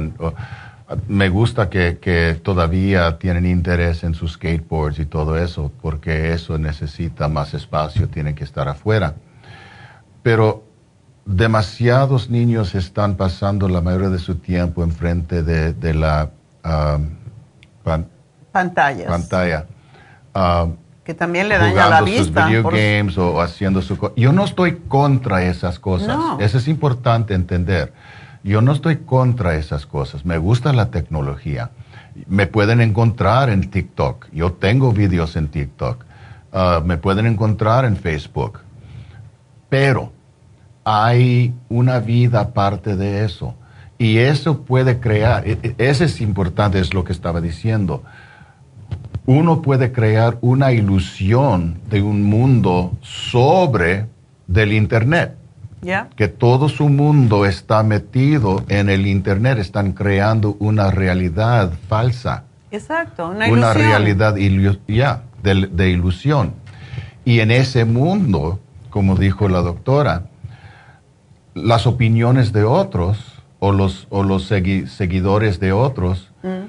me gusta que, que todavía tienen interés en sus skateboards y todo eso, porque eso necesita más espacio, tienen que estar afuera. Pero demasiados niños están pasando la mayoría de su tiempo enfrente de, de la ah, pan-
Pantallas.
pantalla. ah,
que también le daña la
jugando sus
vista.
video
por-
games o haciendo su Yo no estoy contra esas cosas.
No.
Eso es importante entender. Yo no estoy contra esas cosas. Me gusta la tecnología. Me pueden encontrar en TikTok. Yo tengo videos en TikTok. Ah, me pueden encontrar en Facebook. Pero hay una vida aparte de eso. Y eso puede crear, e- e- ese es importante, es lo que estaba diciendo. Uno puede crear una ilusión de un mundo sobre del Internet, que todo su mundo está metido en el Internet, están creando una realidad falsa
Exacto, una,
una,
ilusión.
realidad ilu- ya, de, de ilusión. Y en ese mundo, como dijo la doctora, las opiniones de otros o los, o los segui- seguidores de otros
Mm.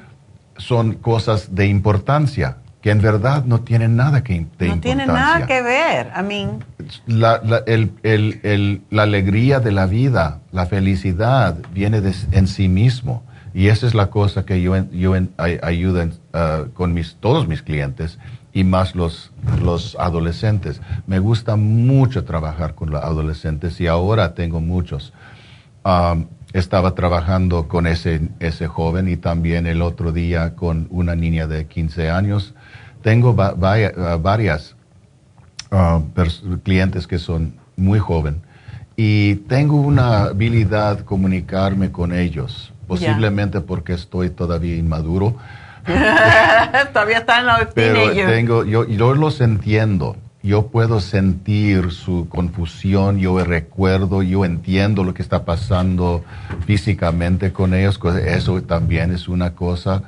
son cosas de importancia, que en verdad no tienen nada que, de
No tiene nada que ver. I mean,
la, la- el- el- el- la alegría de la vida, la felicidad, viene de- en sí mismo. Y esa es la cosa que yo, yo ayudo en, ah, con mis, todos mis clientes y más los, los adolescentes. Me gusta mucho trabajar con los adolescentes y ahora tengo muchos. Um, estaba trabajando con ese, ese joven y también el otro día con una niña de 15 años. Tengo va- ah, varias ah, clientes que son muy jóvenes y tengo una habilidad comunicarme con ellos, posiblemente porque estoy todavía inmaduro,
todavía está en la
pero tengo, yo, yo los entiendo. Yo puedo sentir su confusión, yo recuerdo, yo entiendo lo que está pasando físicamente con ellos. co- Eso también es una cosa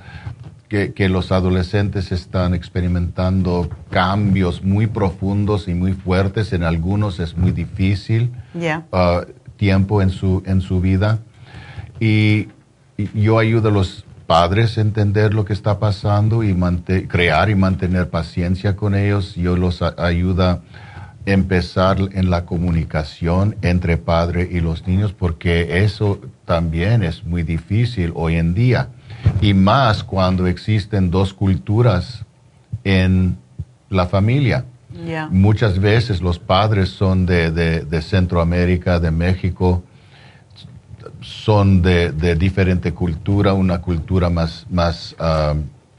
que, que los adolescentes están experimentando cambios muy profundos y muy fuertes. En algunos es muy difícil ah, tiempo en su, en su vida. Y, y yo ayudo a los padres entender lo que está pasando y crear y mantener paciencia con ellos. Yo los a- ayudo a empezar en la comunicación entre padre y los niños porque eso también es muy difícil hoy en día. Y más cuando existen dos culturas en la familia. Muchas veces los padres son de, de- de Centroamérica, de México, son de, de diferente cultura, una cultura más, más ah,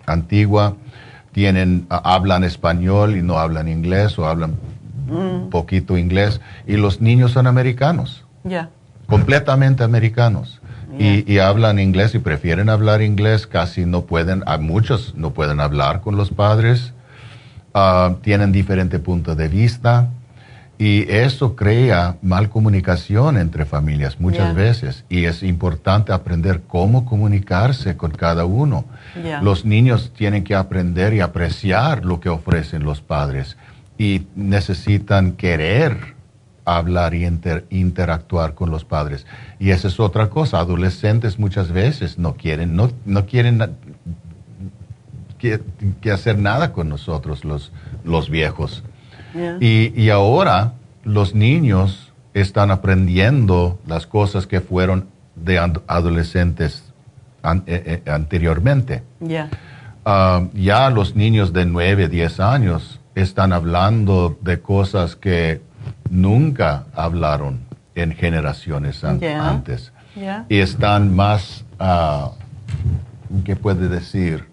antigua, tienen, ah, hablan español y no hablan inglés o hablan
Mm,
poquito inglés, y los niños son americanos,
Ya.
completamente americanos. Y, y hablan inglés y prefieren hablar inglés, casi no pueden, a muchos no pueden hablar con los padres, ah, tienen diferente punto de vista y eso crea mal comunicación entre familias muchas veces y es importante aprender cómo comunicarse con cada uno. Los niños tienen que aprender y apreciar lo que ofrecen los padres y necesitan querer hablar y inter- interactuar con los padres. Y esa es otra cosa. Adolescentes muchas veces no quieren, no, no quieren que, que hacer nada con nosotros, los, los viejos. Y, y ahora los niños están aprendiendo las cosas que fueron de ad- adolescentes an- eh, eh, anteriormente.
Ya.
Ah, ya los niños de 9, 10 años están hablando de cosas que nunca hablaron en generaciones an- antes. Y están más, ah, ¿qué puede decir?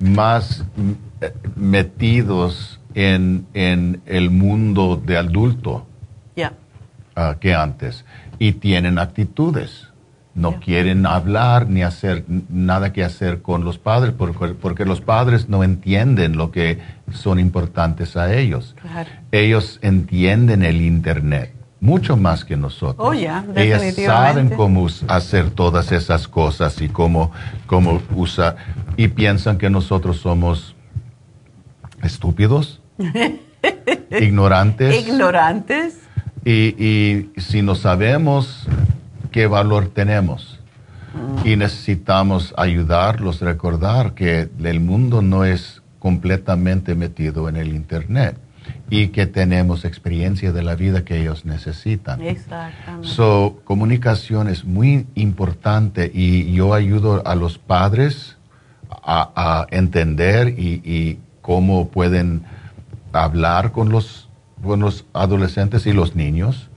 Más mm, eh, metidos en, en el mundo de adulto ah, que antes. y tienen actitudes. No quieren hablar ni hacer nada que hacer con los padres porque, porque los padres no entienden lo que son importantes a ellos. Ellos entienden el Internet mucho más que nosotros.
Oh, ya,
Ellas saben cómo hacer todas esas cosas y cómo, cómo usar y piensan que nosotros somos estúpidos, ignorantes.
Ignorantes.
Y, y si no sabemos qué valor tenemos y necesitamos ayudarlos, recordar que el mundo no es completamente metido en el Internet y que tenemos experiencia de la vida que ellos necesitan.
Exactamente.
So, comunicación es muy importante y yo ayudo a los padres a, entender y, cómo pueden hablar con los, con los adolescentes y los niños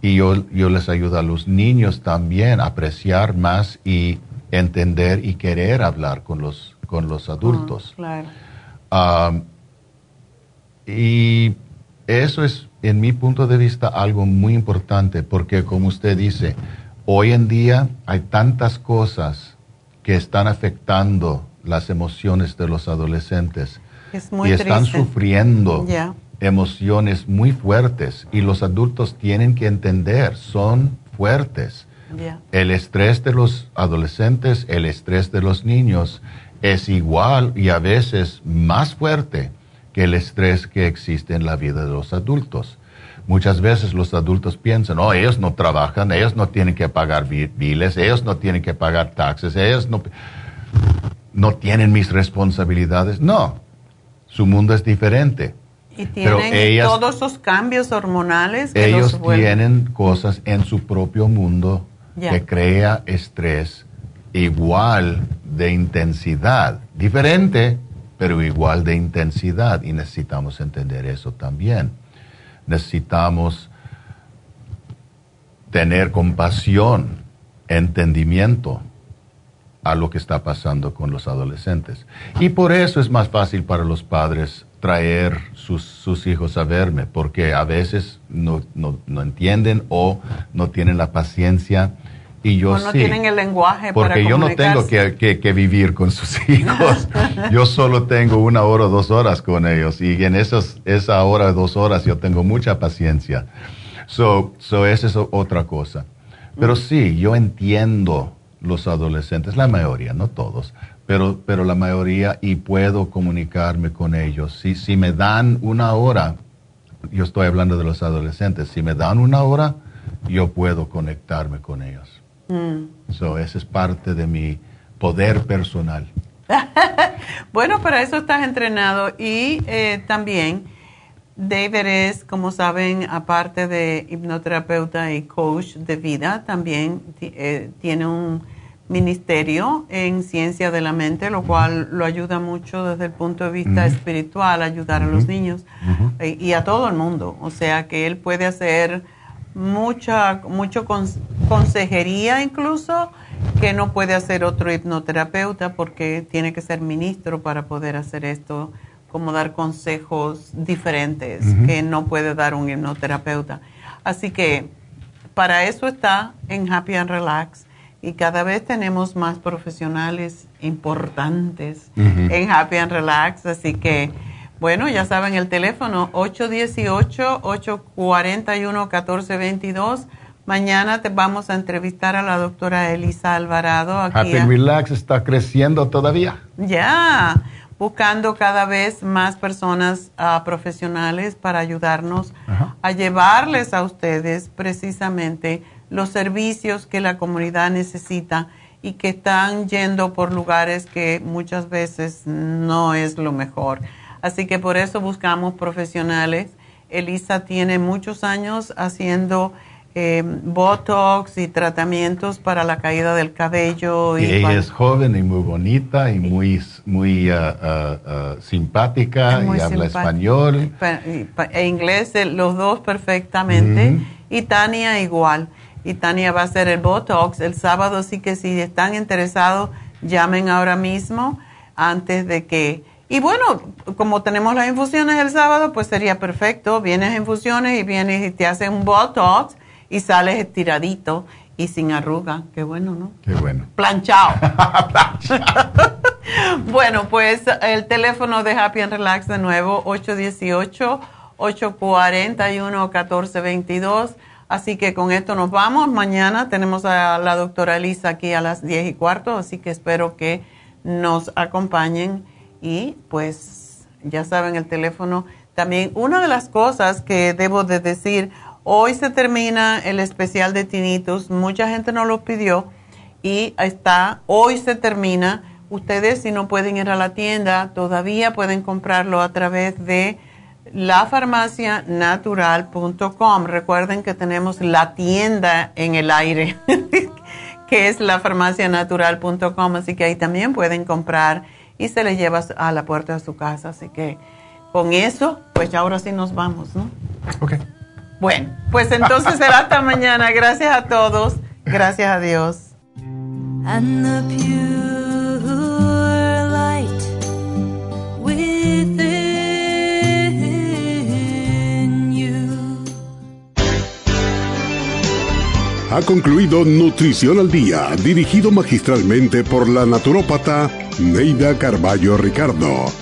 y yo, yo les ayudo a los niños también a apreciar más y entender y querer hablar con los, con los adultos.
claro.
y eso es, en mi punto de vista, algo muy importante porque, como usted dice, hoy en día hay tantas cosas que están afectando las emociones de los adolescentes y están sufriendo emociones muy fuertes y los adultos tienen que entender, son fuertes. El estrés de los adolescentes, el estrés de los niños es igual y a veces más fuerte que el estrés que existe en la vida de los adultos. Muchas veces los adultos piensan, oh, ellos no trabajan, ellos no tienen que pagar biles, ellos no tienen que pagar taxes, ellos no, no tienen mis responsabilidades. No, su mundo es diferente.
Y tienen todos esos cambios hormonales.
Que ellos tienen cosas en su propio mundo que crea estrés igual de intensidad, diferente, pero igual de intensidad. Y necesitamos entender eso también. Necesitamos tener compasión, entendimiento a lo que está pasando con los adolescentes. Y por eso es más fácil para los padres traer sus, sus hijos a verme, porque a veces no, no, no, entienden o no tienen la paciencia. Y yo
o no tienen el lenguaje
porque yo no tengo que, que, que, vivir con sus hijos. yo solo tengo una hora o dos horas con ellos y en esas, esa hora o dos horas yo tengo mucha paciencia. So, so esa es otra cosa. Pero sí, yo entiendo los adolescentes, la mayoría, no todos, pero, pero la mayoría y puedo comunicarme con ellos. Si, si me dan una hora, yo estoy hablando de los adolescentes, si me dan una hora, yo puedo conectarme con ellos. Mm. So, esa es parte de mi poder personal.
bueno, para eso estás entrenado y eh, también David es, como saben, aparte de hipnoterapeuta y coach de vida, también eh, tiene un ministerio en ciencia de la mente, lo cual lo ayuda mucho desde el punto de vista espiritual, ayudar a los niños eh, y, a todo el mundo. O sea que él puede hacer mucha mucho consejería incluso que no puede hacer otro hipnoterapeuta porque tiene que ser ministro para poder hacer esto, como dar consejos diferentes que no puede dar un hipnoterapeuta. Así que para eso está en Happy and Relax y cada vez tenemos más profesionales importantes en Happy and Relax, así que bueno, ya saben el teléfono 818-841-1422. Mañana te vamos a entrevistar a la doctora Elisa Alvarado.
Happy and Relax está creciendo todavía.
Ya, buscando cada vez más personas ah, profesionales para ayudarnos a llevarles a ustedes precisamente los servicios que la comunidad necesita y que están yendo por lugares que muchas veces no es lo mejor. Así que por eso buscamos profesionales. Elisa tiene muchos años haciendo eh, Botox y tratamientos para la caída del cabello.
Y, ella es joven y muy bonita y muy, muy uh, uh, uh, simpática y habla español.
E inglés, eh, los dos perfectamente. Y Tania igual y Tania va a hacer el Botox el sábado, así que si están interesados, llamen ahora mismo antes de que... Y bueno, como tenemos las infusiones el sábado, pues sería perfecto. Vienes a infusiones y vienes y te hacen un Botox y sales estiradito y sin arruga. Qué bueno, ¿no?
Qué bueno.
Planchado. bueno, pues el teléfono de Happy and Relax de nuevo, 818-841-1422. Así que con esto nos vamos. Mañana tenemos a la doctora Elisa aquí a las 10 y cuarto, así que espero que nos acompañen y pues ya saben el teléfono. También una de las cosas que debo de decir, hoy se termina el especial de Tinitus, mucha gente nos lo pidió y está, hoy se termina. Ustedes si no pueden ir a la tienda, todavía pueden comprarlo a través de lafarmacianatural.com. Recuerden que tenemos la tienda en el aire, que es lafarmacianatural.com, así que ahí también pueden comprar y se les lleva a la puerta de su casa. Así que con eso, pues ahora sí nos vamos, ¿no?
Ok.
Bueno, pues entonces será hasta mañana. Gracias a todos. Gracias a Dios.
Ha concluido Nutrición al Día, dirigido magistralmente por la naturópata Neida Carballo Ricardo.